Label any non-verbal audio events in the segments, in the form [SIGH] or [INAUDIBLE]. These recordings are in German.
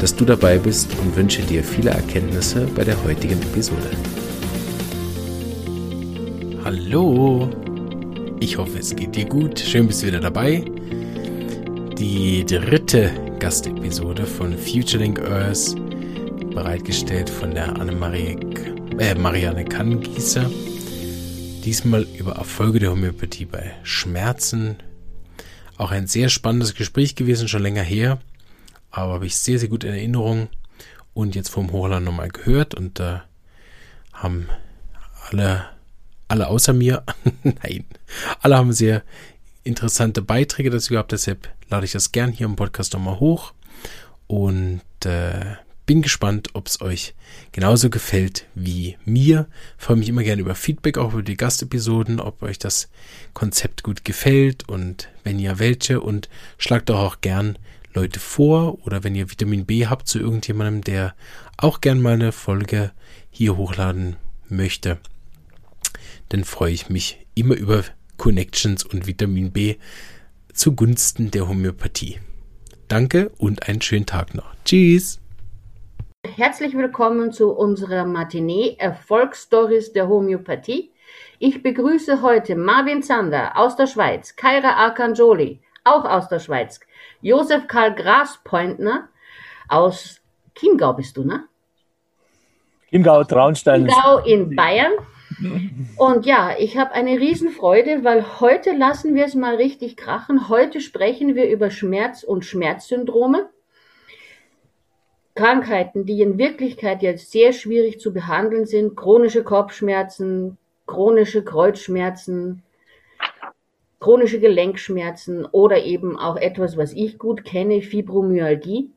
dass du dabei bist und wünsche dir viele Erkenntnisse bei der heutigen Episode. Hallo, ich hoffe es geht dir gut. Schön bist du wieder dabei. Die dritte Gastepisode von FutureLink Earth, bereitgestellt von der Annemarie, äh, Marianne Kannengießer. Diesmal über Erfolge der Homöopathie bei Schmerzen. Auch ein sehr spannendes Gespräch gewesen, schon länger her aber habe ich sehr, sehr gut in Erinnerung und jetzt vom Hochland nochmal gehört und da äh, haben alle, alle außer mir, [LAUGHS] nein, alle haben sehr interessante Beiträge dazu gehabt, deshalb lade ich das gern hier im Podcast nochmal hoch und äh, bin gespannt, ob es euch genauso gefällt wie mir. Freue mich immer gerne über Feedback, auch über die Gastepisoden, ob euch das Konzept gut gefällt und wenn ja, welche und schlagt doch auch gern Leute vor oder wenn ihr Vitamin B habt zu irgendjemandem, der auch gern mal eine Folge hier hochladen möchte, dann freue ich mich immer über Connections und Vitamin B zugunsten der Homöopathie. Danke und einen schönen Tag noch. Tschüss. Herzlich willkommen zu unserer Matinee Erfolgsstories der Homöopathie. Ich begrüße heute Marvin Zander aus der Schweiz, Kaira Arcangeli, auch aus der Schweiz, Josef Karl Graspointner aus Chiemgau bist du, ne? Chiemgau, Traunstein. Chiemgau in Bayern. Und ja, ich habe eine Riesenfreude, weil heute lassen wir es mal richtig krachen. Heute sprechen wir über Schmerz und Schmerzsyndrome. Krankheiten, die in Wirklichkeit jetzt sehr schwierig zu behandeln sind. Chronische Kopfschmerzen, chronische Kreuzschmerzen, chronische Gelenkschmerzen oder eben auch etwas, was ich gut kenne, Fibromyalgie.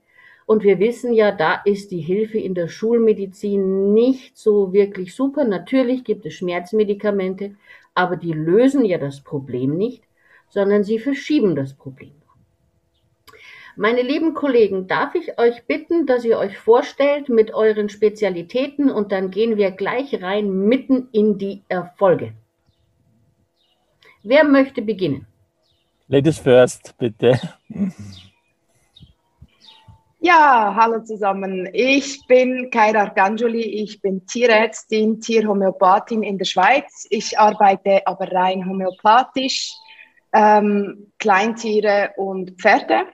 Und wir wissen ja, da ist die Hilfe in der Schulmedizin nicht so wirklich super. Natürlich gibt es Schmerzmedikamente, aber die lösen ja das Problem nicht, sondern sie verschieben das Problem. Meine lieben Kollegen, darf ich euch bitten, dass ihr euch vorstellt mit euren Spezialitäten und dann gehen wir gleich rein mitten in die Erfolge. Wer möchte beginnen? Ladies first, bitte. Ja, hallo zusammen. Ich bin Kaira Ganjuli, ich bin Tierärztin, Tierhomöopathin in der Schweiz. Ich arbeite aber rein homöopathisch, ähm, Kleintiere und Pferde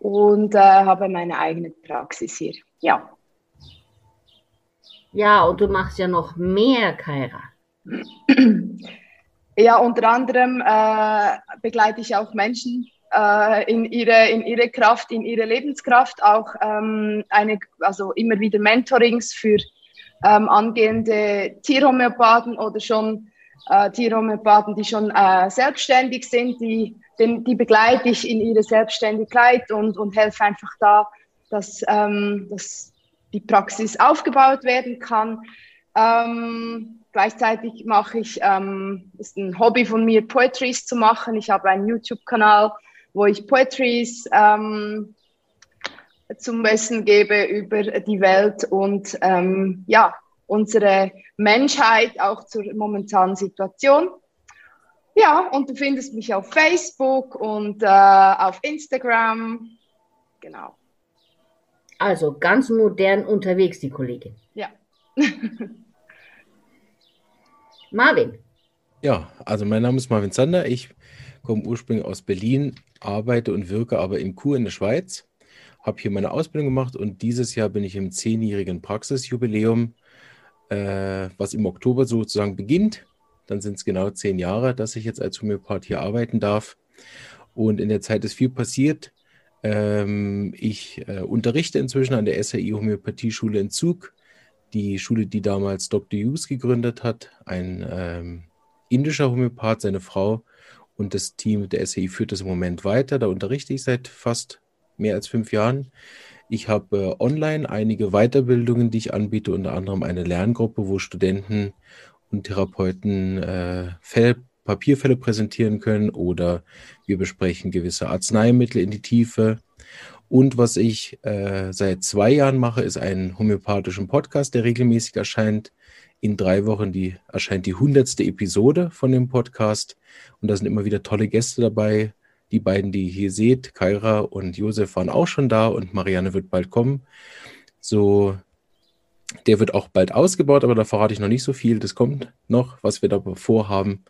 und äh, habe meine eigene Praxis hier. Ja. Ja, und du machst ja noch mehr, Kaira. [CLEARS THROAT] Ja, unter anderem äh, begleite ich auch Menschen äh, in, ihre, in ihre Kraft, in ihre Lebenskraft, auch ähm, eine, also immer wieder Mentorings für ähm, angehende Tierhomöopathen oder schon äh, Tierhomöopathen, die schon äh, selbstständig sind, die, den, die begleite ich in ihre Selbstständigkeit und, und helfe einfach da, dass, ähm, dass die Praxis aufgebaut werden kann. Ähm, Gleichzeitig mache ich, ähm, ist ein Hobby von mir, Poetries zu machen. Ich habe einen YouTube-Kanal, wo ich Poetries ähm, zum Essen gebe über die Welt und ähm, ja, unsere Menschheit auch zur momentanen Situation. Ja, und du findest mich auf Facebook und äh, auf Instagram. Genau. Also ganz modern unterwegs, die Kollegin. Ja. [LAUGHS] Marvin. Ja, also mein Name ist Marvin Zander. Ich komme ursprünglich aus Berlin, arbeite und wirke aber in Chur in der Schweiz. Habe hier meine Ausbildung gemacht und dieses Jahr bin ich im zehnjährigen Praxisjubiläum, äh, was im Oktober sozusagen beginnt. Dann sind es genau zehn Jahre, dass ich jetzt als Homöopath hier arbeiten darf. Und in der Zeit ist viel passiert. Ähm, ich äh, unterrichte inzwischen an der SAI Homöopathie-Schule in Zug die Schule, die damals Dr. Hughes gegründet hat, ein ähm, indischer Homöopath, seine Frau und das Team der SAI führt das im Moment weiter. Da unterrichte ich seit fast mehr als fünf Jahren. Ich habe äh, online einige Weiterbildungen, die ich anbiete, unter anderem eine Lerngruppe, wo Studenten und Therapeuten äh, Fälle, Papierfälle präsentieren können oder wir besprechen gewisse Arzneimittel in die Tiefe. Und was ich äh, seit zwei Jahren mache, ist einen homöopathischen Podcast, der regelmäßig erscheint. In drei Wochen die, erscheint die hundertste Episode von dem Podcast. Und da sind immer wieder tolle Gäste dabei. Die beiden, die ihr hier seht, Kaira und Josef, waren auch schon da und Marianne wird bald kommen. So, der wird auch bald ausgebaut, aber da verrate ich noch nicht so viel. Das kommt noch, was wir da vorhaben.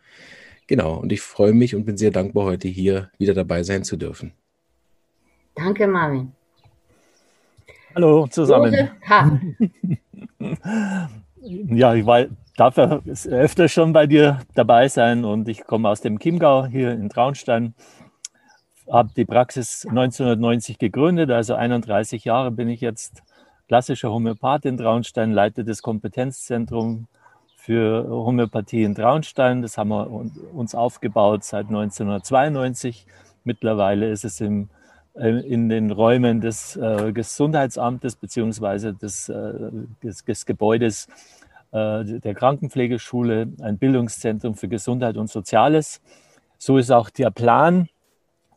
Genau, und ich freue mich und bin sehr dankbar, heute hier wieder dabei sein zu dürfen. Danke, Marvin. Hallo zusammen. [LAUGHS] ja, ich war, darf ja öfter schon bei dir dabei sein und ich komme aus dem Chiemgau hier in Traunstein. Habe die Praxis 1990 gegründet, also 31 Jahre bin ich jetzt klassischer Homöopath in Traunstein, leite das Kompetenzzentrum für Homöopathie in Traunstein. Das haben wir uns aufgebaut seit 1992. Mittlerweile ist es im, in den Räumen des äh, Gesundheitsamtes beziehungsweise des, äh, des, des Gebäudes äh, der Krankenpflegeschule ein Bildungszentrum für Gesundheit und Soziales. So ist auch der Plan,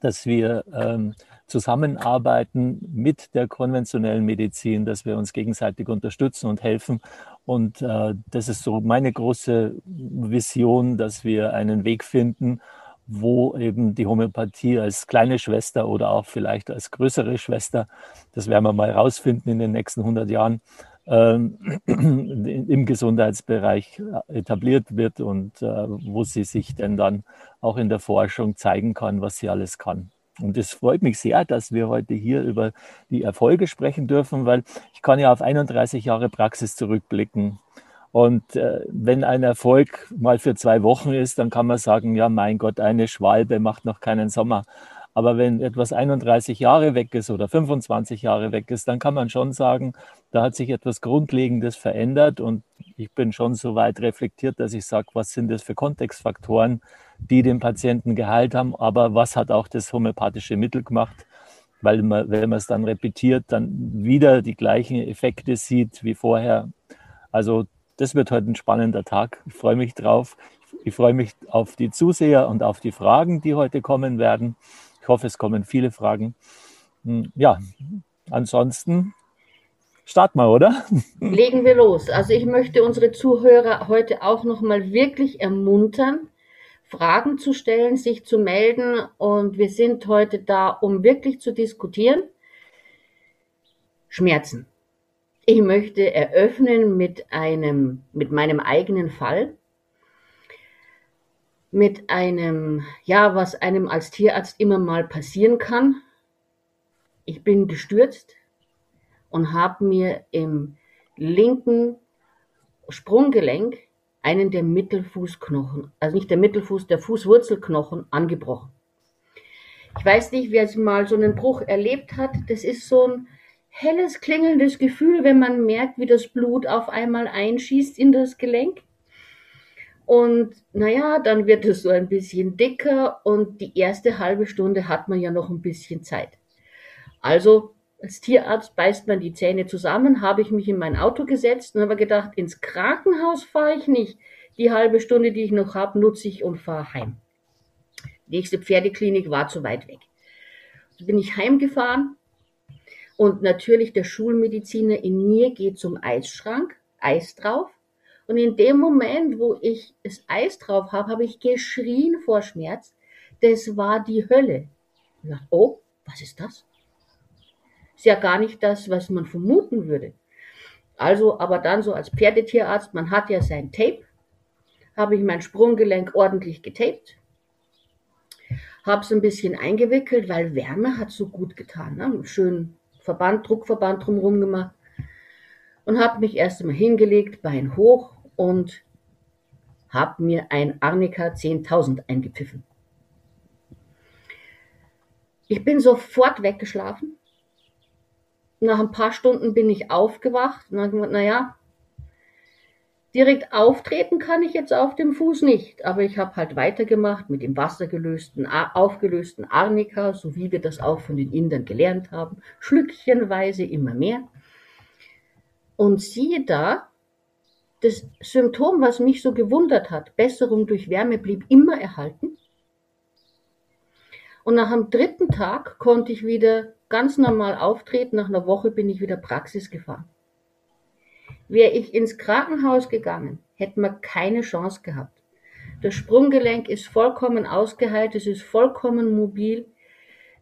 dass wir ähm, zusammenarbeiten mit der konventionellen Medizin, dass wir uns gegenseitig unterstützen und helfen. Und äh, das ist so meine große Vision, dass wir einen Weg finden, wo eben die Homöopathie als kleine Schwester oder auch vielleicht als größere Schwester, das werden wir mal rausfinden in den nächsten 100 Jahren, ähm, [CLEARS THROAT] im Gesundheitsbereich etabliert wird und äh, wo sie sich denn dann auch in der Forschung zeigen kann, was sie alles kann. Und es freut mich sehr, dass wir heute hier über die Erfolge sprechen dürfen, weil ich kann ja auf 31 Jahre Praxis zurückblicken. Und äh, wenn ein Erfolg mal für zwei Wochen ist, dann kann man sagen, ja, mein Gott, eine Schwalbe macht noch keinen Sommer. Aber wenn etwas 31 Jahre weg ist oder 25 Jahre weg ist, dann kann man schon sagen, da hat sich etwas Grundlegendes verändert. Und ich bin schon so weit reflektiert, dass ich sage, was sind das für Kontextfaktoren, die den Patienten geheilt haben, aber was hat auch das homöopathische Mittel gemacht? Weil man, wenn man es dann repetiert, dann wieder die gleichen Effekte sieht wie vorher. Also das wird heute ein spannender Tag. Ich freue mich drauf. Ich freue mich auf die Zuseher und auf die Fragen, die heute kommen werden. Ich hoffe, es kommen viele Fragen. Hm, ja, ansonsten starten wir, oder? [LAUGHS] Legen wir los. Also ich möchte unsere Zuhörer heute auch noch mal wirklich ermuntern, Fragen zu stellen, sich zu melden. Und wir sind heute da, um wirklich zu diskutieren. Schmerzen. Ich möchte eröffnen mit einem, mit meinem eigenen Fall. Mit einem, ja, was einem als Tierarzt immer mal passieren kann. Ich bin gestürzt und habe mir im linken Sprunggelenk einen der Mittelfußknochen, also nicht der Mittelfuß, der Fußwurzelknochen angebrochen. Ich weiß nicht, wer mal so einen Bruch erlebt hat. Das ist so ein helles, klingelndes Gefühl, wenn man merkt, wie das Blut auf einmal einschießt in das Gelenk. Und naja, dann wird es so ein bisschen dicker und die erste halbe Stunde hat man ja noch ein bisschen Zeit. Also als Tierarzt beißt man die Zähne zusammen, habe ich mich in mein Auto gesetzt und habe gedacht, ins Krankenhaus fahre ich nicht. Die halbe Stunde, die ich noch habe, nutze ich und fahre heim. Die nächste Pferdeklinik war zu weit weg. So bin ich heimgefahren und natürlich der Schulmediziner in mir geht zum Eisschrank, Eis drauf. Und in dem Moment, wo ich das Eis drauf habe, habe ich geschrien vor Schmerz. Das war die Hölle. Ich dachte, oh, was ist das? Ist ja gar nicht das, was man vermuten würde. Also, aber dann so als Pferdetierarzt, man hat ja sein Tape, habe ich mein Sprunggelenk ordentlich getaped, habe es ein bisschen eingewickelt, weil Wärme hat so gut getan. Ne? Schön Verband, Druckverband drumherum gemacht und habe mich erst einmal hingelegt, Bein hoch und habe mir ein Arnika 10.000 eingepfiffen. Ich bin sofort weggeschlafen, nach ein paar Stunden bin ich aufgewacht und habe gesagt, naja, Direkt auftreten kann ich jetzt auf dem Fuß nicht, aber ich habe halt weitergemacht mit dem wassergelösten, aufgelösten Arnika, so wie wir das auch von den Indern gelernt haben, schlückchenweise immer mehr. Und siehe da, das Symptom, was mich so gewundert hat, Besserung durch Wärme, blieb immer erhalten. Und nach dem dritten Tag konnte ich wieder ganz normal auftreten. Nach einer Woche bin ich wieder Praxis gefahren. Wäre ich ins Krankenhaus gegangen, hätten wir keine Chance gehabt. Das Sprunggelenk ist vollkommen ausgeheilt, es ist vollkommen mobil.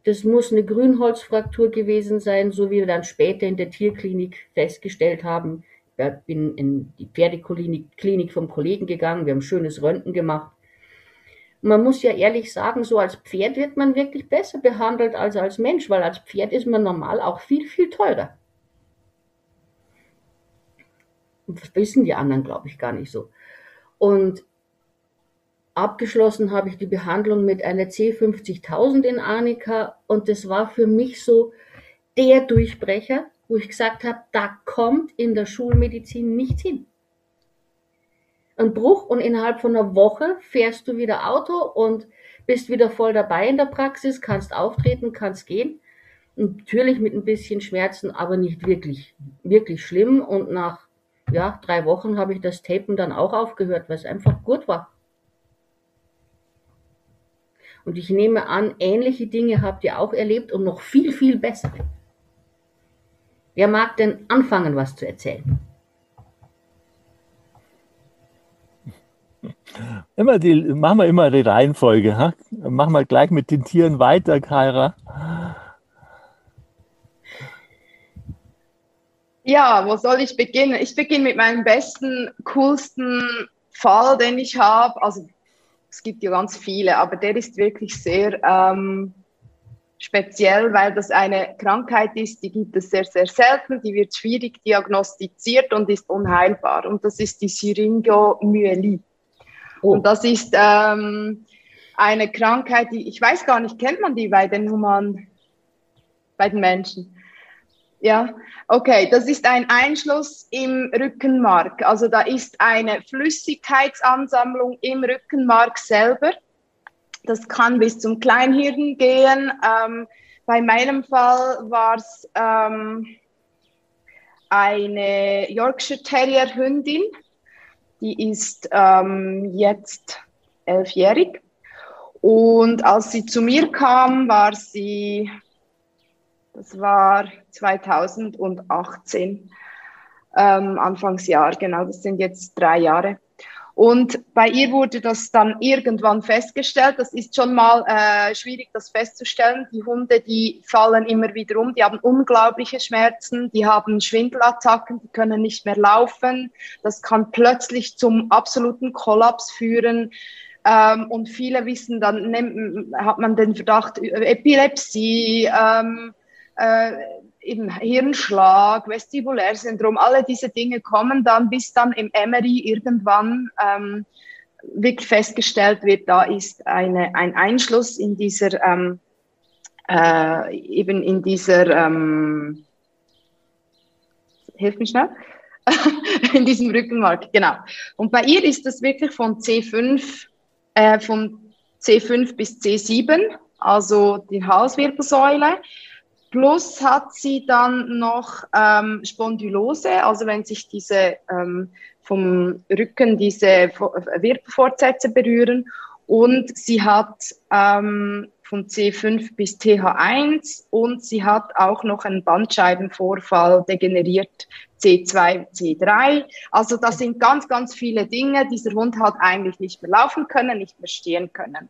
Das muss eine Grünholzfraktur gewesen sein, so wie wir dann später in der Tierklinik festgestellt haben. Ich bin in die Pferdeklinik vom Kollegen gegangen, wir haben schönes Röntgen gemacht. Man muss ja ehrlich sagen, so als Pferd wird man wirklich besser behandelt als als Mensch, weil als Pferd ist man normal auch viel, viel teurer. Das wissen die anderen, glaube ich, gar nicht so. Und abgeschlossen habe ich die Behandlung mit einer C50000 in Arnika und das war für mich so der Durchbrecher, wo ich gesagt habe, da kommt in der Schulmedizin nichts hin. Ein Bruch und innerhalb von einer Woche fährst du wieder Auto und bist wieder voll dabei in der Praxis, kannst auftreten, kannst gehen. Natürlich mit ein bisschen Schmerzen, aber nicht wirklich, wirklich schlimm. Und nach ja, drei Wochen habe ich das Tapen dann auch aufgehört, weil es einfach gut war. Und ich nehme an, ähnliche Dinge habt ihr auch erlebt und noch viel, viel bessere. Wer mag denn anfangen, was zu erzählen? Immer die, machen wir immer die Reihenfolge. Ha? Machen wir gleich mit den Tieren weiter, Kaira. Ja, wo soll ich beginnen? Ich beginne mit meinem besten, coolsten Fall, den ich habe. Also es gibt ja ganz viele, aber der ist wirklich sehr ähm, speziell, weil das eine Krankheit ist, die gibt es sehr, sehr selten, die wird schwierig diagnostiziert und ist unheilbar. Und das ist die Syringomyelie. Oh. Und das ist ähm, eine Krankheit, die, ich weiß gar nicht, kennt man die bei den Humanen, bei den Menschen? Ja, okay, das ist ein Einschluss im Rückenmark. Also da ist eine Flüssigkeitsansammlung im Rückenmark selber. Das kann bis zum Kleinhirn gehen. Ähm, bei meinem Fall war es ähm, eine Yorkshire Terrier Hündin. Die ist ähm, jetzt elfjährig. Und als sie zu mir kam, war sie das war 2018, ähm, Anfangsjahr, genau, das sind jetzt drei Jahre. Und bei ihr wurde das dann irgendwann festgestellt. Das ist schon mal äh, schwierig, das festzustellen. Die Hunde, die fallen immer wieder um, die haben unglaubliche Schmerzen, die haben Schwindelattacken, die können nicht mehr laufen. Das kann plötzlich zum absoluten Kollaps führen. Ähm, und viele wissen dann, nimmt, hat man den Verdacht Epilepsie, ähm, äh, eben Hirnschlag, Vestibulärsyndrom, alle diese Dinge kommen dann, bis dann im MRI irgendwann ähm, wirklich festgestellt wird, da ist eine, ein Einschluss in dieser, ähm, äh, eben in dieser, ähm, hilf mich schnell, [LAUGHS] in diesem Rückenmark, genau. Und bei ihr ist das wirklich von C5, äh, von C5 bis C7, also die Halswirbelsäule. Plus hat sie dann noch ähm, Spondylose, also wenn sich diese ähm, vom Rücken diese Wirbelfortsätze berühren. Und sie hat ähm, von C5 bis TH1 und sie hat auch noch einen Bandscheibenvorfall degeneriert C2, C3. Also das sind ganz, ganz viele Dinge. Dieser Hund hat eigentlich nicht mehr laufen können, nicht mehr stehen können.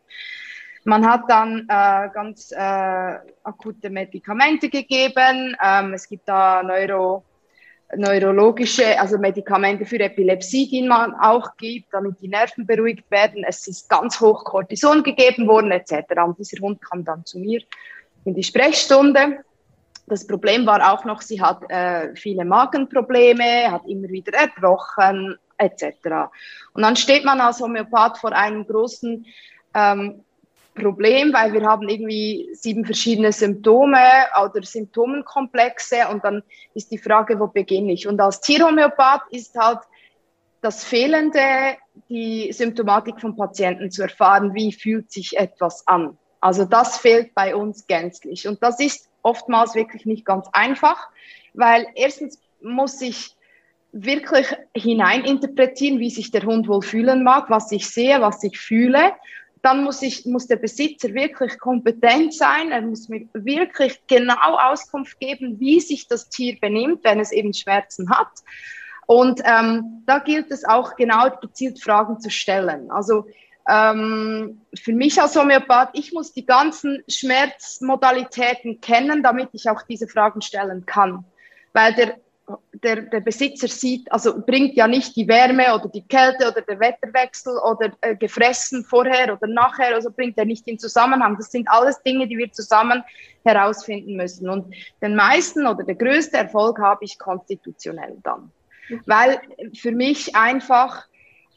Man hat dann äh, ganz äh, akute Medikamente gegeben. Ähm, es gibt da Neuro, neurologische, also Medikamente für Epilepsie, die man auch gibt, damit die Nerven beruhigt werden. Es ist ganz hoch Cortison gegeben worden etc. Und dieser Hund kam dann zu mir in die Sprechstunde. Das Problem war auch noch, sie hat äh, viele Magenprobleme, hat immer wieder erbrochen etc. Und dann steht man als Homöopath vor einem großen ähm, Problem, weil wir haben irgendwie sieben verschiedene Symptome oder Symptomenkomplexe und dann ist die Frage, wo beginne ich? Und als Tierhomöopath ist halt das Fehlende, die Symptomatik vom Patienten zu erfahren, wie fühlt sich etwas an. Also das fehlt bei uns gänzlich. Und das ist oftmals wirklich nicht ganz einfach, weil erstens muss ich wirklich hineininterpretieren, wie sich der Hund wohl fühlen mag, was ich sehe, was ich fühle. Dann muss, ich, muss der Besitzer wirklich kompetent sein. Er muss mir wirklich genau Auskunft geben, wie sich das Tier benimmt, wenn es eben Schmerzen hat. Und ähm, da gilt es auch genau gezielt Fragen zu stellen. Also ähm, für mich als Homöopath, ich muss die ganzen Schmerzmodalitäten kennen, damit ich auch diese Fragen stellen kann. Weil der der, der Besitzer sieht, also bringt ja nicht die Wärme oder die Kälte oder der Wetterwechsel oder äh, gefressen vorher oder nachher, also bringt er nicht in Zusammenhang. Das sind alles Dinge, die wir zusammen herausfinden müssen. Und den meisten oder der größte Erfolg habe ich konstitutionell dann. Weil für mich einfach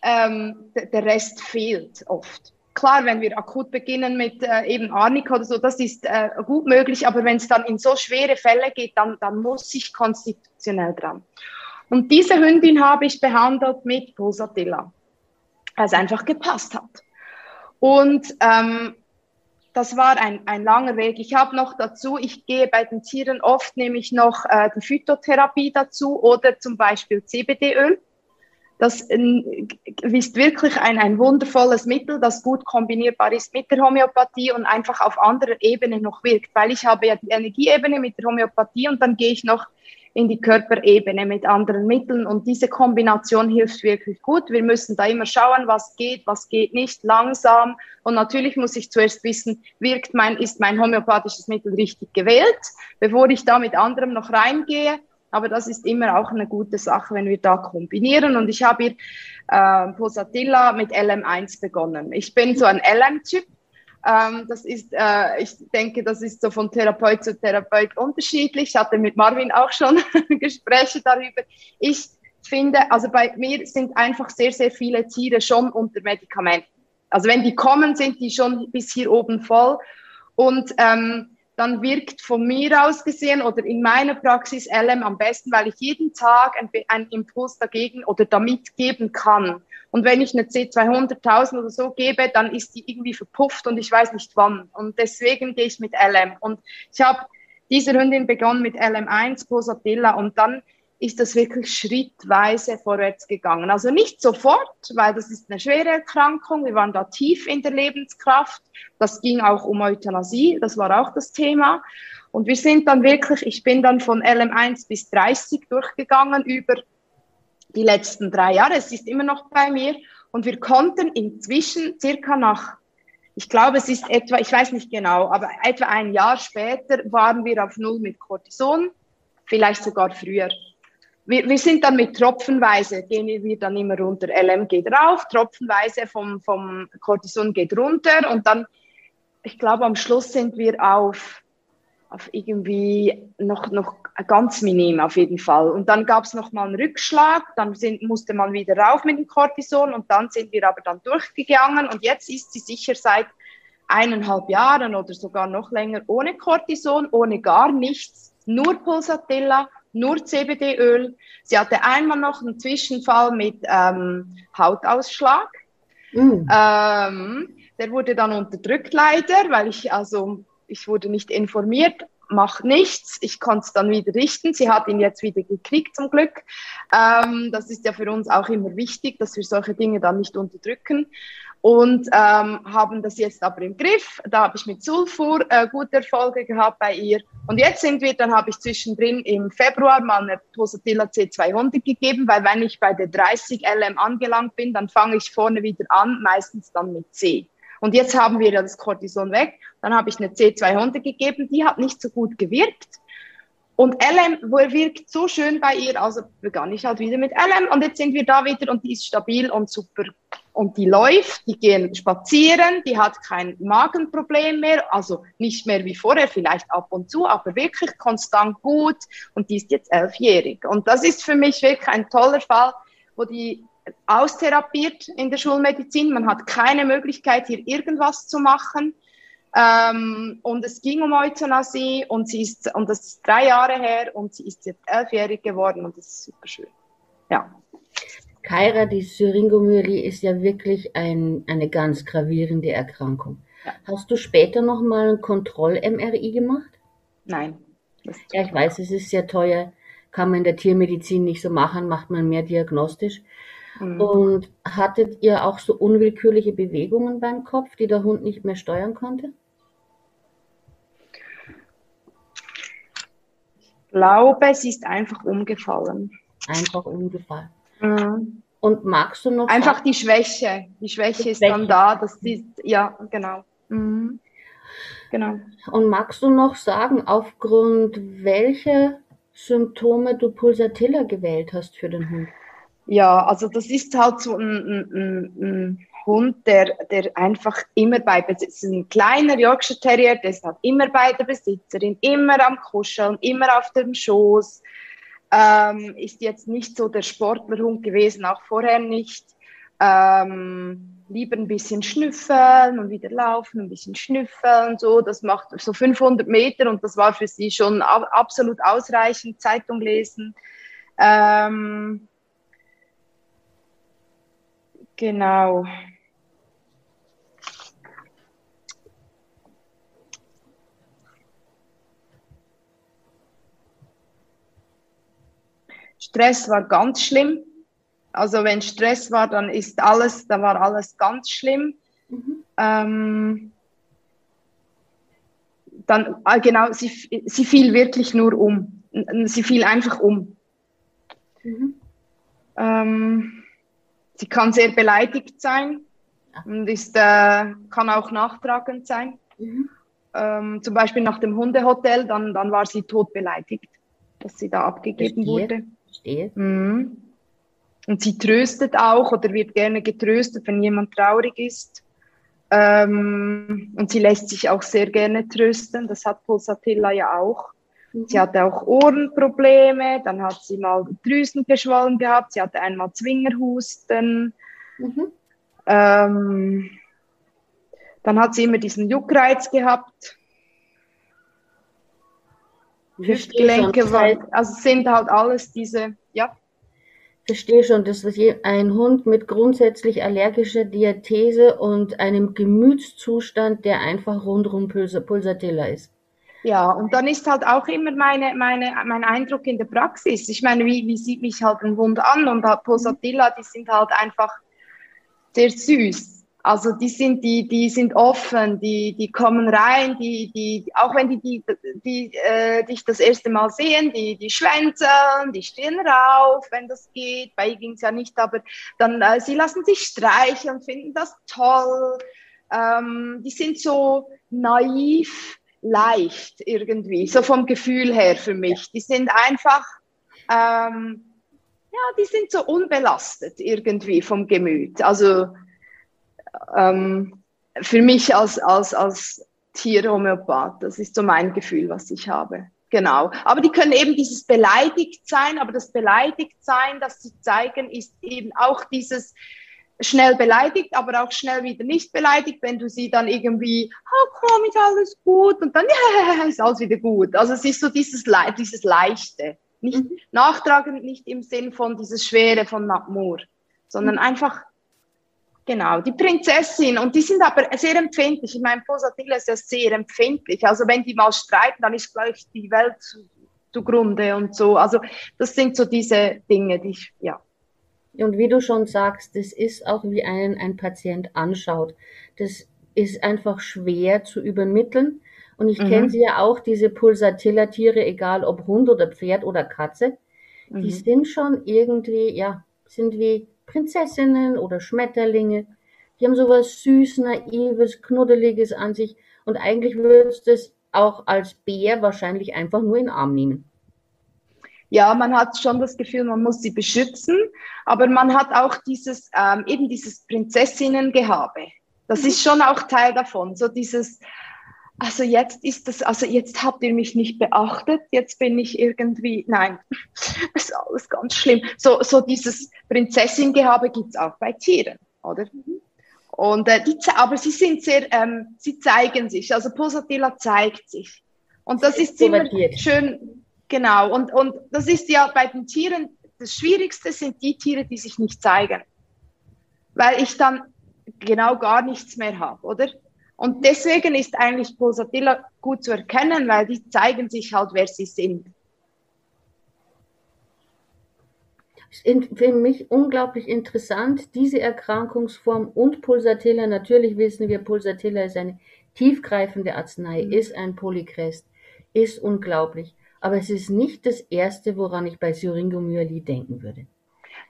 ähm, der Rest fehlt oft klar, wenn wir akut beginnen mit äh, eben Arnika oder so, das ist äh, gut möglich, aber wenn es dann in so schwere Fälle geht, dann, dann muss ich konstitutionell dran. Und diese Hündin habe ich behandelt mit Pulsatilla, weil es einfach gepasst hat. Und ähm, das war ein, ein langer Weg. Ich habe noch dazu, ich gehe bei den Tieren oft nämlich noch äh, die Phytotherapie dazu oder zum Beispiel CBD-Öl. Das ist wirklich ein, ein wundervolles Mittel, das gut kombinierbar ist mit der Homöopathie und einfach auf anderer Ebene noch wirkt, weil ich habe ja die Energieebene mit der Homöopathie und dann gehe ich noch in die Körperebene mit anderen Mitteln und diese Kombination hilft wirklich gut. Wir müssen da immer schauen, was geht, was geht nicht, langsam und natürlich muss ich zuerst wissen, wirkt mein, ist mein homöopathisches Mittel richtig gewählt, bevor ich da mit anderem noch reingehe aber das ist immer auch eine gute Sache, wenn wir da kombinieren. Und ich habe hier äh, Posatilla mit LM1 begonnen. Ich bin so ein LM-Typ. Ähm, das ist, äh, ich denke, das ist so von Therapeut zu Therapeut unterschiedlich. Ich hatte mit Marvin auch schon [LAUGHS] Gespräche darüber. Ich finde, also bei mir sind einfach sehr, sehr viele Tiere schon unter Medikamenten. Also wenn die kommen, sind die schon bis hier oben voll. Und ähm, dann wirkt von mir aus gesehen oder in meiner Praxis LM am besten, weil ich jeden Tag einen, Impuls dagegen oder damit geben kann. Und wenn ich eine C200.000 oder so gebe, dann ist die irgendwie verpufft und ich weiß nicht wann. Und deswegen gehe ich mit LM. Und ich habe diese Hündin begonnen mit LM1 Posatilla und dann ist das wirklich schrittweise vorwärts gegangen. Also nicht sofort, weil das ist eine schwere Erkrankung. Wir waren da tief in der Lebenskraft. Das ging auch um Euthanasie, das war auch das Thema. Und wir sind dann wirklich, ich bin dann von LM1 bis 30 durchgegangen über die letzten drei Jahre. Es ist immer noch bei mir. Und wir konnten inzwischen circa nach, ich glaube, es ist etwa, ich weiß nicht genau, aber etwa ein Jahr später waren wir auf Null mit Cortison, vielleicht sogar früher wir, wir sind dann mit Tropfenweise, gehen wir dann immer runter. LM geht rauf, Tropfenweise vom, vom Cortison geht runter und dann, ich glaube, am Schluss sind wir auf, auf irgendwie noch, noch ganz minim auf jeden Fall. Und dann gab es nochmal einen Rückschlag, dann sind, musste man wieder rauf mit dem Cortison und dann sind wir aber dann durchgegangen und jetzt ist sie sicher seit eineinhalb Jahren oder sogar noch länger ohne Cortison, ohne gar nichts, nur Pulsatilla nur CBD-Öl. Sie hatte einmal noch einen Zwischenfall mit ähm, Hautausschlag. Mm. Ähm, der wurde dann unterdrückt leider, weil ich also ich wurde nicht informiert, macht nichts. Ich konnte es dann wieder richten. Sie hat ihn jetzt wieder gekriegt zum Glück. Ähm, das ist ja für uns auch immer wichtig, dass wir solche Dinge dann nicht unterdrücken und ähm, haben das jetzt aber im Griff. Da habe ich mit Sulfur äh, gute Erfolge gehabt bei ihr. Und jetzt sind wir, dann habe ich zwischendrin im Februar mal eine Posatilla C200 gegeben, weil wenn ich bei der 30 LM angelangt bin, dann fange ich vorne wieder an, meistens dann mit C. Und jetzt haben wir ja das Cortison weg. Dann habe ich eine C200 gegeben, die hat nicht so gut gewirkt. Und LM wirkt so schön bei ihr, also begann ich halt wieder mit LM und jetzt sind wir da wieder und die ist stabil und super. Und die läuft, die gehen spazieren, die hat kein Magenproblem mehr, also nicht mehr wie vorher, vielleicht ab und zu, aber wirklich konstant gut und die ist jetzt elfjährig. Und das ist für mich wirklich ein toller Fall, wo die austherapiert in der Schulmedizin, man hat keine Möglichkeit hier irgendwas zu machen ähm, und es ging um Euthanasie und sie ist, und das ist drei Jahre her und sie ist jetzt elfjährig geworden und das ist super schön. Ja. Kaira, die Syringomyelie ist ja wirklich ein, eine ganz gravierende Erkrankung. Ja. Hast du später nochmal ein Kontroll-MRI gemacht? Nein. Ja, ich weiß, es ist sehr teuer, kann man in der Tiermedizin nicht so machen, macht man mehr diagnostisch. Mhm. Und hattet ihr auch so unwillkürliche Bewegungen beim Kopf, die der Hund nicht mehr steuern konnte? Ich glaube, sie ist einfach umgefallen. Einfach umgefallen. Mhm. Und magst du noch. Einfach die Schwäche. Die Schwäche die ist Schwäche. dann da. Das ist, ja, genau. Mhm. Genau. Und magst du noch sagen, aufgrund welcher Symptome du Pulsatilla gewählt hast für den Hund? Ja, also das ist halt so ein, ein, ein Hund, der, der einfach immer bei Besitz, ein kleiner Yorkshire Terrier, der ist halt immer bei der Besitzerin, immer am Kuscheln, immer auf dem Schoß, ähm, ist jetzt nicht so der Sportlerhund gewesen, auch vorher nicht. Ähm, lieber ein bisschen schnüffeln und wieder laufen, ein bisschen schnüffeln, so, das macht so 500 Meter und das war für sie schon absolut ausreichend, Zeitung lesen. Ähm, genau. Stress war ganz schlimm. Also wenn Stress war, dann ist alles, da war alles ganz schlimm. Mhm. Ähm, dann, ah, genau, sie, sie fiel wirklich nur um. Sie fiel einfach um. Mhm. Ähm, sie kann sehr beleidigt sein und ist, äh, kann auch nachtragend sein. Mhm. Ähm, zum Beispiel nach dem Hundehotel, dann, dann war sie tot beleidigt, dass sie da abgegeben Verstehe. wurde. Verstehe. Mhm. Und sie tröstet auch oder wird gerne getröstet, wenn jemand traurig ist. Ähm, und sie lässt sich auch sehr gerne trösten. Das hat Pulsatilla ja auch. Mhm. Sie hatte auch Ohrenprobleme, dann hat sie mal Drüsen geschwollen gehabt, sie hatte einmal Zwingerhusten. Mhm. Ähm, dann hat sie immer diesen Juckreiz gehabt. Hüftgelenke, also sind halt alles diese, ja verstehe schon, dass ein Hund mit grundsätzlich allergischer Diathese und einem Gemütszustand, der einfach rundum Pulsatilla ist. Ja, und dann ist halt auch immer meine, meine, mein Eindruck in der Praxis. Ich meine, wie, wie sieht mich halt ein Hund an? Und halt Pulsatilla, die sind halt einfach sehr süß. Also die sind, die, die sind offen, die, die kommen rein, die, die, auch wenn die, die, die äh, dich das erste Mal sehen, die, die schwänzeln, die stehen rauf, wenn das geht. Bei ihr ging es ja nicht, aber dann, äh, sie lassen sich streicheln, finden das toll. Ähm, die sind so naiv, leicht irgendwie, so vom Gefühl her für mich. Die sind einfach, ähm, ja, die sind so unbelastet irgendwie vom Gemüt. Also ähm, für mich als, als, als Tierhomöopath, das ist so mein Gefühl, was ich habe. Genau. Aber die können eben dieses beleidigt sein, aber das beleidigt sein, das sie zeigen, ist eben auch dieses schnell beleidigt, aber auch schnell wieder nicht beleidigt, wenn du sie dann irgendwie, oh komm, ist alles gut und dann, ja, ist alles wieder gut. Also es ist so dieses, Le dieses Leichte. Nicht mhm. nachtragend, nicht im Sinn von dieses Schwere von Natmur, sondern mhm. einfach Genau, die Prinzessin. Und die sind aber sehr empfindlich. Ich meine, Posatilla ist ja sehr empfindlich. Also wenn die mal streiten, dann ist gleich die Welt zugrunde und so. Also das sind so diese Dinge, die ich, ja. Und wie du schon sagst, das ist auch wie einen ein Patient anschaut. Das ist einfach schwer zu übermitteln. Und ich mhm. kenne sie ja auch, diese Pulsatilla-Tiere, egal ob Hund oder Pferd oder Katze, mhm. die sind schon irgendwie, ja, sind wie Prinzessinnen oder Schmetterlinge. Die haben sowas süß, naives, knuddeliges an sich und eigentlich würdest du es auch als Bär wahrscheinlich einfach nur in den Arm nehmen. Ja, man hat schon das Gefühl, man muss sie beschützen, aber man hat auch dieses, ähm, eben dieses Prinzessinnengehabe. Das mhm. ist schon auch Teil davon. So dieses, also jetzt ist das, also jetzt habt ihr mich nicht beachtet, jetzt bin ich irgendwie, nein, das [LAUGHS] ist alles ganz schlimm. So, so dieses Prinzessin-Gehabe gibt's auch bei Tieren, oder? Und äh, die, aber sie sind sehr, ähm, sie zeigen sich, also Posatilla zeigt sich. Und das ist immer schön, genau. Und, und das ist ja bei den Tieren, das Schwierigste sind die Tiere, die sich nicht zeigen. Weil ich dann genau gar nichts mehr habe, oder? Und deswegen ist eigentlich Pulsatilla gut zu erkennen, weil die zeigen sich halt, wer sie sind. für mich unglaublich interessant, diese Erkrankungsform und Pulsatilla. Natürlich wissen wir, Pulsatilla ist eine tiefgreifende Arznei, mhm. ist ein Polykrest, ist unglaublich. Aber es ist nicht das Erste, woran ich bei Syringomyelie denken würde.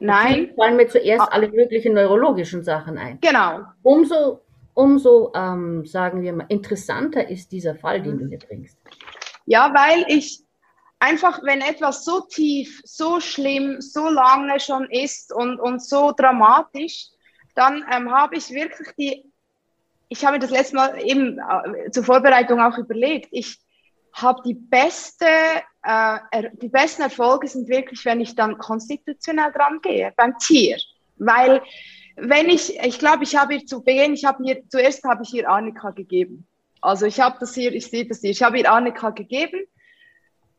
Nein. Natürlich fallen mir zuerst ah. alle möglichen neurologischen Sachen ein. Genau. Umso, umso ähm, sagen wir mal, interessanter ist dieser Fall, den du hier bringst. Ja, weil ich einfach, wenn etwas so tief, so schlimm, so lange schon ist und, und so dramatisch, dann ähm, habe ich wirklich die, ich habe das letzte Mal eben äh, zur Vorbereitung auch überlegt, ich habe die beste, äh, die besten Erfolge sind wirklich, wenn ich dann konstitutionell dran gehe, beim Tier, weil wenn ich, ich glaube, ich habe ihr zu Beginn, ich habe ihr, zuerst habe ich ihr Annika gegeben. Also ich habe das hier, ich sehe das hier, ich habe ihr Annika gegeben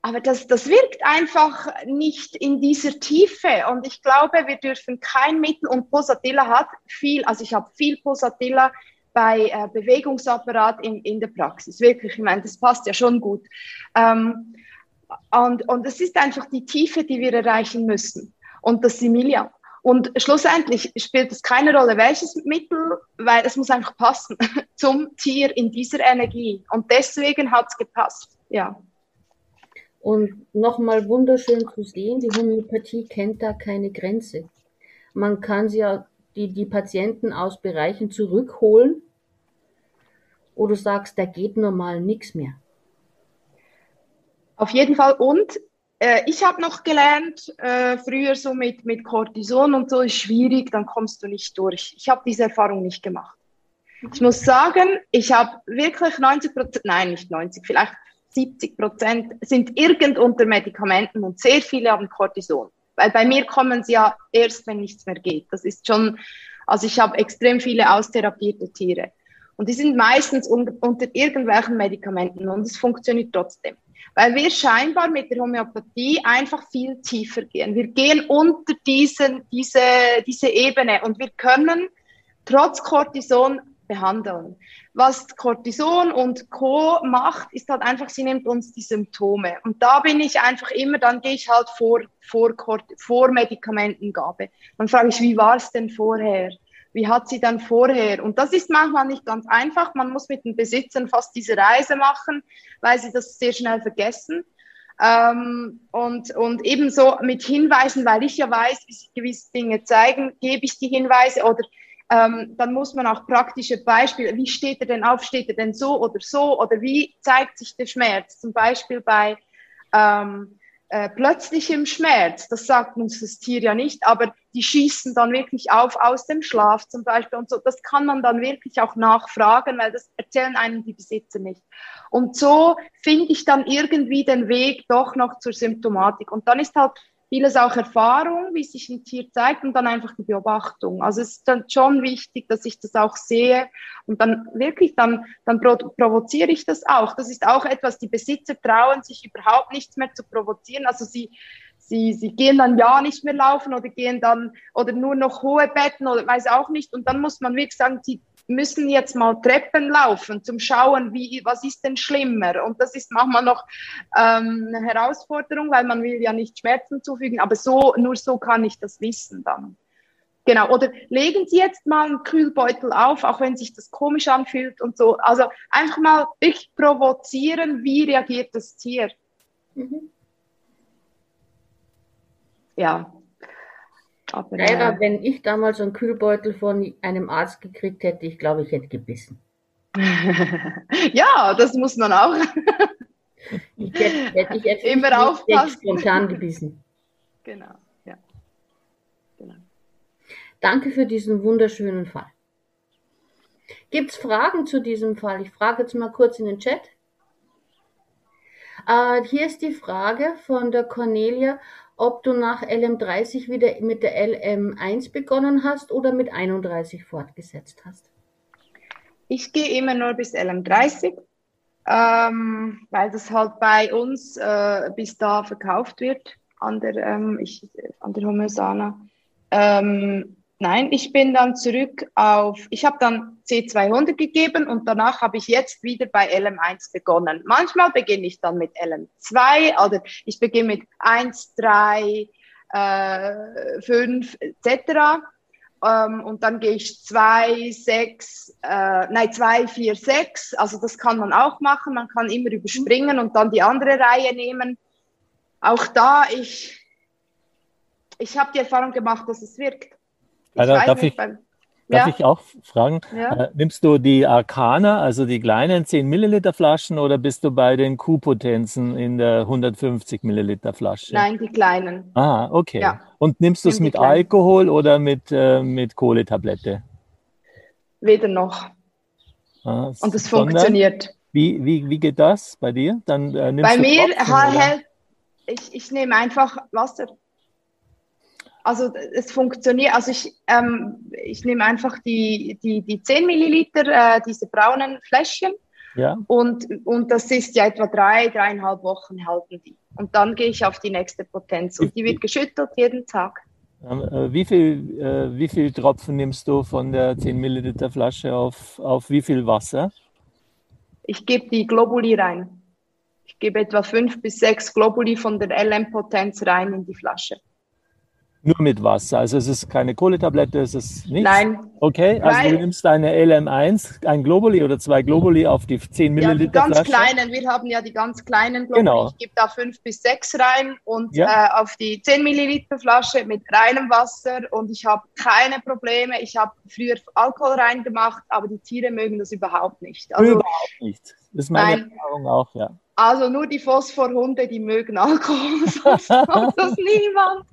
aber das, das wirkt einfach nicht in dieser Tiefe. Und ich glaube, wir dürfen kein Mittel, und Posatilla hat viel, also ich habe viel Posatilla bei äh, Bewegungsapparat in, in der Praxis. Wirklich, ich meine, das passt ja schon gut. Ähm, und, und es ist einfach die Tiefe, die wir erreichen müssen. Und das Similia. Und schlussendlich spielt es keine Rolle, welches Mittel, weil es muss einfach passen [LAUGHS] zum Tier in dieser Energie. Und deswegen hat es gepasst. Ja. Und nochmal wunderschön zu sehen, die Homöopathie kennt da keine Grenze. Man kann sie ja die, die Patienten aus Bereichen zurückholen, wo du sagst, da geht normal nichts mehr. Auf jeden Fall. Und äh, ich habe noch gelernt, äh, früher so mit, mit Cortison und so ist schwierig, dann kommst du nicht durch. Ich habe diese Erfahrung nicht gemacht. Ich muss sagen, ich habe wirklich 90 Prozent, nein, nicht 90, vielleicht 70 Prozent sind irgend unter Medikamenten und sehr viele haben Cortison. Weil bei mir kommen sie ja erst, wenn nichts mehr geht. Das ist schon, also ich habe extrem viele austherapierte Tiere. Und die sind meistens un unter irgendwelchen Medikamenten und es funktioniert trotzdem. Weil wir scheinbar mit der Homöopathie einfach viel tiefer gehen. Wir gehen unter diesen, diese, diese Ebene und wir können trotz Cortison behandeln. Was Cortison und Co. macht, ist halt einfach, sie nimmt uns die Symptome. Und da bin ich einfach immer, dann gehe ich halt vor, vor, vor Medikamentengabe. Dann frage ich, wie war es denn vorher? Wie hat sie dann vorher? Und das ist manchmal nicht ganz einfach. Man muss mit den Besitzern fast diese Reise machen, weil sie das sehr schnell vergessen. Ähm, und, und ebenso mit Hinweisen, weil ich ja weiß, wie sich gewisse Dinge zeigen, gebe ich die Hinweise oder ähm, dann muss man auch praktische Beispiele, wie steht er denn auf, steht er denn so oder so oder wie zeigt sich der Schmerz, zum Beispiel bei ähm, äh, plötzlichem Schmerz, das sagt uns das Tier ja nicht, aber die schießen dann wirklich auf aus dem Schlaf zum Beispiel und so, das kann man dann wirklich auch nachfragen, weil das erzählen einem die Besitzer nicht. Und so finde ich dann irgendwie den Weg doch noch zur Symptomatik. Und dann ist halt vieles auch Erfahrung, wie sich ein Tier zeigt und dann einfach die Beobachtung. Also es ist dann schon wichtig, dass ich das auch sehe und dann wirklich, dann, dann provoziere ich das auch. Das ist auch etwas, die Besitzer trauen sich überhaupt nichts mehr zu provozieren. Also sie, sie, sie gehen dann ja nicht mehr laufen oder gehen dann oder nur noch hohe Betten oder weiß auch nicht. Und dann muss man wirklich sagen, sie müssen jetzt mal Treppen laufen, zum Schauen, wie, was ist denn schlimmer. Und das ist manchmal noch ähm, eine Herausforderung, weil man will ja nicht Schmerzen zufügen, aber so, nur so kann ich das wissen dann. Genau, oder legen Sie jetzt mal einen Kühlbeutel auf, auch wenn sich das komisch anfühlt und so. Also einfach mal wirklich provozieren, wie reagiert das Tier. Mhm. Ja, aber, Leider, wenn ich damals einen Kühlbeutel von einem Arzt gekriegt hätte, ich glaube, ich hätte gebissen. [LAUGHS] ja, das muss man auch. ich hätte, hätte ich jetzt immer aufpassen. spontan gebissen. [LAUGHS] Genau, ja. Genau. Danke für diesen wunderschönen Fall. Gibt es Fragen zu diesem Fall? Ich frage jetzt mal kurz in den Chat. Äh, hier ist die Frage von der Cornelia ob du nach LM30 wieder mit der LM1 begonnen hast oder mit 31 fortgesetzt hast? Ich gehe immer nur bis LM30, ähm, weil das halt bei uns äh, bis da verkauft wird. an der, ähm, ich, an der Homöosana. Ähm, nein, ich bin dann zurück auf, ich habe dann C200 gegeben und danach habe ich jetzt wieder bei LM1 begonnen. Manchmal beginne ich dann mit LM2 oder ich beginne mit 1, 3, äh, 5 etc. Ähm, und dann gehe ich 2, 6, äh, nein, 2, 4, 6. Also das kann man auch machen. Man kann immer überspringen und dann die andere Reihe nehmen. Auch da, ich, ich habe die Erfahrung gemacht, dass es wirkt. Ich also, darf, nicht, ich, beim, darf ja? ich auch fragen, ja? äh, nimmst du die Arcana, also die kleinen 10 Milliliter Flaschen oder bist du bei den Q-Potenzen in der 150 Milliliter Flasche? Nein, die kleinen. Ah, okay. Ja. Und nimmst du es mit kleinen. Alkohol oder mit, äh, mit Kohletablette? Weder noch. Ah, Und es funktioniert. Wie, wie, wie geht das bei dir? Dann, äh, bei mir hält ich, ich nehme einfach Wasser. Also es funktioniert, also ich, ähm, ich nehme einfach die, die, die 10 Milliliter, äh, diese braunen Fläschchen ja. und, und das ist ja etwa drei, dreieinhalb Wochen halten die. Und dann gehe ich auf die nächste Potenz und die wird geschüttelt jeden Tag. Ähm, äh, wie, viel, äh, wie viel Tropfen nimmst du von der 10 Milliliter Flasche auf, auf wie viel Wasser? Ich gebe die Globuli rein gebe etwa fünf bis sechs Globuli von der LM-Potenz rein in die Flasche. Nur mit Wasser, also es ist keine Kohletablette, es ist nichts? Nein. Okay, also Weil, du nimmst deine LM1, ein Globuli oder zwei Globuli auf die 10 Milliliter ja, die ganz Flasche. kleinen, wir haben ja die ganz kleinen Globuli, genau. ich gebe da fünf bis sechs rein und ja. äh, auf die 10 Milliliter Flasche mit reinem Wasser und ich habe keine Probleme, ich habe früher Alkohol reingemacht, aber die Tiere mögen das überhaupt nicht. Also, überhaupt nicht, das ist meine nein. Erfahrung auch, ja. Also nur die Phosphorhunde, die mögen Alkohol, [LAUGHS] sonst macht das niemand.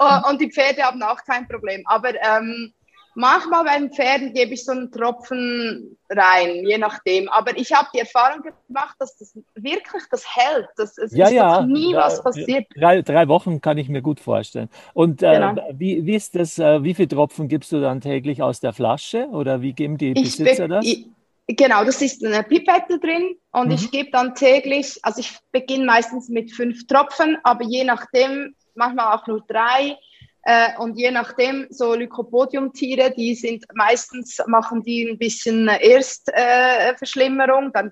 Oh, und die Pferde haben auch kein Problem. Aber ähm, manchmal bei den Pferden gebe ich so einen Tropfen rein, je nachdem. Aber ich habe die Erfahrung gemacht, dass das wirklich das hält. Das, es ja, ist ja, nie ja, was passiert. Drei, drei, Wochen kann ich mir gut vorstellen. Und äh, genau. wie, wie ist das, äh, wie viele Tropfen gibst du dann täglich aus der Flasche? Oder wie geben die Besitzer das? Ich, Genau, das ist eine Pipette drin und mhm. ich gebe dann täglich, also ich beginne meistens mit fünf Tropfen, aber je nachdem, manchmal auch nur drei. Äh, und je nachdem, so Lycopodium-Tiere, die sind meistens, machen die ein bisschen Erstverschlimmerung, äh, dann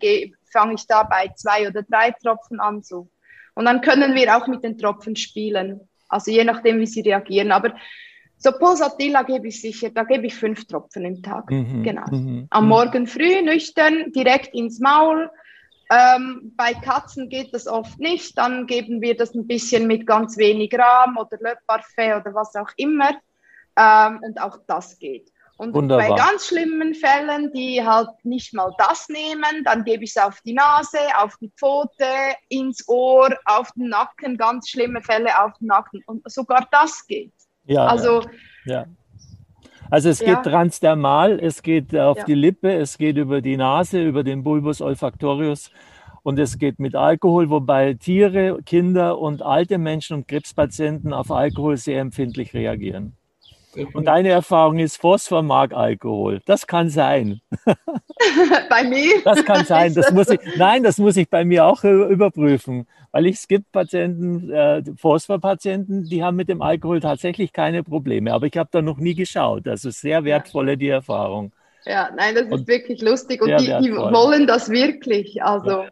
fange ich da bei zwei oder drei Tropfen an. So. Und dann können wir auch mit den Tropfen spielen. Also je nachdem, wie sie reagieren. Aber so Pulsatilla gebe ich sicher, da gebe ich fünf Tropfen im Tag. Mhm, genau. Mhm, Am mhm. Morgen früh nüchtern, direkt ins Maul. Ähm, bei Katzen geht das oft nicht. Dann geben wir das ein bisschen mit ganz wenig Rahm oder Le Parfait oder was auch immer. Ähm, und auch das geht. Und Wunderbar. bei ganz schlimmen Fällen, die halt nicht mal das nehmen, dann gebe ich es auf die Nase, auf die Pfote, ins Ohr, auf den Nacken, ganz schlimme Fälle auf den Nacken. Und sogar das geht. Ja, also, ja. Also es geht transdermal, es geht auf ja. die Lippe, es geht über die Nase, über den Bulbus olfactorius und es geht mit Alkohol, wobei Tiere, Kinder und alte Menschen und Krebspatienten auf Alkohol sehr empfindlich reagieren. Und deine Erfahrung ist, Phosphor mag Alkohol. Das kann sein. [LAUGHS] bei mir? Das kann sein. Das muss ich, nein, das muss ich bei mir auch überprüfen. Weil es gibt Patienten, äh, Phosphor-Patienten, die haben mit dem Alkohol tatsächlich keine Probleme. Aber ich habe da noch nie geschaut. Also sehr wertvolle die Erfahrung. Ja, nein, das und ist wirklich lustig. Und die, die, wollen das wirklich. Also, ja.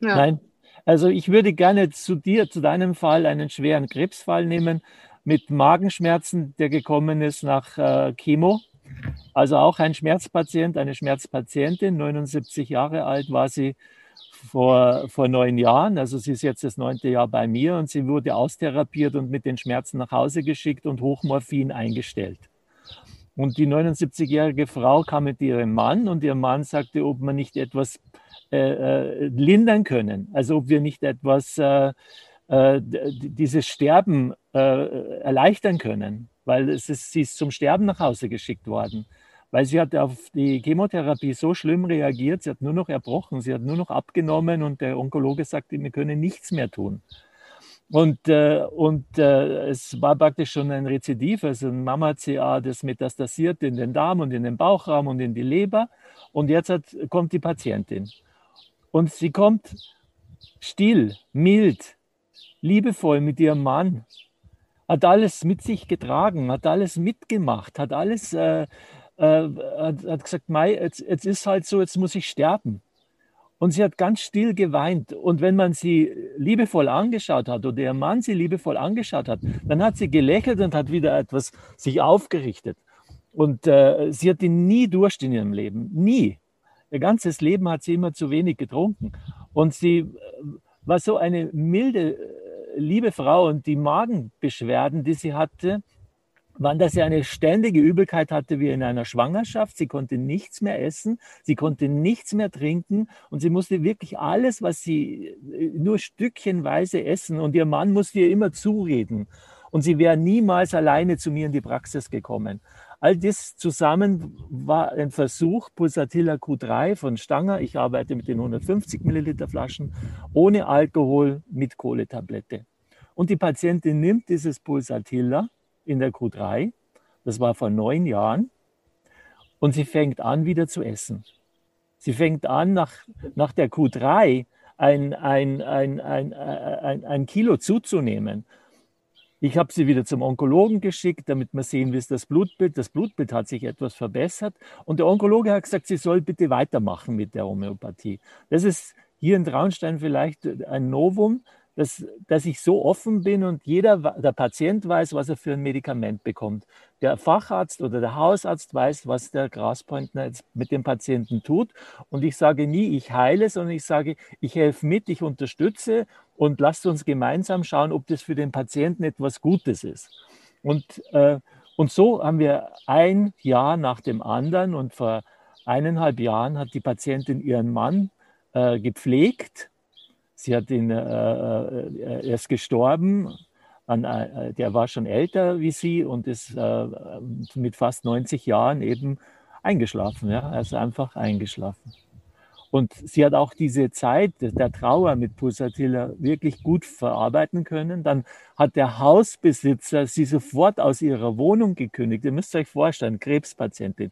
Ja. Nein. Also ich würde gerne zu dir, zu deinem Fall, einen schweren Krebsfall nehmen mit Magenschmerzen, der gekommen ist nach äh, Chemo. Also auch ein Schmerzpatient, eine Schmerzpatientin, 79 Jahre alt war sie vor, vor neun Jahren. Also sie ist jetzt das neunte Jahr bei mir und sie wurde austherapiert und mit den Schmerzen nach Hause geschickt und Hochmorphin eingestellt. Und die 79-jährige Frau kam mit ihrem Mann und ihr Mann sagte, ob man nicht etwas äh, äh lindern können, also ob wir nicht etwas äh, äh, dieses Sterben äh, erleichtern können, weil es ist, sie ist zum Sterben nach Hause geschickt worden, weil sie hat auf die Chemotherapie so schlimm reagiert, sie hat nur noch erbrochen, sie hat nur noch abgenommen und der Onkologe sagte, wir können nichts mehr tun. Und, äh, und äh, es war praktisch schon ein Rezidiv, also ein Mama-CA, das metastasiert in den Darm und in den Bauchraum und in die Leber. Und jetzt hat, kommt die Patientin. Und sie kommt still, mild, liebevoll mit ihrem Mann, hat alles mit sich getragen, hat alles mitgemacht, hat alles, äh, äh, hat, hat, gesagt, Mai, jetzt, jetzt ist halt so, jetzt muss ich sterben. Und sie hat ganz still geweint. Und wenn man sie liebevoll angeschaut hat oder ihr Mann sie liebevoll angeschaut hat, dann hat sie gelächelt und hat wieder etwas sich aufgerichtet. Und äh, sie hatte nie Durst in ihrem Leben. Nie. Ihr ganzes Leben hat sie immer zu wenig getrunken. Und sie äh, war so eine milde, äh, liebe Frau. Und die Magenbeschwerden, die sie hatte, waren, dass sie eine ständige Übelkeit hatte wie in einer Schwangerschaft. Sie konnte nichts mehr essen, sie konnte nichts mehr trinken und sie musste wirklich alles, was sie äh, nur stückchenweise essen und ihr Mann musste ihr immer zureden. Und sie wäre niemals alleine zu mir in die Praxis gekommen. All das zusammen war ein Versuch, Pulsatilla Q3 von Stanger, ich arbeite mit den 150 Milliliter Flaschen, ohne Alkohol mit Kohletablette. Und die Patientin nimmt dieses Pulsatilla in der Q3. Das war vor neun Jahren. Und sie fängt an, wieder zu essen. Sie fängt an, nach, nach der Q3 ein, ein, ein, ein, ein, ein Kilo zuzunehmen. Ich habe sie wieder zum Onkologen geschickt, damit wir sehen, wie ist das Blutbild. Das Blutbild hat sich etwas verbessert. Und der Onkologe hat gesagt, sie soll bitte weitermachen mit der Homöopathie. Das ist hier in Traunstein vielleicht ein Novum, dass, dass ich so offen bin und jeder, der Patient weiß, was er für ein Medikament bekommt. Der Facharzt oder der Hausarzt weiß, was der Graspointner jetzt mit dem Patienten tut. Und ich sage nie, ich heile, sondern ich sage, ich helfe mit, ich unterstütze und lasst uns gemeinsam schauen, ob das für den Patienten etwas Gutes ist. Und, äh, und so haben wir ein Jahr nach dem anderen und vor eineinhalb Jahren hat die Patientin ihren Mann äh, gepflegt Sie hat ihn, äh, äh, er gestorben. An, äh, der war schon älter wie sie und ist äh, mit fast 90 Jahren eben eingeschlafen. Ja? Ist einfach eingeschlafen. Und sie hat auch diese Zeit der Trauer mit Pulsatilla wirklich gut verarbeiten können. Dann hat der Hausbesitzer sie sofort aus ihrer Wohnung gekündigt. Ihr müsst euch vorstellen, Krebspatientin,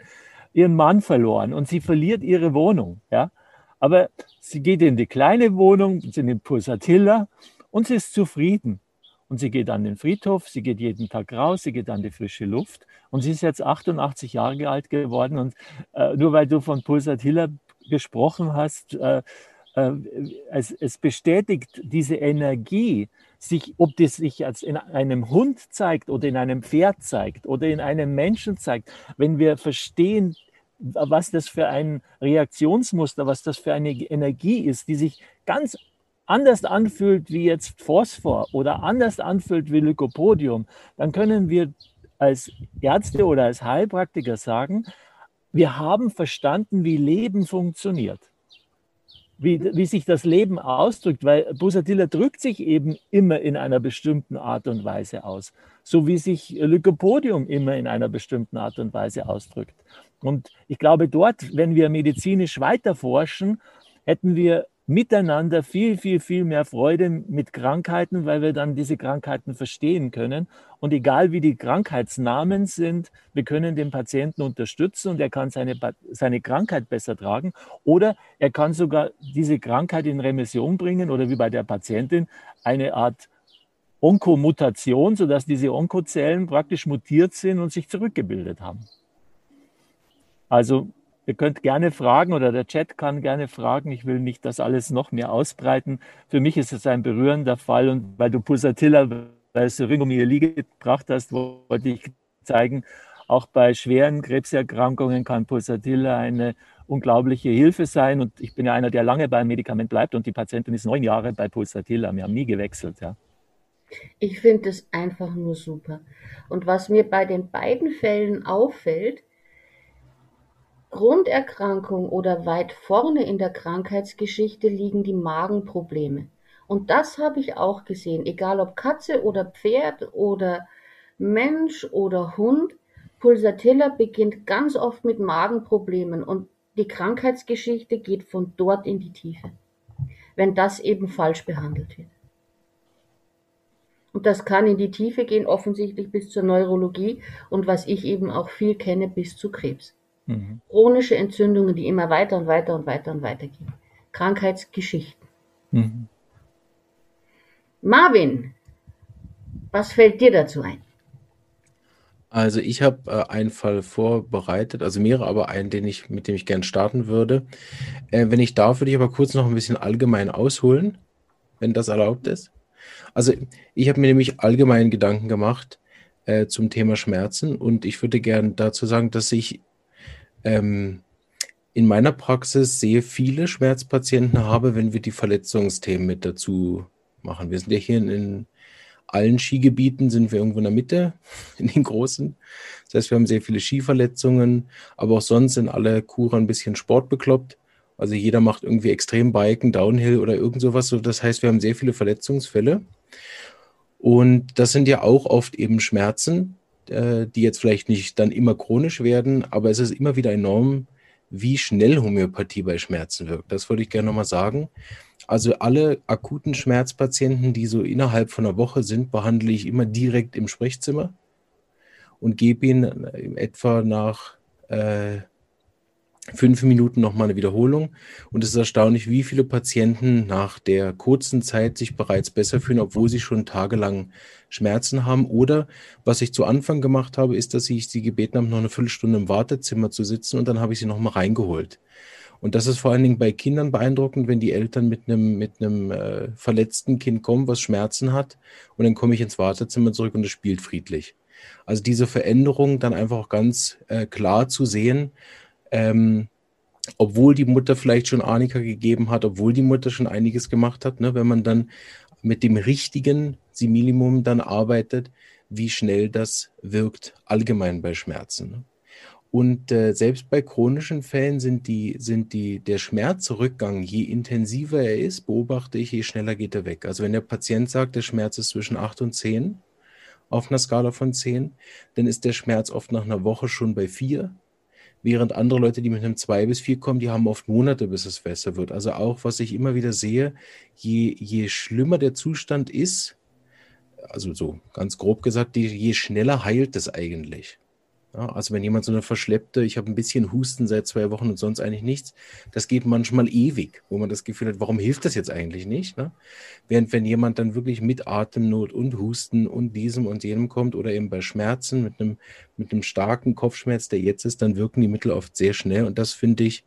ihren Mann verloren und sie verliert ihre Wohnung. Ja? Aber sie geht in die kleine Wohnung, sie nimmt Pulsatilla und sie ist zufrieden. Und sie geht an den Friedhof, sie geht jeden Tag raus, sie geht an die frische Luft. Und sie ist jetzt 88 Jahre alt geworden. Und äh, nur weil du von Pulsatilla gesprochen hast, äh, äh, es, es, bestätigt diese Energie, sich, ob das sich als in einem Hund zeigt oder in einem Pferd zeigt oder in einem Menschen zeigt. Wenn wir verstehen, was das für ein Reaktionsmuster, was das für eine Energie ist, die sich ganz anders anfühlt wie jetzt Phosphor oder anders anfühlt wie Lycopodium, dann können wir als Ärzte oder als Heilpraktiker sagen, wir haben verstanden, wie Leben funktioniert wie, wie sich das Leben ausdrückt, weil Busatilla drückt sich eben immer in einer bestimmten Art und Weise aus, so wie sich Lycopodium immer in einer bestimmten Art und Weise ausdrückt. Und ich glaube, dort, wenn wir medizinisch weiter forschen, hätten wir miteinander viel, viel, viel mehr Freude mit Krankheiten, weil wir dann diese Krankheiten verstehen können. Und egal wie die Krankheitsnamen sind, wir können den Patienten unterstützen und er kann seine, seine Krankheit besser tragen oder er kann sogar diese Krankheit in Remission bringen oder wie bei der Patientin eine Art Onkomutation, sodass diese Onkozellen praktisch mutiert sind und sich zurückgebildet haben. Also Ihr könnt gerne fragen oder der Chat kann gerne fragen. Ich will nicht das alles noch mehr ausbreiten. Für mich ist es ein berührender Fall und weil du Pulsatilla, weil du Ringomyelie gebracht hast, wollte ich zeigen, auch bei schweren Krebserkrankungen kann Pulsatilla eine unglaubliche Hilfe sein. Und ich bin ja einer, der lange beim Medikament bleibt und die Patientin ist neun Jahre bei Pulsatilla. Wir haben nie gewechselt. Ja. Ich finde es einfach nur super. Und was mir bei den beiden Fällen auffällt, Grunderkrankung oder weit vorne in der Krankheitsgeschichte liegen die Magenprobleme. Und das habe ich auch gesehen, egal ob Katze oder Pferd oder Mensch oder Hund. Pulsatilla beginnt ganz oft mit Magenproblemen und die Krankheitsgeschichte geht von dort in die Tiefe, wenn das eben falsch behandelt wird. Und das kann in die Tiefe gehen, offensichtlich bis zur Neurologie und was ich eben auch viel kenne, bis zu Krebs. Mhm. Chronische Entzündungen, die immer weiter und weiter und weiter und weiter gehen. Krankheitsgeschichten. Mhm. Marvin, was fällt dir dazu ein? Also ich habe äh, einen Fall vorbereitet, also mehrere, aber einen, den ich, mit dem ich gern starten würde. Äh, wenn ich darf, würde ich aber kurz noch ein bisschen allgemein ausholen, wenn das erlaubt ist. Also ich habe mir nämlich allgemein Gedanken gemacht äh, zum Thema Schmerzen und ich würde gern dazu sagen, dass ich ähm, in meiner Praxis sehr viele Schmerzpatienten habe, wenn wir die Verletzungsthemen mit dazu machen. Wir sind ja hier in, in allen Skigebieten sind wir irgendwo in der Mitte, [LAUGHS] in den großen. Das heißt, wir haben sehr viele Skiverletzungen, aber auch sonst sind alle Kurer ein bisschen sportbekloppt. Also jeder macht irgendwie Extrembiken, Downhill oder irgend sowas. Das heißt, wir haben sehr viele Verletzungsfälle. Und das sind ja auch oft eben Schmerzen, äh, die jetzt vielleicht nicht dann immer chronisch werden, aber es ist immer wieder enorm, wie schnell Homöopathie bei Schmerzen wirkt. Das wollte ich gerne nochmal sagen. Also alle akuten Schmerzpatienten, die so innerhalb von einer Woche sind, behandle ich immer direkt im Sprechzimmer und gebe ihnen etwa nach äh, fünf Minuten nochmal eine Wiederholung. Und es ist erstaunlich, wie viele Patienten nach der kurzen Zeit sich bereits besser fühlen, obwohl sie schon tagelang Schmerzen haben. Oder was ich zu Anfang gemacht habe, ist, dass ich sie gebeten habe, noch eine Viertelstunde im Wartezimmer zu sitzen und dann habe ich sie nochmal reingeholt. Und das ist vor allen Dingen bei Kindern beeindruckend, wenn die Eltern mit einem, mit einem äh, verletzten Kind kommen, was Schmerzen hat. Und dann komme ich ins Wartezimmer zurück und es spielt friedlich. Also diese Veränderung dann einfach auch ganz äh, klar zu sehen, ähm, obwohl die Mutter vielleicht schon Arnika gegeben hat, obwohl die Mutter schon einiges gemacht hat, ne, wenn man dann mit dem richtigen Similimum dann arbeitet, wie schnell das wirkt, allgemein bei Schmerzen. Ne? Und äh, selbst bei chronischen Fällen sind die, sind die, der Schmerzrückgang, je intensiver er ist, beobachte ich, je schneller geht er weg. Also wenn der Patient sagt, der Schmerz ist zwischen 8 und 10 auf einer Skala von 10, dann ist der Schmerz oft nach einer Woche schon bei 4 während andere Leute, die mit einem 2 bis 4 kommen, die haben oft Monate, bis es besser wird. Also auch, was ich immer wieder sehe, je, je schlimmer der Zustand ist, also so ganz grob gesagt, je schneller heilt es eigentlich. Ja, also wenn jemand so eine verschleppte, ich habe ein bisschen Husten seit zwei Wochen und sonst eigentlich nichts, das geht manchmal ewig, wo man das Gefühl hat, warum hilft das jetzt eigentlich nicht? Ne? Während wenn jemand dann wirklich mit Atemnot und Husten und diesem und jenem kommt oder eben bei Schmerzen mit einem, mit einem starken Kopfschmerz, der jetzt ist, dann wirken die Mittel oft sehr schnell und das finde ich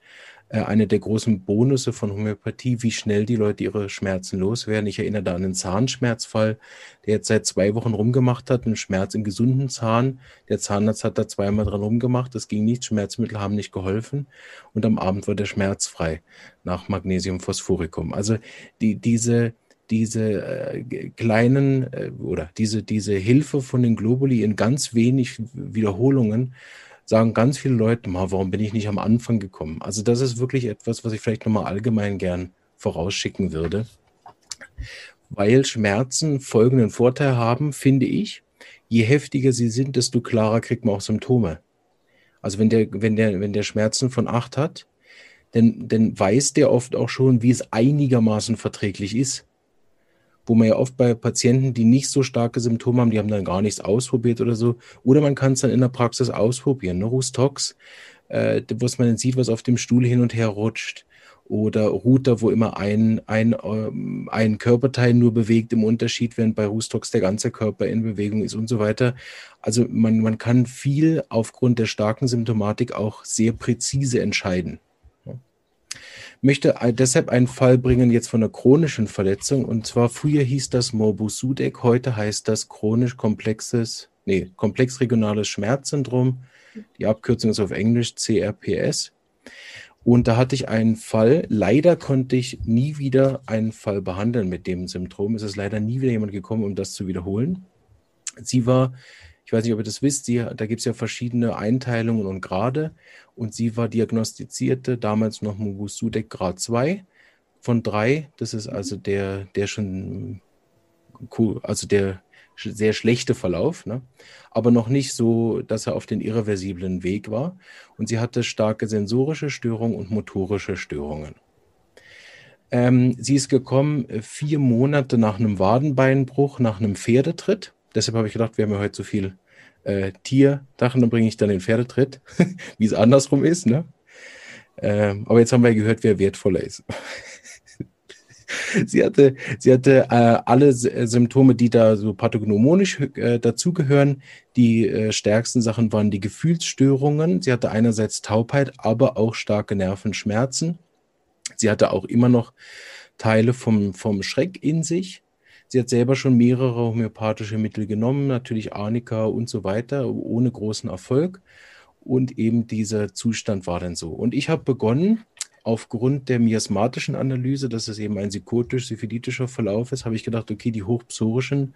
äh, eine der großen Bonusse von Homöopathie, wie schnell die Leute ihre Schmerzen loswerden. Ich erinnere da an einen Zahnschmerzfall, der jetzt seit zwei Wochen rumgemacht hat, einen Schmerz im gesunden Zahn. Der Zahnarzt hat da zweimal dran rumgemacht, das ging nicht, Schmerzmittel haben nicht geholfen und am Abend war der Schmerz frei nach Magnesiumphosphoricum. Also die, diese, diese äh, kleinen äh, oder diese, diese Hilfe von den Globuli in ganz wenig Wiederholungen sagen ganz viele Leute mal, warum bin ich nicht am Anfang gekommen? Also das ist wirklich etwas, was ich vielleicht nochmal allgemein gern vorausschicken würde. Weil Schmerzen folgenden Vorteil haben, finde ich, je heftiger sie sind, desto klarer kriegt man auch Symptome. Also wenn der, wenn der, wenn der Schmerzen von acht hat, dann, dann weiß der oft auch schon, wie es einigermaßen verträglich ist wo man ja oft bei Patienten, die nicht so starke Symptome haben, die haben dann gar nichts ausprobiert oder so. Oder man kann es dann in der Praxis ausprobieren. Ne? Rustox, äh, wo man dann sieht, was auf dem Stuhl hin und her rutscht. Oder Router, wo immer ein, ein, ähm, ein Körperteil nur bewegt im Unterschied, während bei Rustox der ganze Körper in Bewegung ist und so weiter. Also man, man kann viel aufgrund der starken Symptomatik auch sehr präzise entscheiden möchte deshalb einen Fall bringen jetzt von einer chronischen Verletzung. Und zwar früher hieß das Morbus Sudeck, heute heißt das chronisch komplexes, nee, komplex regionales Schmerzsyndrom. Die Abkürzung ist auf Englisch CRPS. Und da hatte ich einen Fall. Leider konnte ich nie wieder einen Fall behandeln mit dem Symptom. Es ist leider nie wieder jemand gekommen, um das zu wiederholen. Sie war ich weiß nicht, ob ihr das wisst, sie, da gibt es ja verschiedene Einteilungen und Grade. Und sie war diagnostizierte damals noch Mubusudek Grad 2 von 3. Das ist also der, der schon, also der sehr schlechte Verlauf, ne? aber noch nicht so, dass er auf den irreversiblen Weg war. Und sie hatte starke sensorische Störungen und motorische Störungen. Ähm, sie ist gekommen äh, vier Monate nach einem Wadenbeinbruch, nach einem Pferdetritt. Deshalb habe ich gedacht, wir haben ja heute so viel äh, Tierdachen, dann bringe ich dann den Pferdetritt, [LAUGHS] wie es andersrum ist. Ne? Ähm, aber jetzt haben wir gehört, wer wertvoller ist. [LAUGHS] sie hatte, sie hatte äh, alle äh, Symptome, die da so pathognomonisch äh, dazugehören. Die äh, stärksten Sachen waren die Gefühlsstörungen. Sie hatte einerseits Taubheit, aber auch starke Nervenschmerzen. Sie hatte auch immer noch Teile vom, vom Schreck in sich. Sie hat selber schon mehrere homöopathische Mittel genommen, natürlich Arnika und so weiter, ohne großen Erfolg. Und eben dieser Zustand war dann so. Und ich habe begonnen, aufgrund der miasmatischen Analyse, dass es eben ein psychotisch-syphilitischer Verlauf ist, habe ich gedacht, okay, die hochpsorischen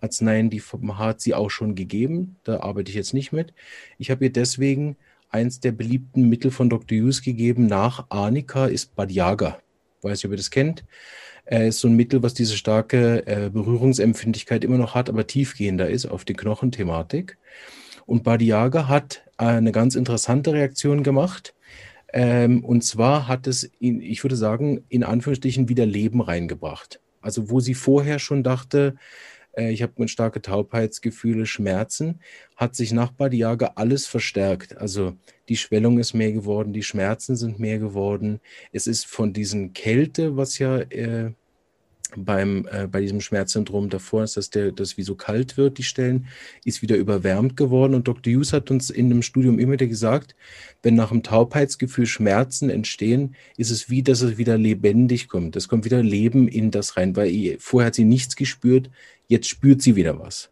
Arzneien, die hat sie auch schon gegeben. Da arbeite ich jetzt nicht mit. Ich habe ihr deswegen eins der beliebten Mittel von Dr. Hughes gegeben. Nach Arnika ist Badiaga. Weiß nicht, ob ihr das kennt. Äh, ist so ein Mittel, was diese starke äh, Berührungsempfindlichkeit immer noch hat, aber tiefgehender ist auf die Knochenthematik. Und Badiaga hat eine ganz interessante Reaktion gemacht. Ähm, und zwar hat es, in, ich würde sagen, in Anführungsstrichen wieder Leben reingebracht. Also wo sie vorher schon dachte, ich habe starke Taubheitsgefühle, Schmerzen, hat sich nach Badiaga alles verstärkt. Also die Schwellung ist mehr geworden, die Schmerzen sind mehr geworden. Es ist von diesen Kälte, was ja äh, beim, äh, bei diesem Schmerzsyndrom davor ist, dass der, das wie so kalt wird, die Stellen, ist wieder überwärmt geworden. Und Dr. Hughes hat uns in dem Studium immer wieder gesagt, wenn nach dem Taubheitsgefühl Schmerzen entstehen, ist es wie, dass es wieder lebendig kommt. Es kommt wieder Leben in das rein, weil vorher hat sie nichts gespürt, jetzt spürt sie wieder was.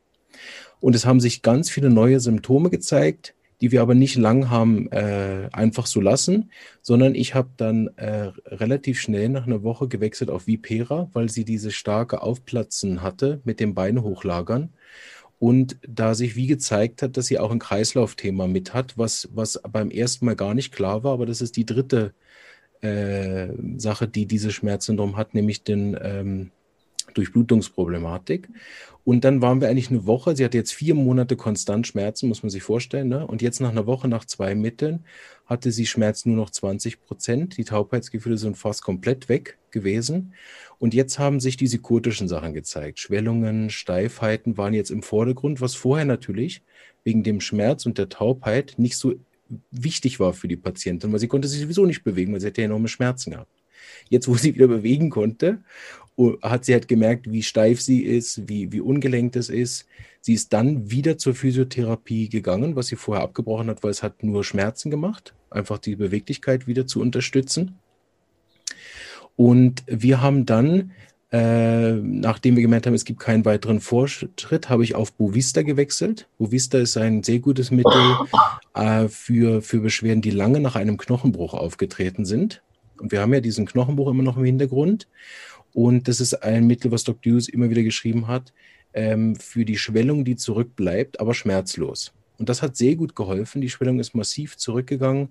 Und es haben sich ganz viele neue Symptome gezeigt, die wir aber nicht lang haben äh, einfach so lassen, sondern ich habe dann äh, relativ schnell nach einer Woche gewechselt auf Vipera, weil sie diese starke Aufplatzen hatte mit dem Bein hochlagern. Und da sich wie gezeigt hat, dass sie auch ein Kreislaufthema mit hat, was, was beim ersten Mal gar nicht klar war, aber das ist die dritte äh, Sache, die dieses Schmerzsyndrom hat, nämlich den ähm, Durchblutungsproblematik. Und dann waren wir eigentlich eine Woche, sie hatte jetzt vier Monate konstant Schmerzen, muss man sich vorstellen. Ne? Und jetzt nach einer Woche, nach zwei Mitteln, hatte sie Schmerzen nur noch 20 Prozent. Die Taubheitsgefühle sind fast komplett weg gewesen. Und jetzt haben sich die psychotischen Sachen gezeigt. Schwellungen, Steifheiten waren jetzt im Vordergrund, was vorher natürlich wegen dem Schmerz und der Taubheit nicht so wichtig war für die Patientin, weil sie konnte sich sowieso nicht bewegen, weil sie hatte enorme Schmerzen gehabt. Jetzt, wo sie wieder bewegen konnte hat sie halt gemerkt, wie steif sie ist, wie, wie ungelenkt es ist. Sie ist dann wieder zur Physiotherapie gegangen, was sie vorher abgebrochen hat, weil es hat nur Schmerzen gemacht, einfach die Beweglichkeit wieder zu unterstützen. Und wir haben dann, äh, nachdem wir gemerkt haben, es gibt keinen weiteren Fortschritt, habe ich auf Bovista gewechselt. Bovista ist ein sehr gutes Mittel äh, für, für Beschwerden, die lange nach einem Knochenbruch aufgetreten sind. Und wir haben ja diesen Knochenbruch immer noch im Hintergrund. Und das ist ein Mittel, was Dr. Hughes immer wieder geschrieben hat, ähm, für die Schwellung, die zurückbleibt, aber schmerzlos. Und das hat sehr gut geholfen. Die Schwellung ist massiv zurückgegangen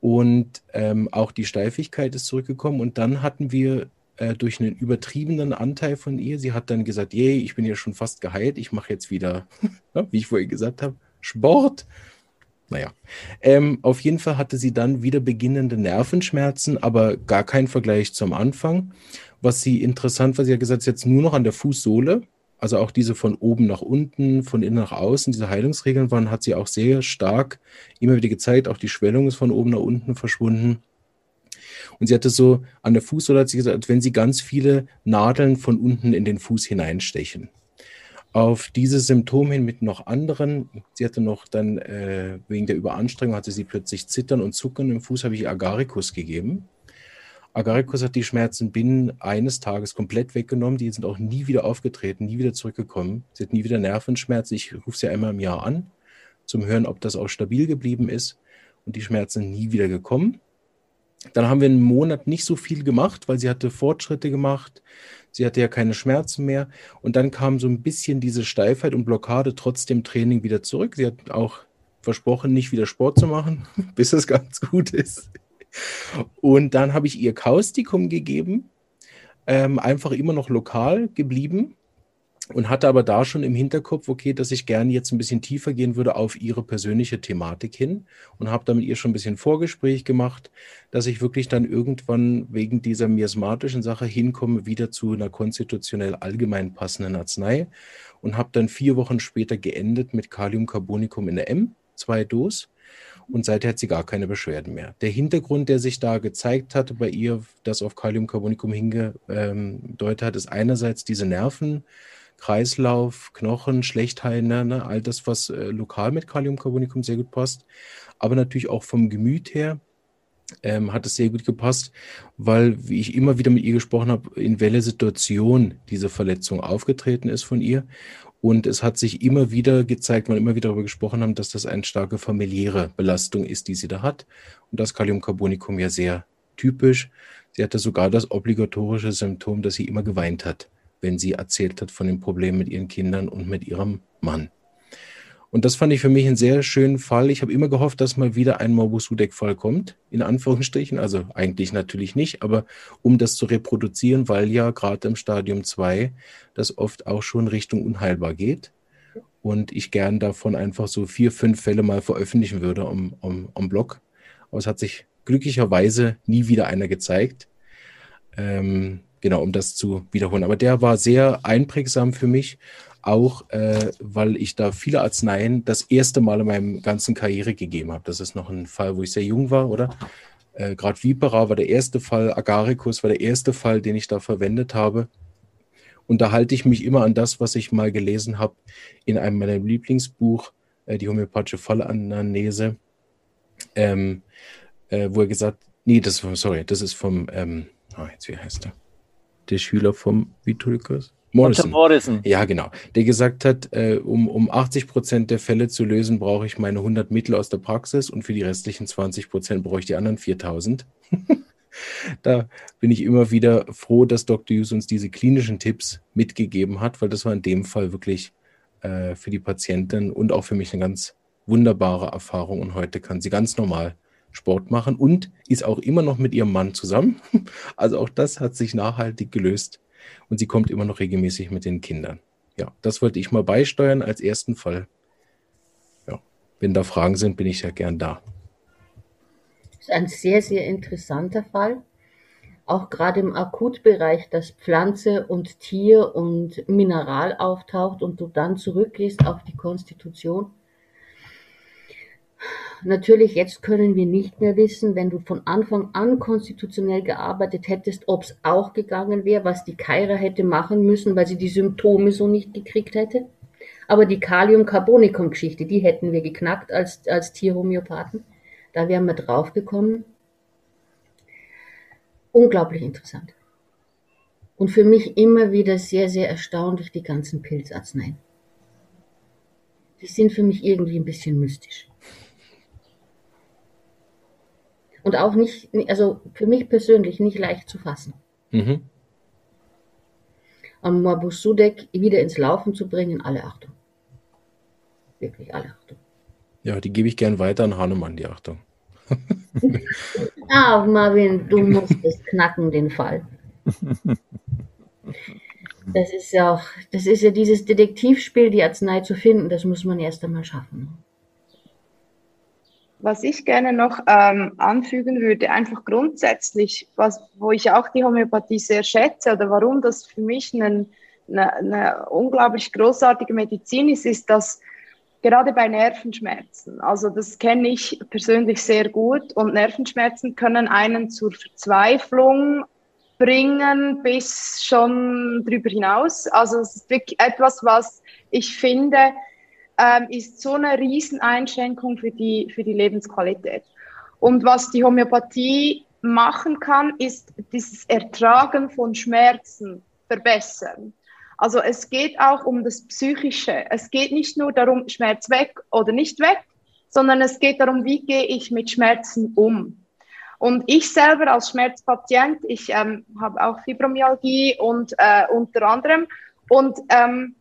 und ähm, auch die Steifigkeit ist zurückgekommen. Und dann hatten wir äh, durch einen übertriebenen Anteil von ihr, sie hat dann gesagt, yay, ich bin ja schon fast geheilt, ich mache jetzt wieder, [LAUGHS] wie ich vorhin gesagt habe, Sport. Naja, ähm, auf jeden Fall hatte sie dann wieder beginnende Nervenschmerzen, aber gar kein Vergleich zum Anfang. Was sie interessant war, sie hat gesagt, jetzt nur noch an der Fußsohle, also auch diese von oben nach unten, von innen nach außen, diese Heilungsregeln waren, hat sie auch sehr stark immer wieder gezeigt. Auch die Schwellung ist von oben nach unten verschwunden. Und sie hatte so an der Fußsohle, hat sie gesagt, wenn sie ganz viele Nadeln von unten in den Fuß hineinstechen. Auf dieses Symptom hin mit noch anderen, sie hatte noch dann äh, wegen der Überanstrengung, hatte sie plötzlich Zittern und Zucken im Fuß, habe ich Agaricus gegeben. Agaricus hat die Schmerzen binnen eines Tages komplett weggenommen. Die sind auch nie wieder aufgetreten, nie wieder zurückgekommen. Sie hat nie wieder Nervenschmerzen. Ich rufe sie einmal im Jahr an, zum Hören, ob das auch stabil geblieben ist. Und die Schmerzen sind nie wieder gekommen. Dann haben wir einen Monat nicht so viel gemacht, weil sie hatte Fortschritte gemacht. Sie hatte ja keine Schmerzen mehr. Und dann kam so ein bisschen diese Steifheit und Blockade trotz dem Training wieder zurück. Sie hat auch versprochen, nicht wieder Sport zu machen, [LAUGHS] bis es ganz gut ist. Und dann habe ich ihr Kaustikum gegeben, ähm, einfach immer noch lokal geblieben und hatte aber da schon im Hinterkopf, okay, dass ich gerne jetzt ein bisschen tiefer gehen würde auf ihre persönliche Thematik hin und habe da mit ihr schon ein bisschen Vorgespräch gemacht, dass ich wirklich dann irgendwann wegen dieser miasmatischen Sache hinkomme, wieder zu einer konstitutionell allgemein passenden Arznei und habe dann vier Wochen später geendet mit Kaliumcarbonicum in der M, zwei Dos und seither hat sie gar keine Beschwerden mehr. Der Hintergrund, der sich da gezeigt hatte bei ihr, das auf Kaliumcarbonicum hingedeutet hat, ist einerseits diese Nerven, Kreislauf, Knochen, Schlechtheilender, ne, all das, was äh, lokal mit Kaliumcarbonicum sehr gut passt, aber natürlich auch vom Gemüt her ähm, hat es sehr gut gepasst, weil, wie ich immer wieder mit ihr gesprochen habe, in welcher Situation diese Verletzung aufgetreten ist von ihr und es hat sich immer wieder gezeigt, weil wir immer wieder darüber gesprochen haben, dass das eine starke familiäre Belastung ist, die sie da hat. Und das Kaliumcarbonicum ja sehr typisch. Sie hatte sogar das obligatorische Symptom, dass sie immer geweint hat, wenn sie erzählt hat von den Problemen mit ihren Kindern und mit ihrem Mann. Und das fand ich für mich einen sehr schönen Fall. Ich habe immer gehofft, dass mal wieder ein Morbus-Sudeck-Fall kommt, in Anführungsstrichen. Also eigentlich natürlich nicht, aber um das zu reproduzieren, weil ja gerade im Stadium 2 das oft auch schon Richtung unheilbar geht. Und ich gern davon einfach so vier, fünf Fälle mal veröffentlichen würde am, am, am Blog. Aber es hat sich glücklicherweise nie wieder einer gezeigt. Ähm, genau, um das zu wiederholen. Aber der war sehr einprägsam für mich auch äh, weil ich da viele Arzneien das erste Mal in meinem ganzen Karriere gegeben habe. Das ist noch ein Fall, wo ich sehr jung war, oder? Äh, Gerade Vipera war der erste Fall, Agaricus war der erste Fall, den ich da verwendet habe. Und da halte ich mich immer an das, was ich mal gelesen habe in einem meiner Lieblingsbuch, äh, die homöopathische Fallanamnese, ähm, äh, wo er gesagt, nee, das ist, sorry, das ist vom, ähm, oh, jetzt wie heißt er? Der Schüler vom Vitulkus? Morrison. Morrison. Ja, genau. Der gesagt hat, äh, um, um 80 Prozent der Fälle zu lösen, brauche ich meine 100 Mittel aus der Praxis und für die restlichen 20 Prozent brauche ich die anderen 4000. [LAUGHS] da bin ich immer wieder froh, dass Dr. Hughes uns diese klinischen Tipps mitgegeben hat, weil das war in dem Fall wirklich äh, für die Patientin und auch für mich eine ganz wunderbare Erfahrung. Und heute kann sie ganz normal Sport machen und ist auch immer noch mit ihrem Mann zusammen. [LAUGHS] Also auch das hat sich nachhaltig gelöst und sie kommt immer noch regelmäßig mit den Kindern. Ja, das wollte ich mal beisteuern als ersten Fall. Ja, wenn da Fragen sind, bin ich ja gern da. Das ist ein sehr, sehr interessanter Fall. Auch gerade im Akutbereich, dass Pflanze und Tier und Mineral auftaucht und du dann zurückgehst auf die Konstitution Natürlich, jetzt können wir nicht mehr wissen, wenn du von Anfang an konstitutionell gearbeitet hättest, ob es auch gegangen wäre, was die Kaira hätte machen müssen, weil sie die Symptome so nicht gekriegt hätte. Aber die Kalium-Carbonicum-Geschichte, die hätten wir geknackt als, als Tierhomöopathen. Da wären wir draufgekommen. Unglaublich interessant. Und für mich immer wieder sehr, sehr erstaunlich die ganzen Pilzarzneien. Die sind für mich irgendwie ein bisschen mystisch. Und auch nicht, also für mich persönlich nicht leicht zu fassen. Mhm. Am Morbus Sudeck wieder ins Laufen zu bringen, alle Achtung. Wirklich alle Achtung. Ja, die gebe ich gern weiter an Hahnemann, die Achtung. [LAUGHS] ah, Marvin, du musst es knacken, den Fall. Das ist ja auch, das ist ja dieses Detektivspiel, die Arznei zu finden, das muss man erst einmal schaffen. Was ich gerne noch ähm, anfügen würde, einfach grundsätzlich, was, wo ich auch die Homöopathie sehr schätze oder warum das für mich eine, eine, eine unglaublich großartige Medizin ist, ist, dass gerade bei Nervenschmerzen, also das kenne ich persönlich sehr gut und Nervenschmerzen können einen zur Verzweiflung bringen bis schon drüber hinaus. Also es ist wirklich etwas, was ich finde, ähm, ist so eine Rieseneinschränkung für die, für die Lebensqualität. Und was die Homöopathie machen kann, ist dieses Ertragen von Schmerzen verbessern. Also es geht auch um das Psychische. Es geht nicht nur darum, Schmerz weg oder nicht weg, sondern es geht darum, wie gehe ich mit Schmerzen um. Und ich selber als Schmerzpatient, ich ähm, habe auch Fibromyalgie und äh, unter anderem und ähm,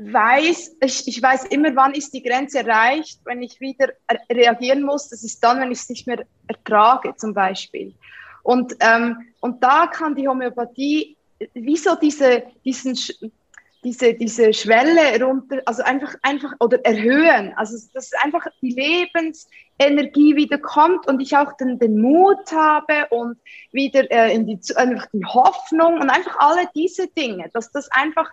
weiß, ich, ich weiß immer, wann ist die Grenze erreicht, wenn ich wieder reagieren muss. Das ist dann, wenn ich es nicht mehr ertrage, zum Beispiel. Und, ähm, und da kann die Homöopathie wie so diese, diesen, diese, diese Schwelle runter, also einfach, einfach oder erhöhen. Also, dass einfach die Lebensenergie wieder kommt und ich auch den, den Mut habe und wieder äh, in die, einfach die Hoffnung und einfach alle diese Dinge, dass das einfach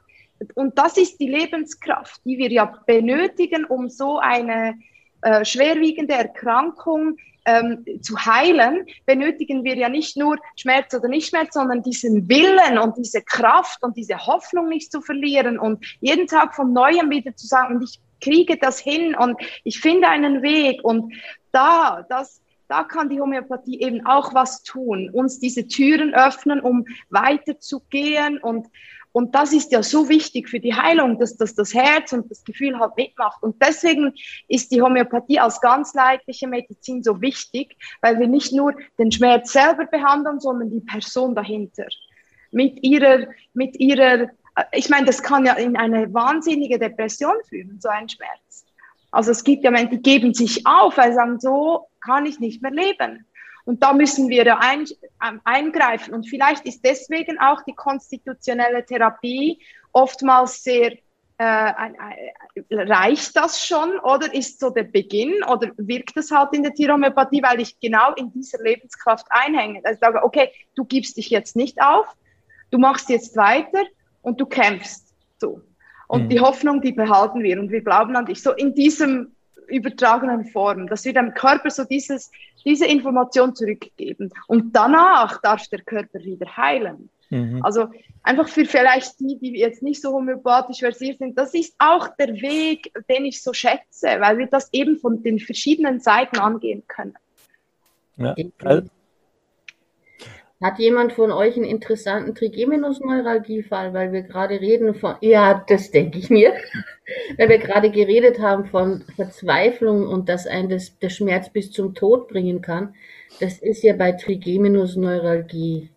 und das ist die Lebenskraft, die wir ja benötigen, um so eine äh, schwerwiegende Erkrankung ähm, zu heilen, benötigen wir ja nicht nur Schmerz oder nicht Schmerz, sondern diesen Willen und diese Kraft und diese Hoffnung nicht zu verlieren und jeden Tag von neuem wieder zu sagen, ich kriege das hin und ich finde einen Weg. Und da, das, da kann die Homöopathie eben auch was tun, uns diese Türen öffnen, um weiterzugehen und und das ist ja so wichtig für die Heilung, dass, dass das Herz und das Gefühl halt mitmacht. Und deswegen ist die Homöopathie als ganzleitliche Medizin so wichtig, weil wir nicht nur den Schmerz selber behandeln, sondern die Person dahinter. Mit ihrer, mit ihrer, ich meine, das kann ja in eine wahnsinnige Depression führen, so ein Schmerz. Also es gibt ja Menschen, die geben sich auf, weil sie sagen, so kann ich nicht mehr leben. Und da müssen wir ein, ähm, eingreifen. Und vielleicht ist deswegen auch die konstitutionelle Therapie oftmals sehr, äh, ein, ein, reicht das schon oder ist so der Beginn oder wirkt das halt in der Tierhomöopathie, weil ich genau in dieser Lebenskraft einhänge. Also ich sage, okay, du gibst dich jetzt nicht auf, du machst jetzt weiter und du kämpfst. So. Und mhm. die Hoffnung, die behalten wir und wir glauben an dich. So in diesem übertragenen Form, dass wir dem Körper so dieses, diese Information zurückgeben. Und danach darf der Körper wieder heilen. Mhm. Also einfach für vielleicht die, die jetzt nicht so homöopathisch versiert sind, das ist auch der Weg, den ich so schätze, weil wir das eben von den verschiedenen Seiten angehen können. Ja. Also hat jemand von euch einen interessanten Trigeminusneuralgiefall, weil wir gerade reden von, ja, das denke ich mir, [LAUGHS] weil wir gerade geredet haben von Verzweiflung und dass ein das, der Schmerz bis zum Tod bringen kann. Das ist ja bei Trigeminusneuralgie.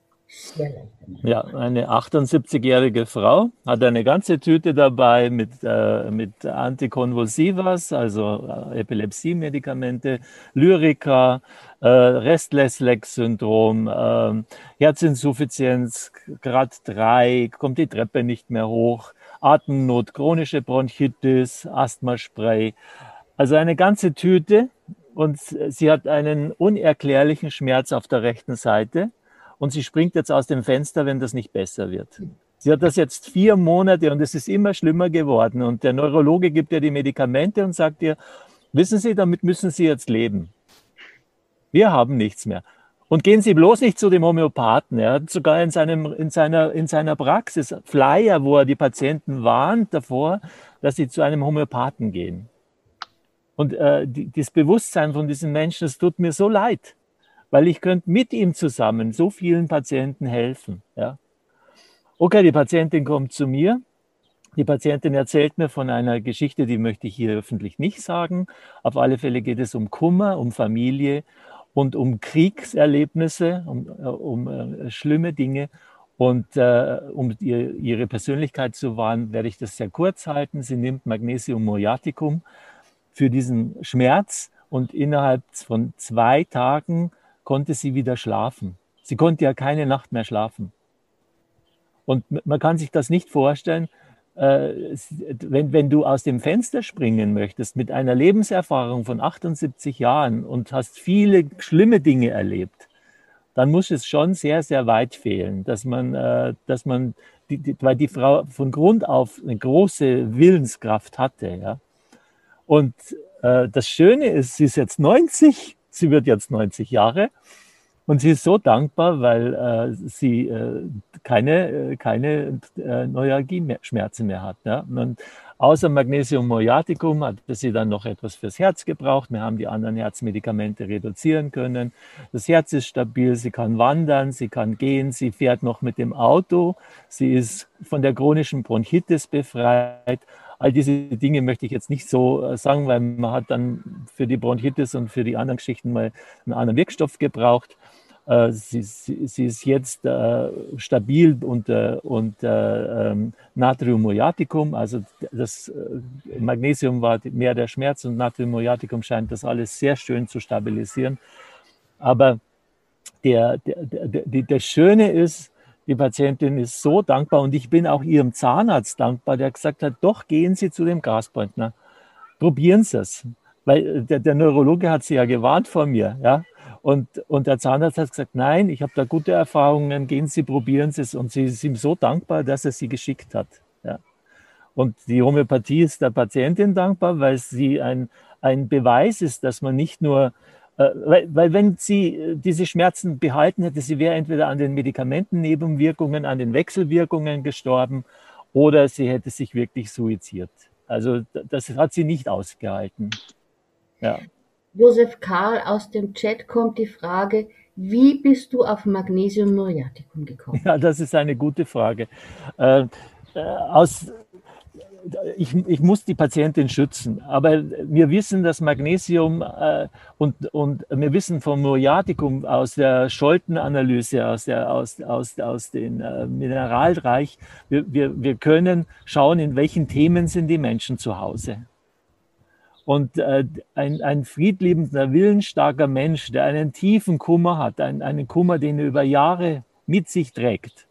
Ja, eine 78-jährige Frau hat eine ganze Tüte dabei mit, äh, mit Antikonvulsivas, also äh, Epilepsie-Medikamente, Lyrica, äh, Restless-Leg-Syndrom, äh, Herzinsuffizienz, Grad 3, kommt die Treppe nicht mehr hoch, Atemnot, chronische Bronchitis, Asthmaspray. Also eine ganze Tüte und sie hat einen unerklärlichen Schmerz auf der rechten Seite und sie springt jetzt aus dem Fenster, wenn das nicht besser wird. Sie hat das jetzt vier Monate und es ist immer schlimmer geworden. Und der Neurologe gibt ihr die Medikamente und sagt ihr, wissen Sie, damit müssen Sie jetzt leben. Wir haben nichts mehr. Und gehen Sie bloß nicht zu dem Homöopathen. Er hat sogar in, seinem, in, seiner, in seiner Praxis Flyer, wo er die Patienten warnt davor, dass sie zu einem Homöopathen gehen. Und äh, die, das Bewusstsein von diesen Menschen, es tut mir so leid weil ich könnte mit ihm zusammen so vielen Patienten helfen. Ja. Okay, die Patientin kommt zu mir. Die Patientin erzählt mir von einer Geschichte, die möchte ich hier öffentlich nicht sagen. Auf alle Fälle geht es um Kummer, um Familie und um Kriegserlebnisse, um, äh, um uh, schlimme Dinge. Und uh, um ihr, ihre Persönlichkeit zu wahren, werde ich das sehr kurz halten. Sie nimmt Magnesium Moriaticum für diesen Schmerz und innerhalb von zwei Tagen konnte sie wieder schlafen. Sie konnte ja keine Nacht mehr schlafen. Und man kann sich das nicht vorstellen, äh, wenn, wenn du aus dem Fenster springen möchtest mit einer Lebenserfahrung von 78 Jahren und hast viele schlimme Dinge erlebt, dann muss es schon sehr, sehr weit fehlen, dass man, äh, dass man die, die, weil die Frau von Grund auf eine große Willenskraft hatte. Ja? Und äh, das Schöne ist, sie ist jetzt 90 sie wird jetzt 90 Jahre und sie ist so dankbar, weil äh, sie äh, keine, äh, keine äh, Neuralgie-Schmerzen mehr hat. Ja? Und außer Magnesium Moriaticum hat sie dann noch etwas fürs Herz gebraucht. Wir haben die anderen Herzmedikamente reduzieren können. Das Herz ist stabil, sie kann wandern, sie kann gehen, sie fährt noch mit dem Auto, sie ist von der chronischen Bronchitis befreit All diese Dinge möchte ich jetzt nicht so äh, sagen, weil man hat dann für die Bronchitis und für die anderen Geschichten mal einen anderen Wirkstoff gebraucht. Äh, sie, sie, sie, ist jetzt äh, stabil unter, unter ähm, Natrium muriaticum, also das äh, Magnesium war mehr der Schmerz und Natrium muriaticum scheint das alles sehr schön zu stabilisieren. Aber der, der, der, der Schöne ist, die Patientin ist so dankbar und ich bin auch ihrem Zahnarzt dankbar, der gesagt hat, doch gehen Sie zu dem Gaspointner. Probieren Sie es. Weil äh, der, der Neurologe hat sie ja gewarnt vor mir. Ja? Und, und der Zahnarzt hat gesagt, nein, ich habe da gute Erfahrungen, gehen Sie, probieren Sie es. Und sie ist ihm so dankbar, dass er sie geschickt hat. Ja? Und die Homöopathie ist der Patientin dankbar, weil sie ein, ein Beweis ist, dass man nicht nur weil, weil wenn sie äh, diese Schmerzen behalten hätte, sie wäre entweder an den Medikamentennebenwirkungen, an den Wechselwirkungen gestorben oder sie hätte sich wirklich suiziert. Also das hat sie nicht ausgehalten. Ja. Josef Karl aus dem Chat kommt die Frage, wie bist du auf Magnesium Muriaticum gekommen? Ja, das ist eine gute Frage. Äh, äh aus ich, ich, muss die Patientin schützen, aber wir wissen, dass Magnesium äh, und, und wir wissen vom Muriaticum aus der Scholtenanalyse, aus, der, aus, aus, aus dem äh, Mineralreich, wir, wir, wir können schauen, in welchen Themen sind die Menschen zu Hause. Und äh, ein, ein friedliebender, willensstarker Mensch, der einen tiefen Kummer hat, ein, einen Kummer, den er über Jahre mit sich trägt,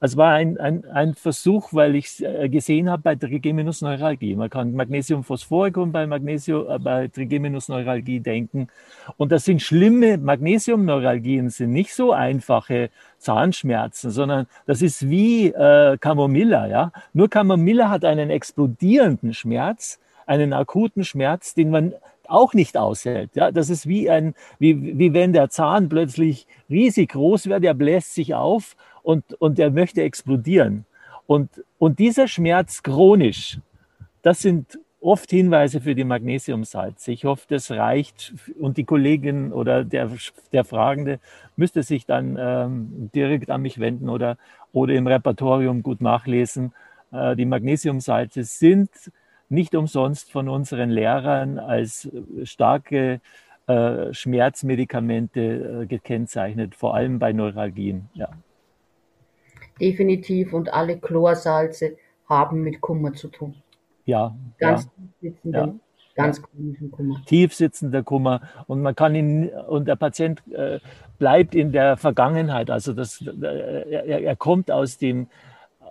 es war ein, ein, ein Versuch, weil ich äh, gesehen habe bei Trigeminusneuralgie. Man kann Magnesiumphosphoricum bei, Magnesium, äh, bei Trigeminusneuralgie denken. Und das sind schlimme Magnesiumneuralgien, sind nicht so einfache Zahnschmerzen, sondern das ist wie äh, Camomilla. Ja? Nur Camomilla hat einen explodierenden Schmerz, einen akuten Schmerz, den man auch nicht aushält. Ja, das ist wie ein, wie, wie wenn der Zahn plötzlich riesig groß wird, der bläst sich auf und, und er möchte explodieren. Und, und dieser Schmerz chronisch, das sind oft Hinweise für die Magnesiumsalze. Ich hoffe, das reicht und die Kollegin oder der, der Fragende müsste sich dann ähm, direkt an mich wenden oder, oder im Repertorium gut nachlesen. Äh, die Magnesiumsalze sind nicht umsonst von unseren Lehrern als starke äh, Schmerzmedikamente äh, gekennzeichnet, vor allem bei Neuralgien. Ja definitiv und alle Chlorsalze haben mit Kummer zu tun. Ja. Ganz ja. ganz chronischen Kummer. Tief sitzender Kummer und man kann ihn und der Patient äh, bleibt in der Vergangenheit. Also das, äh, er, er kommt aus dem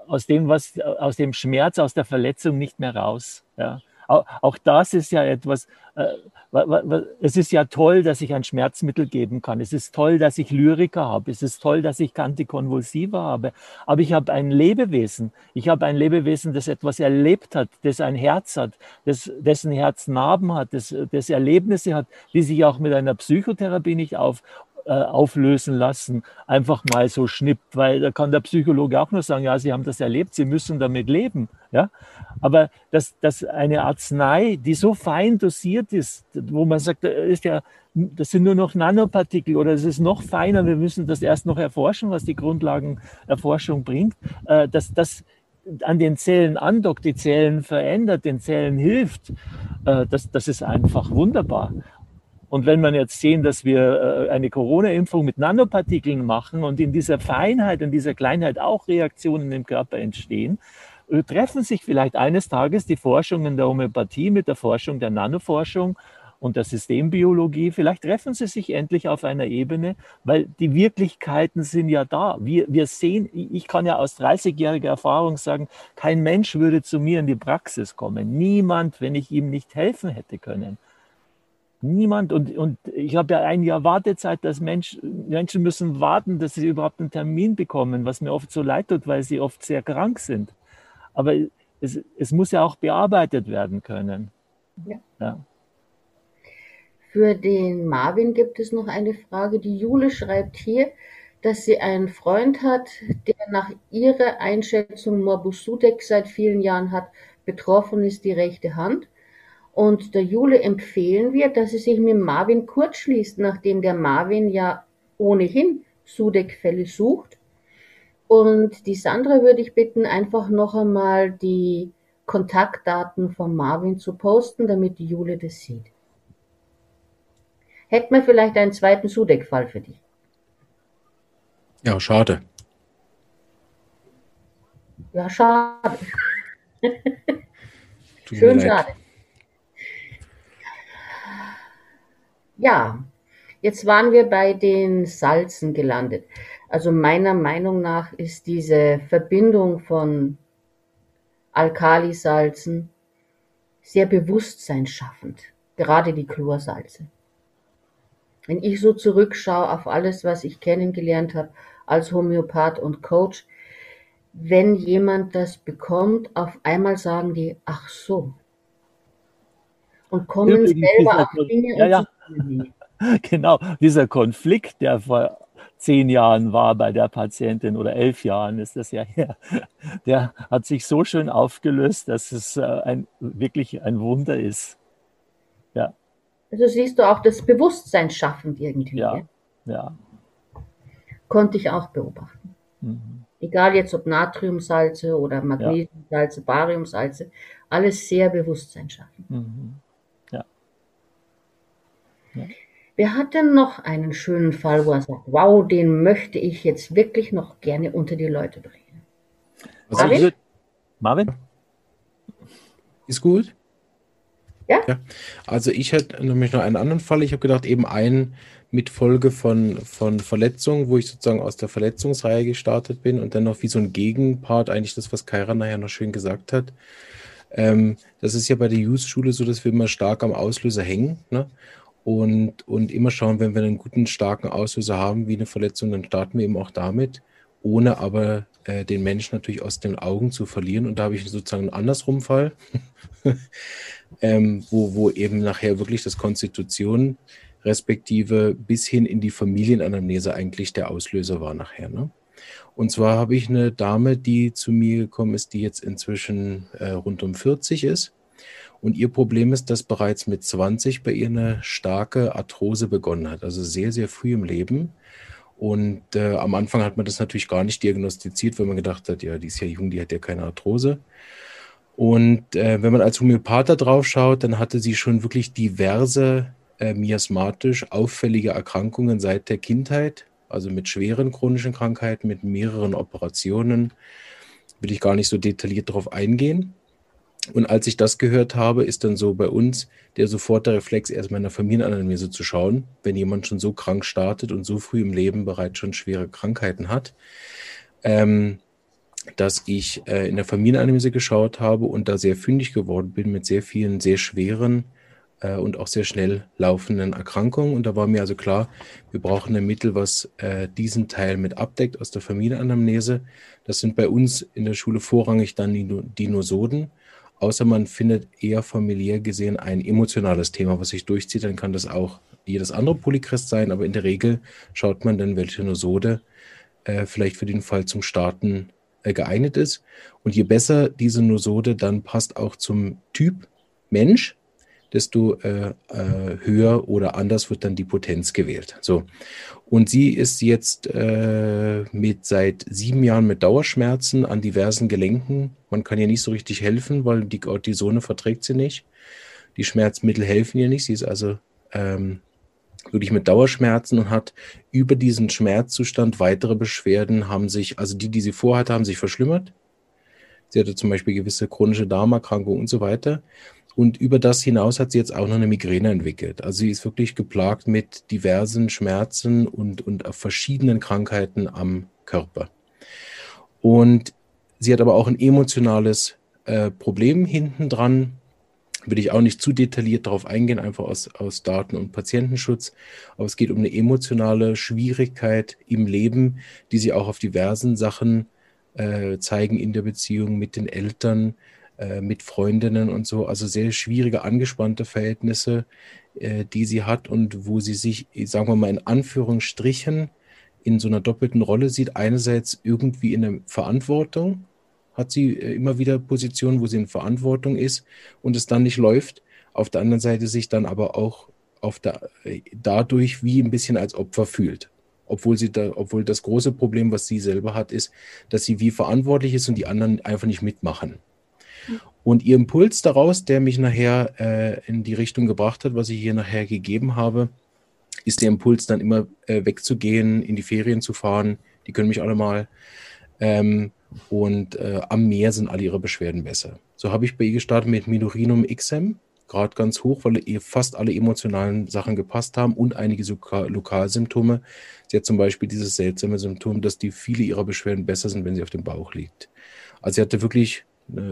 aus dem was aus dem Schmerz aus der Verletzung nicht mehr raus. Ja. Auch das ist ja etwas, äh, es ist ja toll, dass ich ein Schmerzmittel geben kann. Es ist toll, dass ich Lyriker habe. Es ist toll, dass ich Antikonvulsiva habe. Aber ich habe ein Lebewesen. Ich habe ein Lebewesen, das etwas erlebt hat, das ein Herz hat, das, dessen Herz Narben hat, das, das Erlebnisse hat, die sich auch mit einer Psychotherapie nicht auf, äh, auflösen lassen, einfach mal so schnippt, weil da kann der Psychologe auch nur sagen, ja, Sie haben das erlebt, Sie müssen damit leben. Ja? Aber dass, dass eine Arznei, die so fein dosiert ist, wo man sagt, ist ja, das sind nur noch Nanopartikel oder es ist noch feiner, wir müssen das erst noch erforschen, was die Grundlagenerforschung bringt, äh, dass das an den Zellen andockt, die Zellen verändert, den Zellen hilft, äh, das, das ist einfach wunderbar. Und wenn man jetzt sehen, dass wir äh, eine Corona-Impfung mit Nanopartikeln machen und in dieser Feinheit und dieser Kleinheit auch Reaktionen im Körper entstehen, äh, treffen sich vielleicht eines Tages die Forschungen der Homöopathie mit der Forschung der Nanoforschung und der Systembiologie. Vielleicht treffen sie sich endlich auf einer Ebene, weil die Wirklichkeiten sind ja da. Wir, wir sehen, ich kann ja aus 30-jähriger Erfahrung sagen, kein Mensch würde zu mir in die Praxis kommen. Niemand, wenn ich ihm nicht helfen hätte können. Niemand. Und, und ich habe ja ein Jahr Wartezeit, dass Mensch, Menschen müssen warten, dass sie überhaupt einen Termin bekommen, was mir oft so leid tut, weil sie oft sehr krank sind. Aber es, es muss ja auch bearbeitet werden können. Ja. ja. Für den Marvin gibt es noch eine Frage. Die Jule schreibt hier, dass sie einen Freund hat, der nach ihrer Einschätzung Morbus Sudex seit vielen Jahren hat. Betroffen ist die rechte Hand. Und der Jule empfehlen wir, dass sie sich mit Marvin kurzschließt, nachdem der Marvin ja ohnehin Sudeck-Fälle sucht. Und die Sandra würde ich bitten, einfach noch einmal die Kontaktdaten von Marvin zu posten, damit die Jule das sieht. Hätten wir vielleicht einen zweiten Sudeck-Fall für dich? Ja, schade. Ja, schade. Schön schade. Ja, jetzt waren wir bei den Salzen gelandet. Also meiner Meinung nach ist diese Verbindung von Alkalisalzen sehr bewusstseinsschaffend, gerade die Chlorsalze. Wenn ich so zurückschaue auf alles, was ich kennengelernt habe als Homöopath und Coach, wenn jemand das bekommt, auf einmal sagen die, ach so. Und kommen Übrigens selber auf Dinge ja, ja. [LAUGHS] Genau, dieser Konflikt, der vor zehn Jahren war bei der Patientin oder elf Jahren ist das ja her, [LAUGHS] der hat sich so schön aufgelöst, dass es äh, ein, wirklich ein Wunder ist. Ja. Also siehst du auch das Bewusstsein schaffend irgendwie. Ja, ja. Konnte ich auch beobachten. Mhm. Egal jetzt ob Natriumsalze oder Magnesiumsalze, ja. Bariumsalze, alles sehr Bewusstsein schaffen. Mhm. Ja. ja. Wer hat denn noch einen schönen Fall, wo er sagt, wow, den möchte ich jetzt wirklich noch gerne unter die Leute bringen? Also Marvin? Würde, Marvin? Ist gut? Ja? ja. Also ich hätte nämlich noch einen anderen Fall. Ich habe gedacht, eben einen mit Folge von, von Verletzungen, wo ich sozusagen aus der Verletzungsreihe gestartet bin und dann noch wie so ein Gegenpart, eigentlich das, was Kaira nachher noch schön gesagt hat. Ähm, das ist ja bei der Youth-Schule so, dass wir immer stark am Auslöser hängen. Ne? Und, und immer schauen, wenn wir einen guten, starken Auslöser haben, wie eine Verletzung, dann starten wir eben auch damit, ohne aber äh, den Menschen natürlich aus den Augen zu verlieren. Und da habe ich sozusagen einen andersrum Fall, [LAUGHS] ähm, wo, wo eben nachher wirklich das Konstitution respektive bis hin in die Familienanamnese eigentlich der Auslöser war nachher. Ne? Und zwar habe ich eine Dame, die zu mir gekommen ist, die jetzt inzwischen äh, rund um 40 ist und ihr Problem ist, dass bereits mit 20 bei ihr eine starke Arthrose begonnen hat, also sehr, sehr früh im Leben. Und äh, am Anfang hat man das natürlich gar nicht diagnostiziert, weil man gedacht hat, ja, die ist ja jung, die hat ja keine Arthrose. Und äh, wenn man als Homöopath da drauf dann hatte sie schon wirklich diverse äh, miasmatisch auffällige Erkrankungen seit der Kindheit, also mit schweren chronischen Krankheiten, mit mehreren Operationen. Will ich gar nicht so detailliert darauf eingehen. Und als ich das gehört habe, ist dann so bei uns der sofort Reflex, erstmal in der Familienanalyse zu schauen, wenn jemand schon so krank startet und so früh im Leben bereits schon schwere Krankheiten hat, ähm, dass ich äh, in der Familienanalyse geschaut habe und da sehr fündig geworden bin mit sehr vielen sehr schweren äh, und auch sehr schnell laufenden Erkrankungen. Und da war mir also klar, wir brauchen ein Mittel, was äh, diesen Teil mit abdeckt aus der Familienanamnese. Das sind bei uns in der Schule vorrangig dann die Dinosoden außer man findet eher familiär gesehen ein emotionales Thema, was sich durchzieht, dann kann das auch jedes andere Polychrist sein, aber in der Regel schaut man dann, welche Nosode äh, vielleicht für den Fall zum Starten äh, geeignet ist. Und je besser diese Nosode dann passt auch zum Typ Mensch, desto äh, äh, höher oder anders wird dann die Potenz gewählt. So. Und sie ist jetzt äh, mit seit sieben Jahren mit Dauerschmerzen an diversen Gelenken. Man kann ihr nicht so richtig helfen, weil die Cortisone verträgt sie nicht. Die Schmerzmittel helfen ihr nicht. Sie ist also ähm, wirklich mit Dauerschmerzen und hat über diesen Schmerzzustand weitere Beschwerden haben sich, also die, die sie vorhat, haben sich verschlimmert. Sie hatte zum Beispiel gewisse chronische Darmerkrankungen und so weiter. Und über das hinaus hat sie jetzt auch noch eine Migräne entwickelt. Also sie ist wirklich geplagt mit diversen Schmerzen und, und verschiedenen Krankheiten am Körper. Und sie hat aber auch ein emotionales äh, Problem hinten dran. Will ich auch nicht zu detailliert darauf eingehen, einfach aus, aus Daten- und Patientenschutz. Aber es geht um eine emotionale Schwierigkeit im Leben, die sie auch auf diversen Sachen äh, zeigen in der Beziehung mit den Eltern, äh, mit Freundinnen und so. Also sehr schwierige, angespannte Verhältnisse, äh, die sie hat und wo sie sich, sagen wir mal, in Anführungsstrichen in so einer doppelten Rolle sieht. Einerseits irgendwie in der Verantwortung, hat sie äh, immer wieder Positionen, wo sie in Verantwortung ist und es dann nicht läuft. Auf der anderen Seite sich dann aber auch auf der, äh, dadurch wie ein bisschen als Opfer fühlt obwohl sie da, obwohl das große Problem, was sie selber hat, ist, dass sie wie verantwortlich ist und die anderen einfach nicht mitmachen. Und ihr Impuls daraus, der mich nachher äh, in die Richtung gebracht hat, was ich hier nachher gegeben habe, ist der Impuls dann immer äh, wegzugehen, in die Ferien zu fahren. Die können mich alle mal. Ähm, und äh, am Meer sind alle ihre Beschwerden besser. So habe ich bei ihr gestartet mit Minorinum XM, gerade ganz hoch, weil ihr fast alle emotionalen Sachen gepasst haben und einige Lokalsymptome. Sie hat zum Beispiel dieses seltsame Symptom, dass die viele ihrer Beschwerden besser sind, wenn sie auf dem Bauch liegt. Also sie hatte wirklich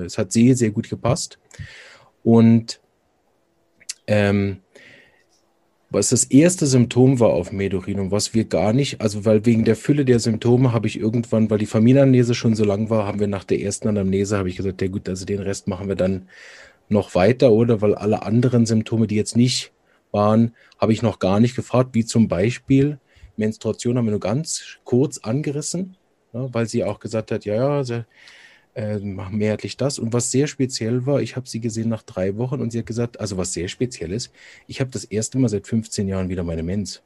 es hat sehr, sehr gut gepasst. Und ähm, was das erste Symptom war auf Medorinum, was wir gar nicht, also weil wegen der Fülle der Symptome habe ich irgendwann, weil die Familienanamnese schon so lang war, haben wir nach der ersten Anamnese, habe ich gesagt, ja gut, also den Rest machen wir dann noch weiter oder weil alle anderen Symptome, die jetzt nicht waren, habe ich noch gar nicht gefragt, wie zum Beispiel Menstruation haben wir nur ganz kurz angerissen, ja, weil sie auch gesagt hat, ja, ja, äh, mehrheitlich das. Und was sehr speziell war, ich habe sie gesehen nach drei Wochen und sie hat gesagt, also was sehr speziell ist, ich habe das erste Mal seit 15 Jahren wieder meine Mens.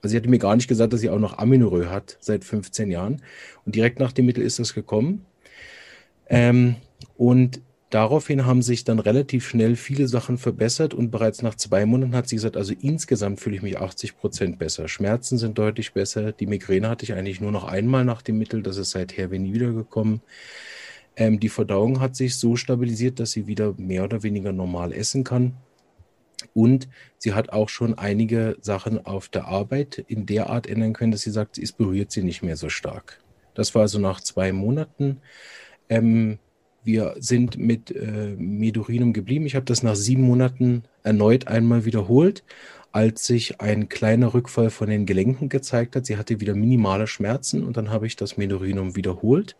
Also sie hatte mir gar nicht gesagt, dass sie auch noch Aminorö hat seit 15 Jahren. Und direkt nach dem Mittel ist das gekommen. Ähm, und daraufhin haben sich dann relativ schnell viele Sachen verbessert und bereits nach zwei Monaten hat sie gesagt, also insgesamt fühle ich mich 80 Prozent besser. Schmerzen sind deutlich besser. Die Migräne hatte ich eigentlich nur noch einmal nach dem Mittel. Das ist seither nie wiedergekommen. Ähm, die Verdauung hat sich so stabilisiert, dass sie wieder mehr oder weniger normal essen kann. Und sie hat auch schon einige Sachen auf der Arbeit in der Art ändern können, dass sie sagt, es berührt sie nicht mehr so stark. Das war also nach zwei Monaten. Ähm, wir sind mit äh, Medurinum geblieben. Ich habe das nach sieben Monaten erneut einmal wiederholt, als sich ein kleiner Rückfall von den Gelenken gezeigt hat. Sie hatte wieder minimale Schmerzen und dann habe ich das Medurinum wiederholt.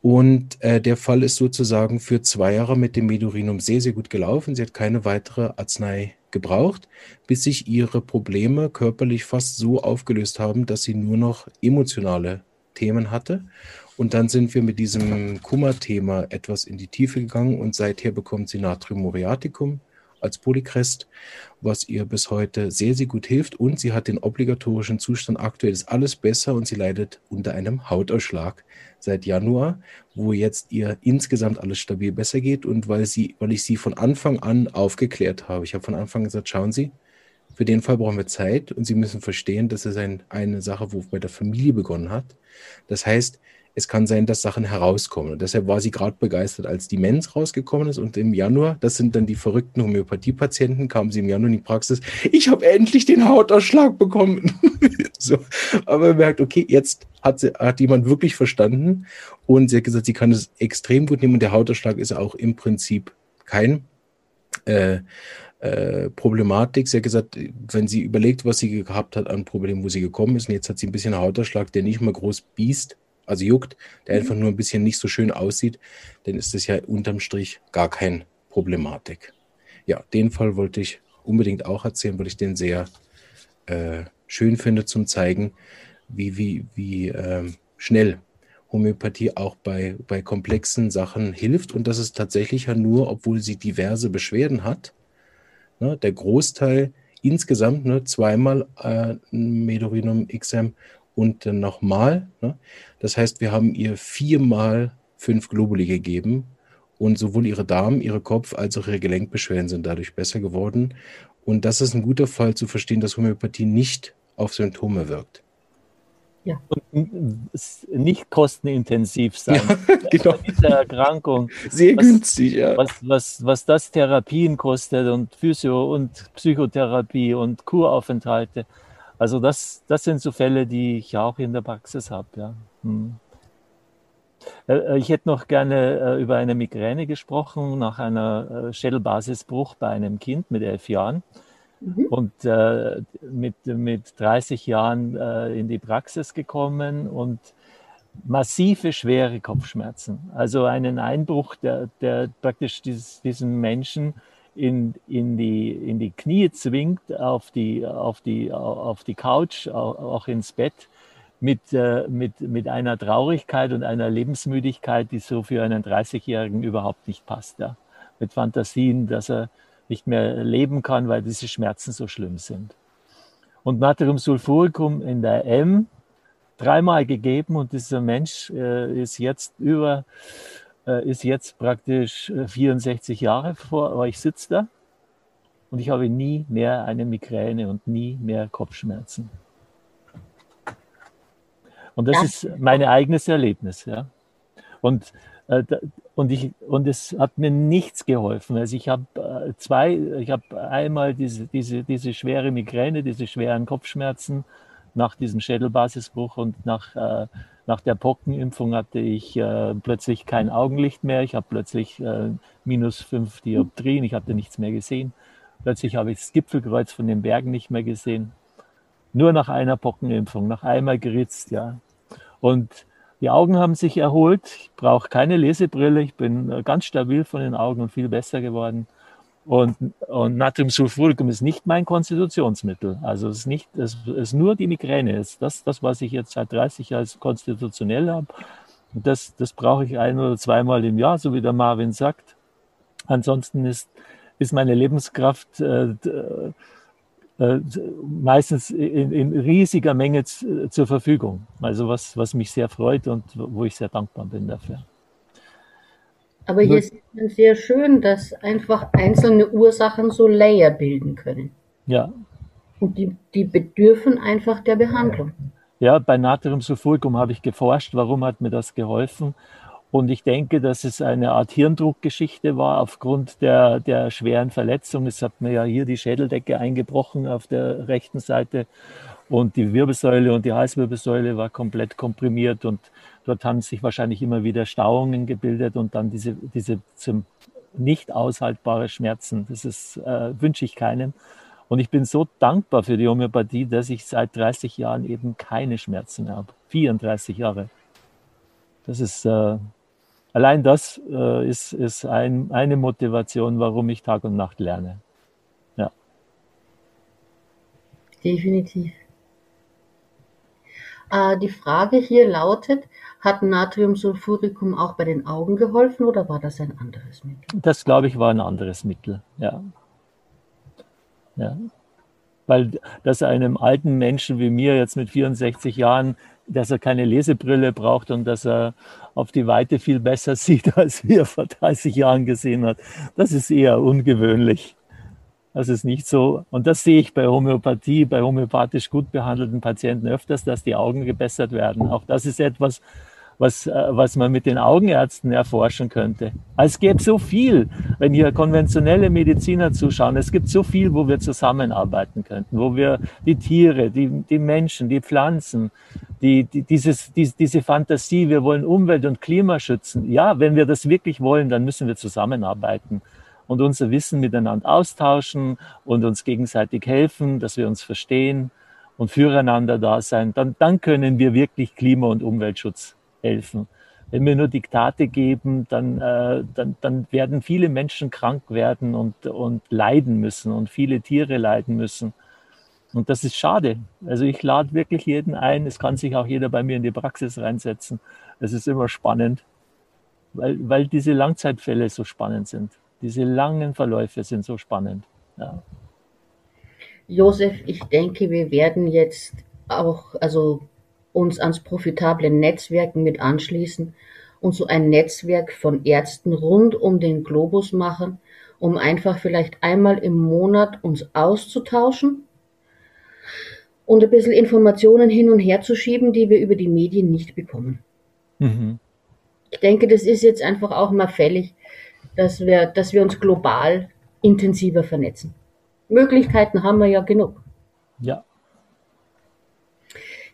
Und äh, der Fall ist sozusagen für zwei Jahre mit dem Medurinum sehr, sehr gut gelaufen. Sie hat keine weitere Arznei gebraucht, bis sich ihre Probleme körperlich fast so aufgelöst haben, dass sie nur noch emotionale Themen hatte. Und dann sind wir mit diesem Kummerthema etwas in die Tiefe gegangen und seither bekommt sie Natrium muriaticum als Polykrest, was ihr bis heute sehr, sehr gut hilft. Und sie hat den obligatorischen Zustand. Aktuell ist alles besser und sie leidet unter einem Hautausschlag seit Januar, wo jetzt ihr insgesamt alles stabil besser geht und weil sie, weil ich sie von Anfang an aufgeklärt habe. Ich habe von Anfang an gesagt, schauen Sie, für den Fall brauchen wir Zeit und Sie müssen verstehen, dass es ein, eine Sache, wo bei der Familie begonnen hat. Das heißt, es kann sein, dass Sachen herauskommen. Und deshalb war sie gerade begeistert, als die Mens rausgekommen ist. Und im Januar, das sind dann die verrückten Homöopathie-Patienten, kamen sie im Januar in die Praxis. Ich habe endlich den Hautausschlag bekommen. [LAUGHS] so. Aber man merkt, okay, jetzt hat, sie, hat jemand wirklich verstanden. Und sie hat gesagt, sie kann es extrem gut nehmen. Und der Hautausschlag ist auch im Prinzip kein äh, äh, Problematik. Sie hat gesagt, wenn sie überlegt, was sie gehabt hat an Problemen, wo sie gekommen ist, und jetzt hat sie ein bisschen einen Hautausschlag, der nicht mal groß biest, also juckt, der mhm. einfach nur ein bisschen nicht so schön aussieht, dann ist das ja unterm Strich gar keine Problematik. Ja, den Fall wollte ich unbedingt auch erzählen, weil ich den sehr äh, schön finde zum zeigen, wie, wie, wie äh, schnell Homöopathie auch bei, bei komplexen Sachen hilft und das ist tatsächlich ja nur, obwohl sie diverse Beschwerden hat, ne, der Großteil insgesamt ne, zweimal äh, Medorinum XM und dann nochmal. Ne? Das heißt, wir haben ihr viermal fünf Globuli gegeben und sowohl ihre Darm, ihre Kopf als auch ihre Gelenkbeschwerden sind dadurch besser geworden. Und das ist ein guter Fall zu verstehen, dass Homöopathie nicht auf Symptome wirkt. Ja. Und nicht kostenintensiv sein. Ja, [LAUGHS] genau. Diese Erkrankung. Sehr was, günstig, ja. Was, was, was das Therapien kostet und Physio- und Psychotherapie und Kuraufenthalte. Also das, das sind so Fälle, die ich auch in der Praxis habe. Ja. Hm. Äh, äh, ich hätte noch gerne äh, über eine Migräne gesprochen nach einer Schädelbasisbruch bei einem Kind mit elf Jahren mhm. und mit, mit 30 Jahren in die Praxis gekommen und massive, schwere Kopfschmerzen. Also einen Einbruch, der, der praktisch dieses, diesen Menschen in, in, die, in die Knie zwingt, auf die, auf die, auf die Couch, auch ins Bett, mit, äh, mit, mit einer Traurigkeit und einer Lebensmüdigkeit, die so für einen 30-Jährigen überhaupt nicht passt. Ja. Mit Fantasien, dass er nicht mehr leben kann, weil diese Schmerzen so schlimm sind. Und Natriumsulfuricum in der M dreimal gegeben und dieser Mensch äh, ist jetzt über ist jetzt praktisch 64 äh, Jahre vor, aber ich sitze da und ich habe nie mehr eine Migräne und nie mehr Kopfschmerzen. Und das ja. ist mein eigenes Erlebnis. Ja. Und, äh, und, ich, und es hat mir nichts geholfen. Also ich habe äh, zwei, ich habe einmal diese, diese, diese schwere Migräne, diese schweren Kopfschmerzen nach diesem Schädelbasisbruch und nach äh, nach der Pockenimpfung hatte ich äh, plötzlich kein Augenlicht mehr. Ich habe plötzlich äh, minus fünf Dioptrien. Ich hatte nichts mehr gesehen. Plötzlich habe ich das Gipfelkreuz von den Bergen nicht mehr gesehen. Nur nach einer Pockenimpfung, nach einmal geritzt, ja. Und Die Augen haben sich erholt. Ich brauche keine Lesebrille. Ich bin äh, ganz stabil von den Augen und viel besser geworden. Und, und Natriumsulfuricum ist nicht mein Konstitutionsmittel. Also es ist nicht, es ist nur die Migräne. Es ist das, das, was ich jetzt seit 30 Jahren konstitutionell habe. Und das, das brauche ich ein oder zweimal im Jahr, so wie der Marvin sagt. Ansonsten ist, ist meine Lebenskraft äh, äh, meistens in, in, riesiger Menge zur Verfügung. Also was, was mich sehr freut und wo ich sehr dankbar bin dafür. Aber hier ist es sehr schön, dass einfach einzelne Ursachen so Layer bilden können. Ja. Und die, die bedürfen einfach der Behandlung. Ja, bei Natriumsulfuricum habe ich geforscht, warum hat mir das geholfen? Und ich denke, dass es eine Art Hirndruckgeschichte war aufgrund der, der schweren Verletzung. Es hat mir ja hier die Schädeldecke eingebrochen auf der rechten Seite und die Wirbelsäule und die Halswirbelsäule war komplett komprimiert und dort haben sich wahrscheinlich immer wieder Stauungen gebildet und dann diese, diese nicht aushaltbare Schmerzen. Das ist, äh, wünsche ich keinem. Und ich bin so dankbar für die Homöopathie, dass ich seit 30 Jahren eben keine Schmerzen habe. 34 Jahre. Das ist äh, allein das äh, ist, ist ein, eine Motivation, warum ich Tag und Nacht lerne. Ja. Definitiv. Äh, die Frage hier lautet, hat Natriumsulfuricum auch bei den Augen geholfen oder war das ein anderes Mittel? Das, glaube ich, war ein anderes Mittel, ja. Ja. Weil das einem alten Menschen wie mir jetzt mit 64 Jahren dass er keine Lesebrille braucht und dass er auf die Weite viel besser [LAUGHS] sieht, als wir vor 30 Jahren gesehen hat. Das ist eher ungewöhnlich. Das ist nicht so. Und das sehe ich bei Homöopathie, bei homöopathisch gut behandelten Patienten öfters, dass die Augen gebessert werden. Auch das ist etwas, was, äh, was man mit den Augenärzten erforschen könnte. Es gäbe so viel, wenn hier konventionelle Mediziner zuschauen, es gibt so viel, wo wir zusammenarbeiten könnten, wo wir die Tiere, die, die Menschen, die Pflanzen, die, die, dieses, die, diese Fantasie, wir wollen Umwelt und Klima schützen. Ja, wenn wir das wirklich wollen, dann müssen wir zusammenarbeiten und unser Wissen miteinander austauschen und uns gegenseitig helfen, dass wir uns verstehen und füreinander da sein. Dann, dann können wir wirklich Klima- und Umweltschutz helfen. Wenn wir nur Diktate geben, dann, äh, dann, dann werden viele Menschen krank werden und, und leiden müssen und viele Tiere leiden müssen. Und das ist schade. Also ich lade wirklich jeden ein. Es kann sich auch jeder bei mir in die Praxis reinsetzen. Es ist immer spannend, weil, weil diese Langzeitfälle so spannend sind. Diese langen Verläufe sind so spannend. Ja. Josef, ich denke, wir werden jetzt auch, also uns ans profitable Netzwerken mit anschließen und so ein Netzwerk von Ärzten rund um den Globus machen, um einfach vielleicht einmal im Monat uns auszutauschen und ein bisschen Informationen hin und her zu schieben, die wir über die Medien nicht bekommen. Mhm. Ich denke, das ist jetzt einfach auch mal fällig, dass wir, dass wir uns global intensiver vernetzen. Möglichkeiten haben wir ja genug. Ja.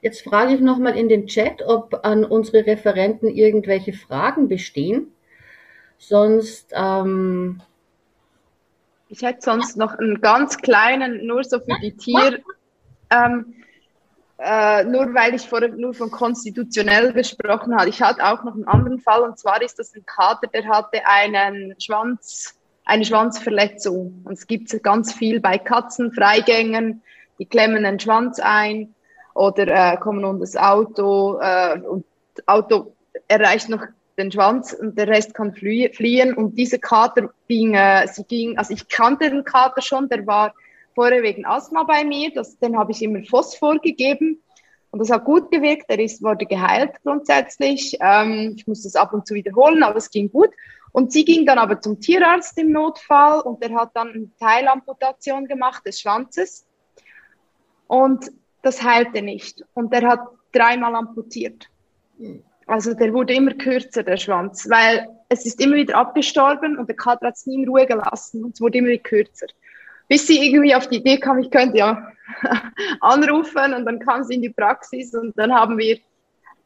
Jetzt frage ich nochmal in den Chat, ob an unsere Referenten irgendwelche Fragen bestehen. Sonst. Ähm ich hätte sonst noch einen ganz kleinen, nur so für die Tier. Ähm, äh, nur weil ich vorher nur von konstitutionell gesprochen habe. Ich hatte auch noch einen anderen Fall und zwar ist das ein Kater, der hatte einen Schwanz, eine Schwanzverletzung. Und es gibt ganz viel bei Katzen, Freigängern, die klemmen den Schwanz ein oder äh, kommen unter das Auto äh, und das Auto erreicht noch den Schwanz und der Rest kann fliehen. Und diese Kater ging, äh, sie ging, also ich kannte den Kater schon, der war vorher wegen Asthma bei mir, das, den habe ich immer Phosphor gegeben. Und das hat gut gewirkt, er ist, wurde geheilt grundsätzlich. Ähm, ich musste es ab und zu wiederholen, aber es ging gut. Und sie ging dann aber zum Tierarzt im Notfall und der hat dann eine Teilamputation gemacht des Schwanzes. Und das heilte nicht. Und der hat dreimal amputiert. Also der wurde immer kürzer, der Schwanz, weil es ist immer wieder abgestorben und der Kater hat es nie in Ruhe gelassen und es wurde immer wieder kürzer. Bis sie irgendwie auf die Idee kam, ich könnte ja [LAUGHS] anrufen und dann kam sie in die Praxis und dann haben wir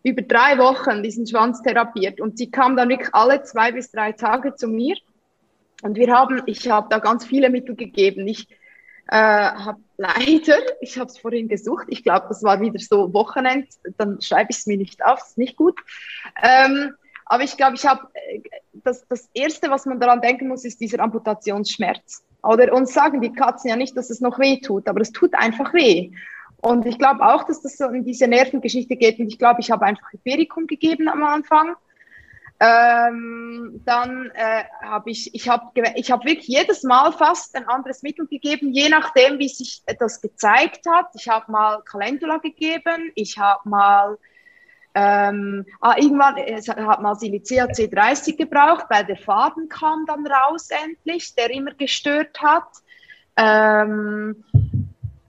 über drei Wochen diesen Schwanz therapiert und sie kam dann wirklich alle zwei bis drei Tage zu mir und wir haben, ich habe da ganz viele Mittel gegeben. Ich äh, habe leider, ich habe es vorhin gesucht, ich glaube, das war wieder so Wochenend, dann schreibe ich es mir nicht auf, ist nicht gut. Ähm, aber ich glaube, ich habe äh, das, das Erste, was man daran denken muss, ist dieser Amputationsschmerz. Oder uns sagen die Katzen ja nicht, dass es noch weh tut, aber es tut einfach weh. Und ich glaube auch, dass das so in diese Nervengeschichte geht. Und ich glaube, ich habe einfach Hypericum gegeben am Anfang. Ähm, dann äh, habe ich, ich habe ich hab wirklich jedes Mal fast ein anderes Mittel gegeben, je nachdem, wie sich das gezeigt hat. Ich habe mal Calendula gegeben, ich habe mal ähm, ah, irgendwann hat mal Silicea C30 gebraucht, weil der Faden kam dann raus endlich, der immer gestört hat. Ähm,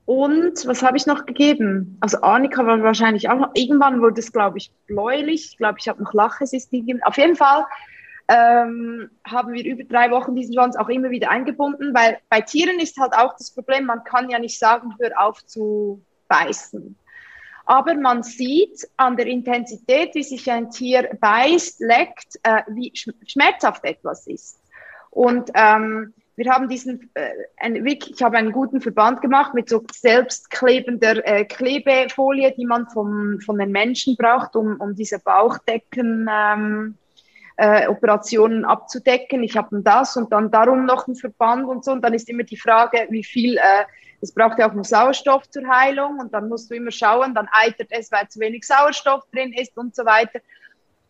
und was habe ich noch gegeben? Also Arnika war wahrscheinlich auch noch. Irgendwann wurde es, glaube ich, bläulich. Ich glaube, ich habe noch Lachesis gegeben. Auf jeden Fall ähm, haben wir über drei Wochen diesen Schwanz auch immer wieder eingebunden, weil bei Tieren ist halt auch das Problem, man kann ja nicht sagen, hör auf zu beißen. Aber man sieht an der Intensität, wie sich ein Tier beißt, leckt, äh, wie schmerzhaft etwas ist. Und ähm, wir haben diesen, äh, ein, ich habe einen guten Verband gemacht mit so selbstklebender äh, Klebefolie, die man vom, von den Menschen braucht, um, um diese Bauchdecken ähm, äh, abzudecken. Ich habe das und dann darum noch einen Verband und so. Und dann ist immer die Frage, wie viel, äh, es braucht ja auch noch Sauerstoff zur Heilung und dann musst du immer schauen, dann eitert es, weil zu wenig Sauerstoff drin ist und so weiter.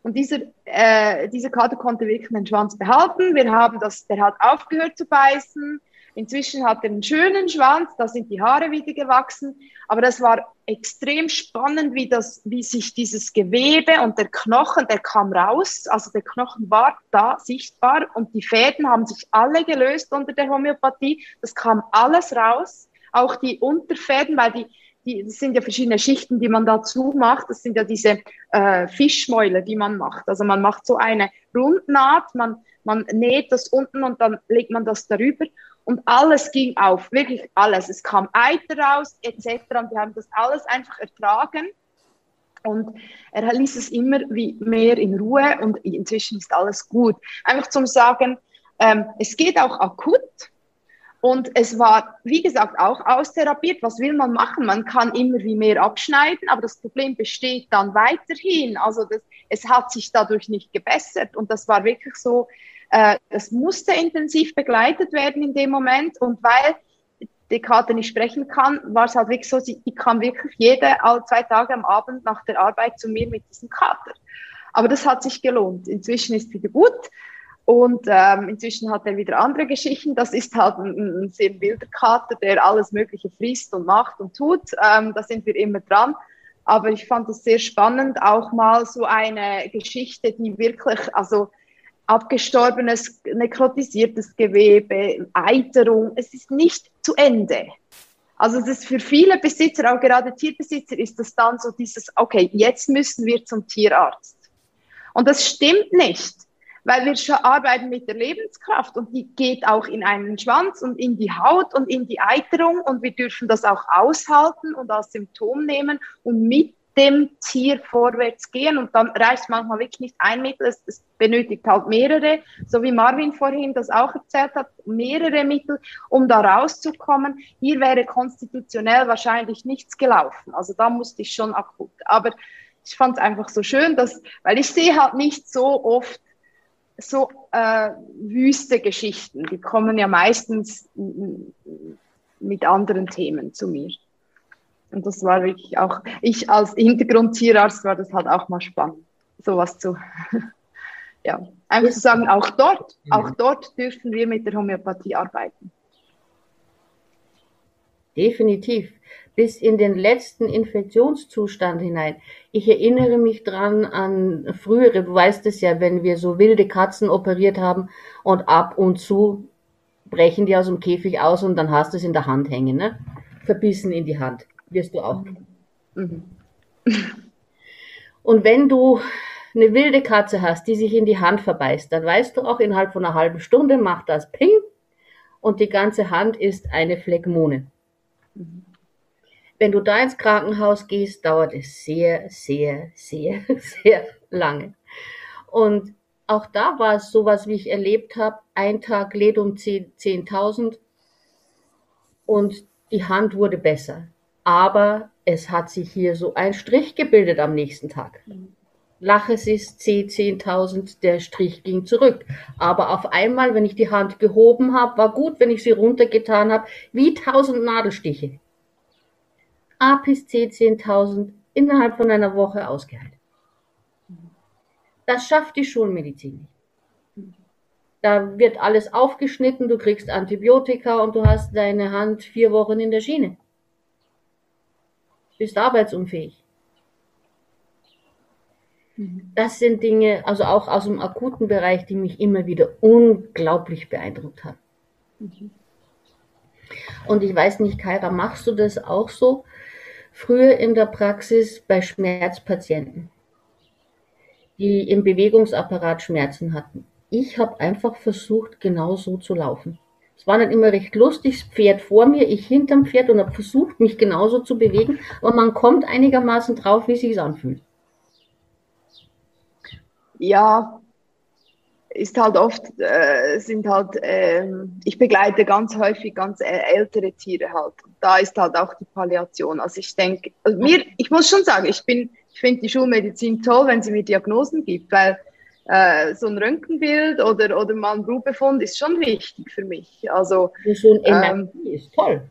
Und dieser, äh, diese Kater konnte wirklich den Schwanz behalten. Wir haben das, der hat aufgehört zu beißen. Inzwischen hat er einen schönen Schwanz, da sind die Haare wieder gewachsen. Aber das war extrem spannend, wie, das, wie sich dieses Gewebe und der Knochen, der kam raus. Also der Knochen war da sichtbar und die Fäden haben sich alle gelöst unter der Homöopathie. Das kam alles raus. Auch die Unterfäden, weil die, die, das sind ja verschiedene Schichten, die man dazu macht. Das sind ja diese äh, Fischmäuler, die man macht. Also man macht so eine Rundnaht, man, man näht das unten und dann legt man das darüber. Und alles ging auf, wirklich alles. Es kam Eiter raus, etc. Und wir haben das alles einfach ertragen. Und er ließ es immer wie mehr in Ruhe und inzwischen ist alles gut. Einfach zum Sagen, ähm, es geht auch akut. Und es war, wie gesagt, auch austherapiert. Was will man machen? Man kann immer wie mehr abschneiden, aber das Problem besteht dann weiterhin. Also das, es hat sich dadurch nicht gebessert. Und das war wirklich so, äh, das musste intensiv begleitet werden in dem Moment. Und weil die Karte nicht sprechen kann, war es halt wirklich so, sie, die kam wirklich jede, alle zwei Tage am Abend nach der Arbeit zu mir mit diesem Kater. Aber das hat sich gelohnt. Inzwischen ist wieder gut. Und ähm, inzwischen hat er wieder andere Geschichten. Das ist halt ein, ein sehr wilder Kater, der alles Mögliche frisst und macht und tut. Ähm, da sind wir immer dran. Aber ich fand es sehr spannend, auch mal so eine Geschichte, die wirklich, also abgestorbenes, nekrotisiertes Gewebe, Eiterung, es ist nicht zu Ende. Also das ist für viele Besitzer, auch gerade Tierbesitzer, ist das dann so dieses, okay, jetzt müssen wir zum Tierarzt. Und das stimmt nicht weil wir arbeiten mit der Lebenskraft und die geht auch in einen Schwanz und in die Haut und in die Eiterung und wir dürfen das auch aushalten und als Symptom nehmen und mit dem Tier vorwärts gehen und dann reicht manchmal wirklich nicht ein Mittel, es, es benötigt halt mehrere, so wie Marvin vorhin das auch erzählt hat, mehrere Mittel, um da rauszukommen. Hier wäre konstitutionell wahrscheinlich nichts gelaufen, also da musste ich schon akut. Aber ich fand es einfach so schön, dass, weil ich sehe halt nicht so oft so äh, wüste Geschichten. Die kommen ja meistens mit anderen Themen zu mir. Und das war wirklich auch, ich als Hintergrundtierarzt war das halt auch mal spannend, sowas zu, [LAUGHS] ja, einfach zu sagen, auch dort, auch dort dürfen wir mit der Homöopathie arbeiten. Definitiv bis in den letzten Infektionszustand hinein. Ich erinnere mich dran an frühere, du weißt es ja, wenn wir so wilde Katzen operiert haben und ab und zu brechen die aus dem Käfig aus und dann hast du es in der Hand hängen, ne? Verbissen in die Hand. Wirst du auch. Mhm. Und wenn du eine wilde Katze hast, die sich in die Hand verbeißt, dann weißt du auch innerhalb von einer halben Stunde macht das Ping und die ganze Hand ist eine Phlegmone. Mhm. Wenn du da ins Krankenhaus gehst, dauert es sehr, sehr, sehr, [LAUGHS] sehr lange. Und auch da war es sowas, wie ich erlebt habe, ein Tag lädt um 10.000 und die Hand wurde besser, aber es hat sich hier so ein Strich gebildet am nächsten Tag. Laches ist C10.000, der Strich ging zurück. Aber auf einmal, wenn ich die Hand gehoben habe, war gut, wenn ich sie runtergetan habe, wie 1000 Nadelstiche. A bis C10.000 innerhalb von einer Woche ausgeheilt. Das schafft die Schulmedizin nicht. Da wird alles aufgeschnitten, du kriegst Antibiotika und du hast deine Hand vier Wochen in der Schiene. Bist arbeitsunfähig. Mhm. Das sind Dinge, also auch aus dem akuten Bereich, die mich immer wieder unglaublich beeindruckt haben. Mhm. Und ich weiß nicht, Kaira, machst du das auch so? Früher in der Praxis bei Schmerzpatienten, die im Bewegungsapparat Schmerzen hatten. Ich habe einfach versucht, genau so zu laufen. Es war dann immer recht lustig, das Pferd vor mir, ich hinterm Pferd und habe versucht, mich genauso zu bewegen, aber man kommt einigermaßen drauf, wie es sich anfühlt ja, ist halt oft, äh, sind halt, äh, ich begleite ganz häufig ganz äh, ältere Tiere halt. Da ist halt auch die Palliation. Also ich denke, also mir, ich muss schon sagen, ich bin, ich finde die Schulmedizin toll, wenn sie mir Diagnosen gibt, weil äh, so ein Röntgenbild oder, oder mal ein Blutbefund ist schon wichtig für mich. Also, so ein ähm, ist toll.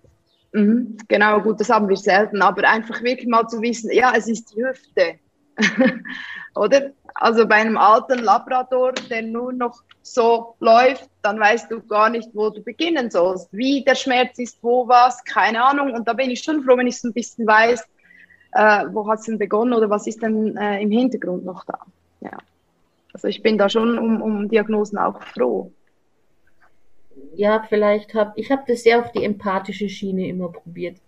Mh, genau, gut, das haben wir selten, aber einfach wirklich mal zu wissen, ja, es ist die Hüfte. [LAUGHS] oder? Also bei einem alten Labrador, der nur noch so läuft, dann weißt du gar nicht, wo du beginnen sollst, wie der Schmerz ist, wo was, keine Ahnung. Und da bin ich schon froh, wenn ich so ein bisschen weiß, äh, wo hat es denn begonnen oder was ist denn äh, im Hintergrund noch da. Ja. Also ich bin da schon um, um Diagnosen auch froh. Ja, vielleicht habe ich habe das sehr auf die empathische Schiene immer probiert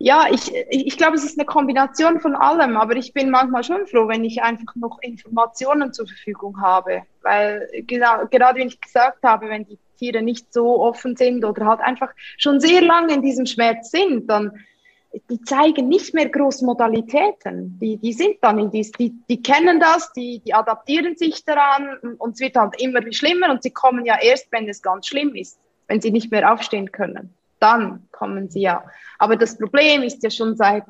ja, ich, ich glaube, es ist eine Kombination von allem, aber ich bin manchmal schon froh, wenn ich einfach noch Informationen zur Verfügung habe. Weil genau, gerade wie ich gesagt habe, wenn die Tiere nicht so offen sind oder halt einfach schon sehr lange in diesem Schmerz sind, dann die zeigen nicht mehr Großmodalitäten. Die, die sind dann in dies, die, die kennen das, die, die adaptieren sich daran und es wird halt immer schlimmer und sie kommen ja erst, wenn es ganz schlimm ist, wenn sie nicht mehr aufstehen können dann kommen sie ja. Aber das Problem ist ja schon seit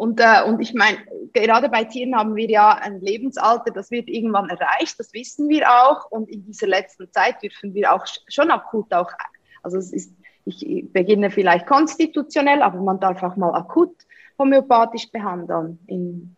und, äh, und ich meine, gerade bei Tieren haben wir ja ein Lebensalter, das wird irgendwann erreicht, das wissen wir auch. Und in dieser letzten Zeit dürfen wir auch schon akut auch, also es ist, ich beginne vielleicht konstitutionell, aber man darf auch mal akut homöopathisch behandeln. In,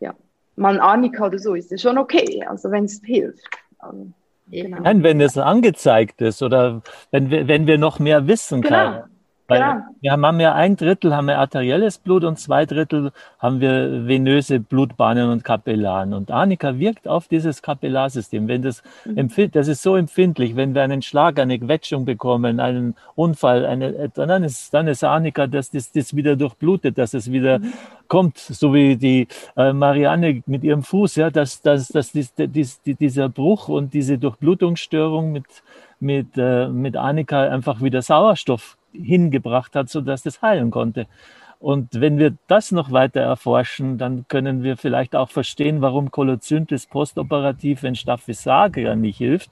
ja, man Arnika oder so ist es schon okay, also wenn es hilft. Also, Genau. Nein, wenn es angezeigt ist oder wenn wir, wenn wir noch mehr wissen genau. können. Weil genau. wir haben ja ein Drittel haben wir arterielles Blut und zwei Drittel haben wir venöse Blutbahnen und Kapillaren. Und Arnika wirkt auf dieses Kapillarsystem. Wenn das, mhm. das ist so empfindlich, wenn wir einen Schlag, eine Quetschung bekommen, einen Unfall, eine, dann ist, dann ist Arnika, dass das, das wieder durchblutet, dass es wieder mhm. kommt, so wie die äh, Marianne mit ihrem Fuß, ja, dass, dass, dass dies, dies, dieser Bruch und diese Durchblutungsstörung mit, mit, äh, mit Arnika einfach wieder Sauerstoff hingebracht hat, sodass das heilen konnte. Und wenn wir das noch weiter erforschen, dann können wir vielleicht auch verstehen, warum Kolozyntis postoperativ, wenn Staphysagra nicht hilft,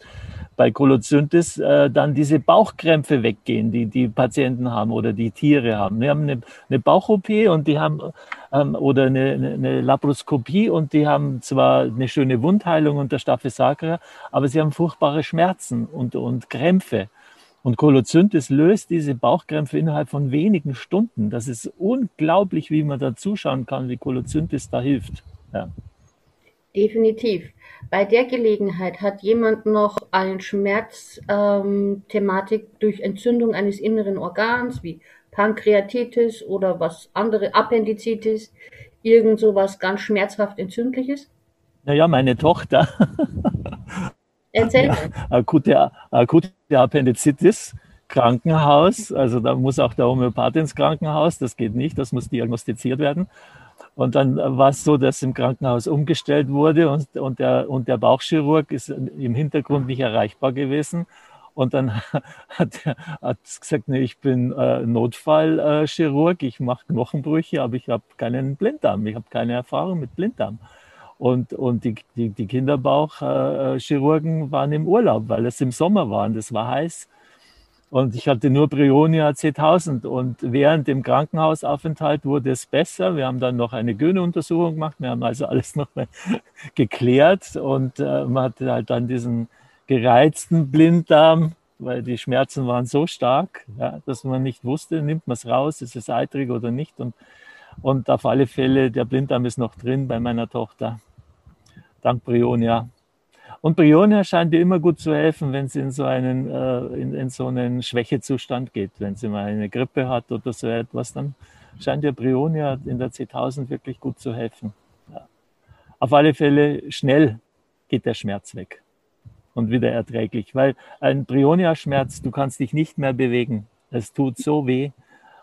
bei Kolozyntis äh, dann diese Bauchkrämpfe weggehen, die die Patienten haben oder die Tiere haben. Wir haben eine, eine Bauch-OP und die haben ähm, oder eine, eine Laparoskopie und die haben zwar eine schöne Wundheilung unter Staphysagra, aber sie haben furchtbare Schmerzen und, und Krämpfe. Und Kolozyntis löst diese Bauchkrämpfe innerhalb von wenigen Stunden. Das ist unglaublich, wie man da zuschauen kann, wie Kolozyntis da hilft. Ja. Definitiv. Bei der Gelegenheit hat jemand noch eine Schmerzthematik ähm, durch Entzündung eines inneren Organs wie Pankreatitis oder was andere, Appendizitis, irgend sowas ganz schmerzhaft entzündliches? Naja, meine Tochter Erzähl. Ja, akute, akute Appendizitis, Krankenhaus, also da muss auch der Homöopath ins Krankenhaus, das geht nicht, das muss diagnostiziert werden. Und dann war es so, dass im Krankenhaus umgestellt wurde und, und, der, und der Bauchchirurg ist im Hintergrund nicht erreichbar gewesen. Und dann [LAUGHS] hat er gesagt, nee, ich bin äh, Notfallchirurg, ich mache Knochenbrüche, aber ich habe keinen Blinddarm, ich habe keine Erfahrung mit Blinddarm. Und, und die, die, die Kinderbauchchirurgen waren im Urlaub, weil es im Sommer war und es war heiß. Und ich hatte nur Brionia C1000 und während dem Krankenhausaufenthalt wurde es besser. Wir haben dann noch eine Gyneuntersuchung gemacht. Wir haben also alles [LAUGHS] nochmal geklärt und äh, man hatte halt dann diesen gereizten Blinddarm, weil die Schmerzen waren so stark, ja, dass man nicht wusste, nimmt man es raus, ist es eitrig oder nicht. Und, und auf alle Fälle, der Blinddarm ist noch drin bei meiner Tochter. Dank Brionia. Und Brionia scheint dir immer gut zu helfen, wenn sie in so einen, äh, in, in, so einen Schwächezustand geht. Wenn sie mal eine Grippe hat oder so etwas, dann scheint dir Brionia in der C1000 wirklich gut zu helfen. Ja. Auf alle Fälle schnell geht der Schmerz weg und wieder erträglich, weil ein Brionia-Schmerz, du kannst dich nicht mehr bewegen. Es tut so weh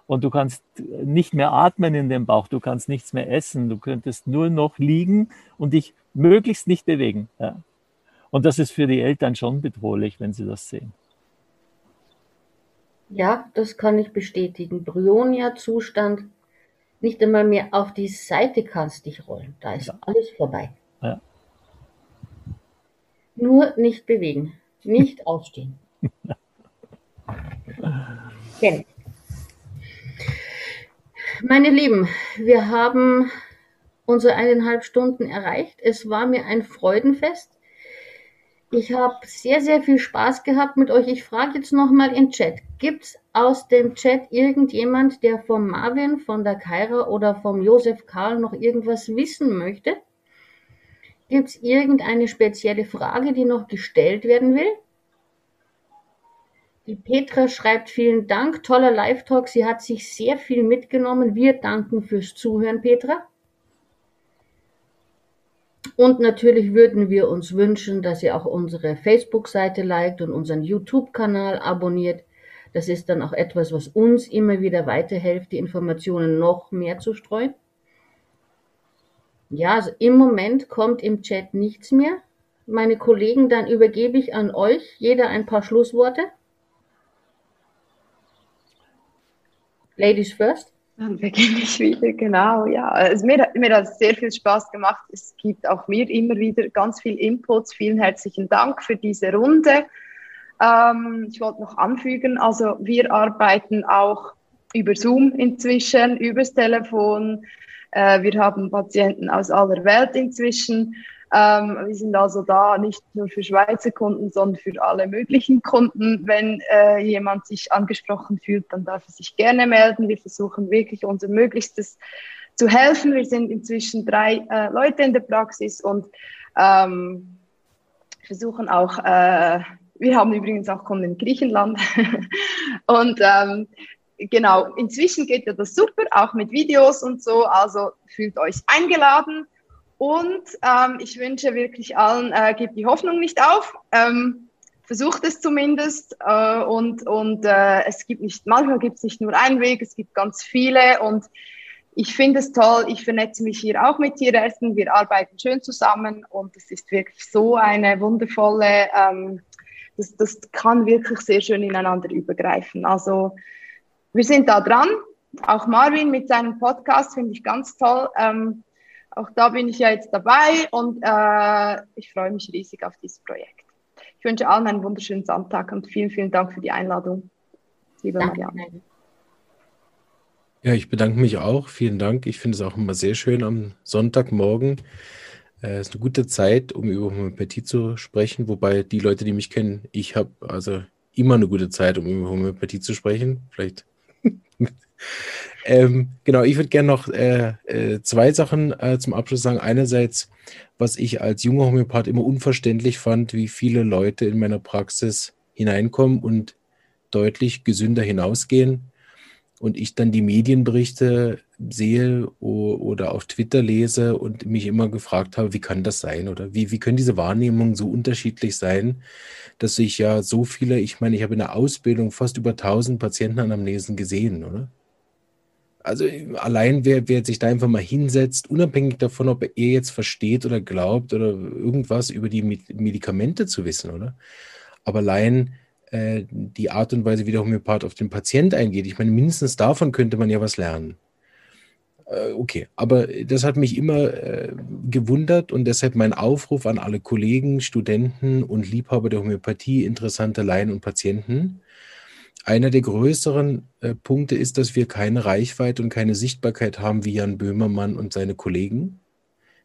und du kannst nicht mehr atmen in dem Bauch, du kannst nichts mehr essen, du könntest nur noch liegen und dich möglichst nicht bewegen. Ja. Und das ist für die Eltern schon bedrohlich, wenn sie das sehen. Ja, das kann ich bestätigen. Bryonia-Zustand, nicht einmal mehr auf die Seite kannst dich rollen. Da ist ja. alles vorbei. Ja. Nur nicht bewegen, nicht [LAUGHS] aufstehen. Kenn. Meine Lieben, wir haben unsere eineinhalb Stunden erreicht. Es war mir ein Freudenfest. Ich habe sehr, sehr viel Spaß gehabt mit euch. Ich frage jetzt nochmal im Chat. Gibt es aus dem Chat irgendjemand, der vom Marvin, von der Kaira oder vom Josef Karl noch irgendwas wissen möchte? Gibt es irgendeine spezielle Frage, die noch gestellt werden will? Die Petra schreibt vielen Dank, toller Live-Talk. Sie hat sich sehr viel mitgenommen. Wir danken fürs Zuhören, Petra. Und natürlich würden wir uns wünschen, dass ihr auch unsere Facebook-Seite liked und unseren YouTube-Kanal abonniert. Das ist dann auch etwas, was uns immer wieder weiterhilft, die Informationen noch mehr zu streuen. Ja, also im Moment kommt im Chat nichts mehr. Meine Kollegen, dann übergebe ich an euch jeder ein paar Schlussworte. Ladies first. Dann beginne ich wieder, genau, ja. Also mir, mir hat es sehr viel Spaß gemacht. Es gibt auch mir immer wieder ganz viel Inputs. Vielen herzlichen Dank für diese Runde. Ähm, ich wollte noch anfügen, also wir arbeiten auch über Zoom inzwischen, übers Telefon. Äh, wir haben Patienten aus aller Welt inzwischen. Ähm, wir sind also da nicht nur für Schweizer Kunden, sondern für alle möglichen Kunden. Wenn äh, jemand sich angesprochen fühlt, dann darf er sich gerne melden. Wir versuchen wirklich unser Möglichstes zu helfen. Wir sind inzwischen drei äh, Leute in der Praxis und ähm, versuchen auch, äh, wir haben übrigens auch Kunden in Griechenland [LAUGHS] und ähm, genau, inzwischen geht ja das super, auch mit Videos und so, also fühlt euch eingeladen. Und ähm, ich wünsche wirklich allen, äh, gebt die Hoffnung nicht auf. Ähm, versucht es zumindest. Äh, und und äh, es gibt nicht, manchmal gibt es nicht nur einen Weg, es gibt ganz viele. Und ich finde es toll. Ich vernetze mich hier auch mit Tierärzten. Wir arbeiten schön zusammen und es ist wirklich so eine wundervolle, ähm, das, das kann wirklich sehr schön ineinander übergreifen. Also wir sind da dran. Auch Marvin mit seinem Podcast finde ich ganz toll. Ähm, auch da bin ich ja jetzt dabei und äh, ich freue mich riesig auf dieses Projekt. Ich wünsche allen einen wunderschönen Sonntag und vielen, vielen Dank für die Einladung, liebe Danke. Marianne. Ja, ich bedanke mich auch. Vielen Dank. Ich finde es auch immer sehr schön am Sonntagmorgen. Es äh, ist eine gute Zeit, um über Homöopathie zu sprechen. Wobei die Leute, die mich kennen, ich habe also immer eine gute Zeit, um über Homöopathie zu sprechen. Vielleicht [LAUGHS] ähm, genau, ich würde gerne noch äh, äh, zwei Sachen äh, zum Abschluss sagen. Einerseits, was ich als junger Homöopath immer unverständlich fand, wie viele Leute in meiner Praxis hineinkommen und deutlich gesünder hinausgehen. Und ich dann die Medienberichte sehe oder auf Twitter lese und mich immer gefragt habe, wie kann das sein oder wie, wie können diese Wahrnehmungen so unterschiedlich sein, dass ich ja so viele, ich meine, ich habe in der Ausbildung fast über 1000 Patientenanamnesen gesehen, oder? Also allein wer, wer sich da einfach mal hinsetzt, unabhängig davon, ob er jetzt versteht oder glaubt oder irgendwas über die Medikamente zu wissen, oder? Aber allein äh, die Art und Weise, wie der Homöopath auf den Patient eingeht, ich meine, mindestens davon könnte man ja was lernen. Äh, okay, aber das hat mich immer äh, gewundert und deshalb mein Aufruf an alle Kollegen, Studenten und Liebhaber der Homöopathie, interessante Laien und Patienten einer der größeren äh, Punkte ist, dass wir keine Reichweite und keine Sichtbarkeit haben wie Jan Böhmermann und seine Kollegen.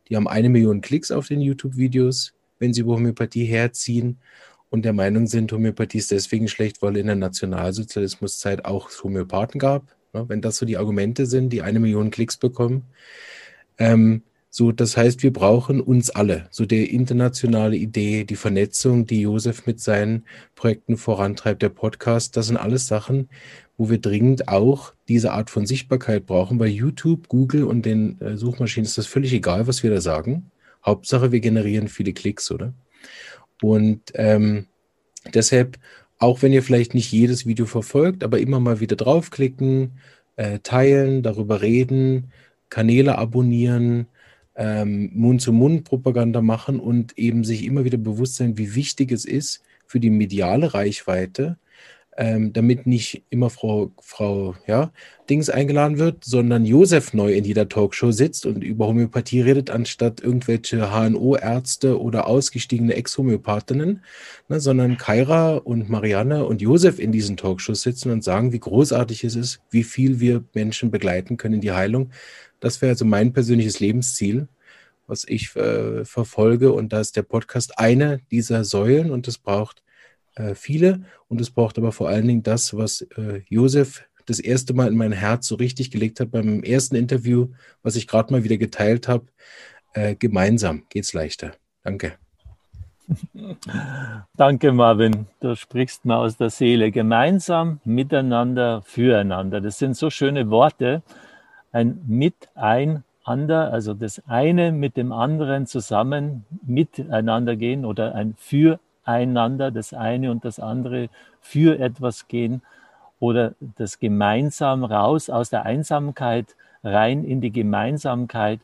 Die haben eine Million Klicks auf den YouTube-Videos, wenn sie über Homöopathie herziehen und der Meinung sind, Homöopathie ist deswegen schlecht, weil in der Nationalsozialismuszeit auch Homöopathen gab. Ja, wenn das so die Argumente sind, die eine Million Klicks bekommen. Ähm, so, das heißt, wir brauchen uns alle. So der internationale Idee, die Vernetzung, die Josef mit seinen Projekten vorantreibt, der Podcast, das sind alles Sachen, wo wir dringend auch diese Art von Sichtbarkeit brauchen. Bei YouTube, Google und den äh, Suchmaschinen ist das völlig egal, was wir da sagen. Hauptsache, wir generieren viele Klicks, oder? Und ähm, deshalb, auch wenn ihr vielleicht nicht jedes Video verfolgt, aber immer mal wieder draufklicken, äh, teilen, darüber reden, Kanäle abonnieren, ähm, Mund-zu-Mund-Propaganda machen und eben sich immer wieder bewusst sein, wie wichtig es ist für die mediale Reichweite, ähm, damit nicht immer Frau, Frau ja, Dings eingeladen wird, sondern Josef neu in jeder Talkshow sitzt und über Homöopathie redet, anstatt irgendwelche HNO-Ärzte oder ausgestiegene Ex-Homöopathinnen, ne, sondern Kaira und Marianne und Josef in diesen Talkshows sitzen und sagen, wie großartig es ist, wie viel wir Menschen begleiten können in die Heilung. Das wäre also mein persönliches Lebensziel, was ich äh, verfolge. Und da ist der Podcast eine dieser Säulen und es braucht äh, viele. Und es braucht aber vor allen Dingen das, was äh, Josef das erste Mal in mein Herz so richtig gelegt hat beim ersten Interview, was ich gerade mal wieder geteilt habe. Äh, gemeinsam geht's leichter. Danke. [LAUGHS] Danke, Marvin. Du sprichst mal aus der Seele. Gemeinsam, miteinander, füreinander. Das sind so schöne Worte ein Miteinander, also das eine mit dem anderen zusammen miteinander gehen oder ein Füreinander, das eine und das andere für etwas gehen oder das gemeinsam raus aus der Einsamkeit rein in die Gemeinsamkeit,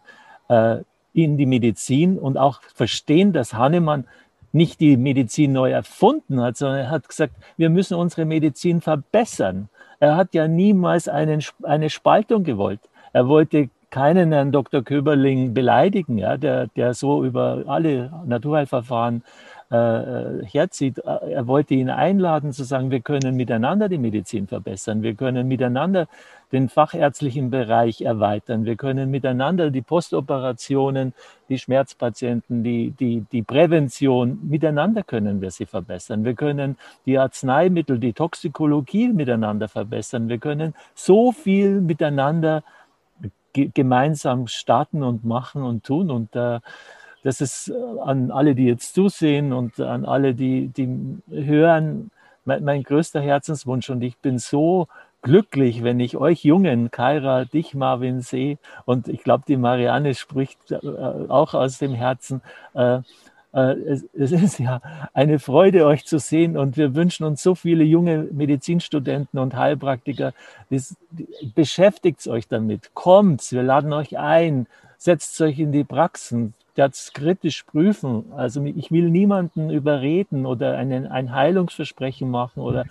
äh, in die Medizin und auch verstehen, dass Hannemann nicht die Medizin neu erfunden hat, sondern er hat gesagt, wir müssen unsere Medizin verbessern. Er hat ja niemals einen, eine Spaltung gewollt. Er wollte keinen Herrn Dr. Köberling beleidigen, ja, der, der so über alle Naturheilverfahren äh, äh, herzieht. Er wollte ihn einladen zu sagen, wir können miteinander die Medizin verbessern, wir können miteinander den fachärztlichen Bereich erweitern, wir können miteinander die Postoperationen, die Schmerzpatienten, die, die, die Prävention, miteinander können wir sie verbessern. Wir können die Arzneimittel, die Toxikologie miteinander verbessern. Wir können so viel miteinander verbessern gemeinsam starten und machen und tun. Und äh, das ist äh, an alle, die jetzt zusehen und an alle, die, die hören, mein, mein größter Herzenswunsch. Und ich bin so glücklich, wenn ich euch Jungen, Kaira, dich, Marvin, sehe. Und ich glaube, die Marianne spricht äh, auch aus dem Herzen. Äh, es, es, ist ja eine Freude, euch zu sehen und wir wünschen uns so viele junge Medizinstudenten und Heilpraktiker. Beschäftigt euch damit, kommt, wir laden euch ein, setzt euch in die Praxen, das kritisch prüfen. Also ich will niemanden überreden oder einen, ein Heilungsversprechen machen oder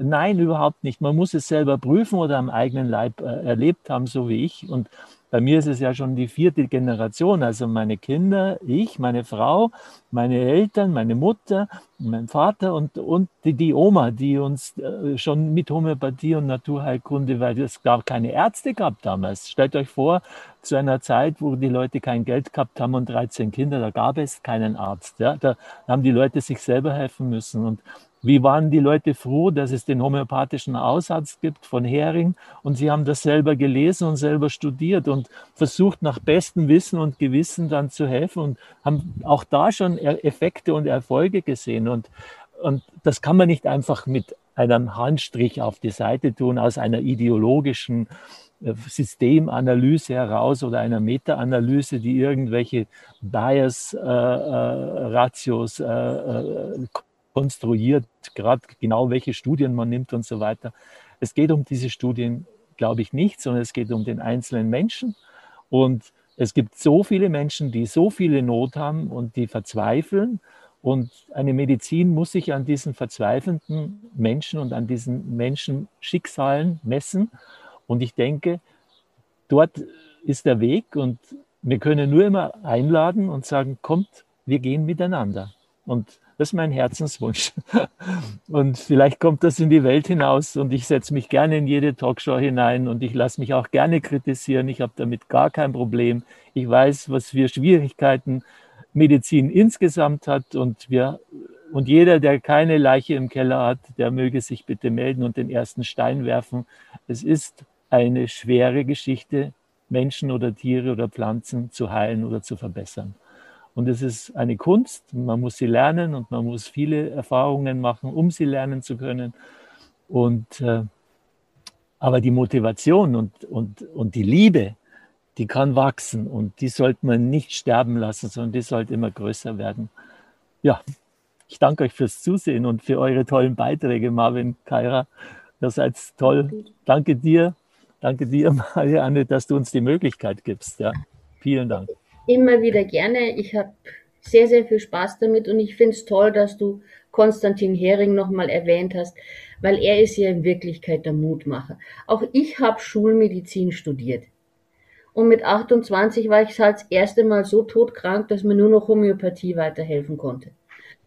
nein, überhaupt nicht. Man muss es selber prüfen oder am eigenen Leib äh, erlebt haben, so wie ich. Und bei mir ist es ja schon die vierte Generation, also meine Kinder, ich, meine Frau, meine Eltern, meine Mutter, mein Vater und, und die, die Oma, die uns äh, schon mit Homöopathie und Naturheilkunde, weil es gab keine Ärzte gab damals. Stellt euch vor, zu einer Zeit, wo die Leute kein Geld gehabt haben und 13 Kinder, da gab es keinen Arzt. Ja? Da haben die Leute sich selber helfen müssen. Und wie waren die Leute froh, dass es den homöopathischen Aussatz gibt von Hering und sie haben das selber gelesen und selber studiert und versucht nach bestem Wissen und Gewissen dann zu helfen und haben auch da schon Effekte und Erfolge gesehen und, und das kann man nicht einfach mit einem Handstrich auf die Seite tun aus einer ideologischen äh, Systemanalyse heraus oder einer Meta-Analyse, die irgendwelche Bias-Ratios äh, äh, äh konstruiert, gerade genau welche Studien man nimmt und so weiter. Es geht um diese Studien, glaube ich, nicht, sondern es geht um den einzelnen Menschen. Und es gibt so viele Menschen, die so viele Not haben und die verzweifeln. Und eine Medizin muss sich an diesen verzweifelnden Menschen und an diesen Menschenschicksalen messen. Und ich denke, dort ist der Weg und wir können nur immer einladen und sagen, kommt, wir gehen miteinander. Und Das ist mein Herzenswunsch. [LAUGHS] Und vielleicht kommt das in die Welt hinaus und ich setze mich gerne in jede Talkshow hinein und ich lasse mich auch gerne kritisieren. Ich habe damit gar kein Problem. Ich weiß, was für Schwierigkeiten Medizin insgesamt hat und wir und jeder, der keine Leiche im Keller hat, der möge sich bitte melden und den ersten Stein werfen. Es ist eine schwere Geschichte, Menschen oder Tiere oder Pflanzen zu heilen oder zu verbessern. Und es ist eine Kunst, man muss sie lernen und man muss viele Erfahrungen machen, um sie lernen zu können. Und, äh, aber die Motivation und, und, und die Liebe, die kann wachsen und die sollte man nicht sterben lassen, sondern die sollte immer größer werden. Ja, ich danke euch fürs Zusehen und für eure tollen Beiträge, Marvin, Kaira. Ihr seid toll. Danke dir. Danke dir, [LAUGHS] Marianne, dass du uns die Möglichkeit gibst. Ja, vielen Dank. Immer wieder gerne. Ich habe sehr, sehr viel Spaß damit und ich finde es toll, dass du Konstantin Hering nochmal erwähnt hast, weil er ist ja in Wirklichkeit der Mutmacher. Auch ich habe Schulmedizin studiert. Und mit 28 war ich halt das erste Mal so todkrank, dass mir nur noch Homöopathie weiterhelfen konnte.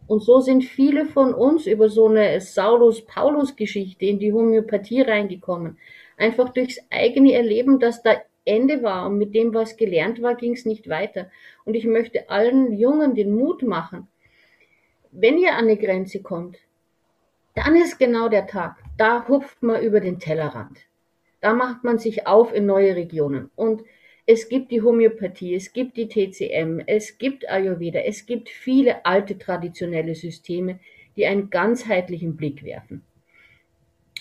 Und so sind viele von uns über so eine Saulus-Paulus-Geschichte in die Homöopathie reingekommen. Einfach durchs eigene Erleben, dass da Ende war und mit dem, was gelernt war, ging es nicht weiter. Und ich möchte allen Jungen den Mut machen, wenn ihr an eine Grenze kommt, dann ist genau der Tag. Da hupft man über den Tellerrand. Da macht man sich auf in neue Regionen. Und es gibt die Homöopathie, es gibt die TCM, es gibt Ayurveda, es gibt viele alte traditionelle Systeme, die einen ganzheitlichen Blick werfen.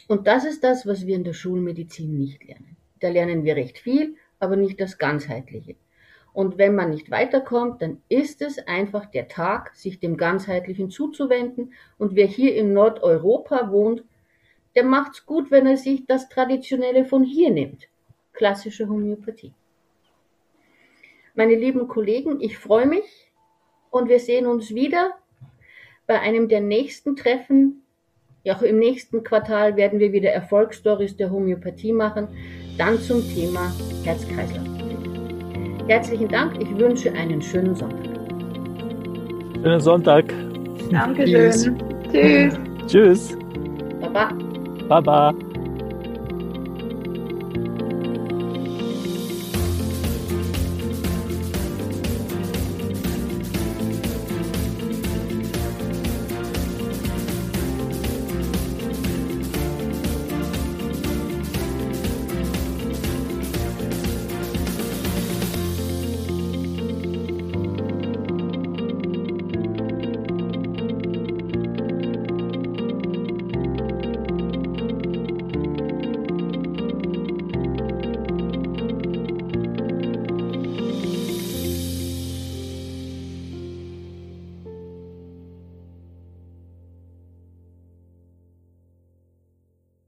Und das ist das, was wir in der Schulmedizin nicht lernen. Da lernen wir recht viel, aber nicht das Ganzheitliche. Und wenn man nicht weiterkommt, dann ist es einfach der Tag, sich dem Ganzheitlichen zuzuwenden. Und wer hier in Nordeuropa wohnt, der macht's gut, wenn er sich das Traditionelle von hier nimmt. Klassische Homöopathie. Meine lieben Kollegen, ich freue mich und wir sehen uns wieder bei einem der nächsten Treffen auch im nächsten Quartal werden wir wieder Erfolgsstories der Homöopathie machen, dann zum Thema Herz-Kreislauf. Herzlichen Dank, ich wünsche einen schönen Sonntag. Schönen Sonntag. Dankeschön. [LAUGHS] Tschüss. Tschüss. Baba. Baba.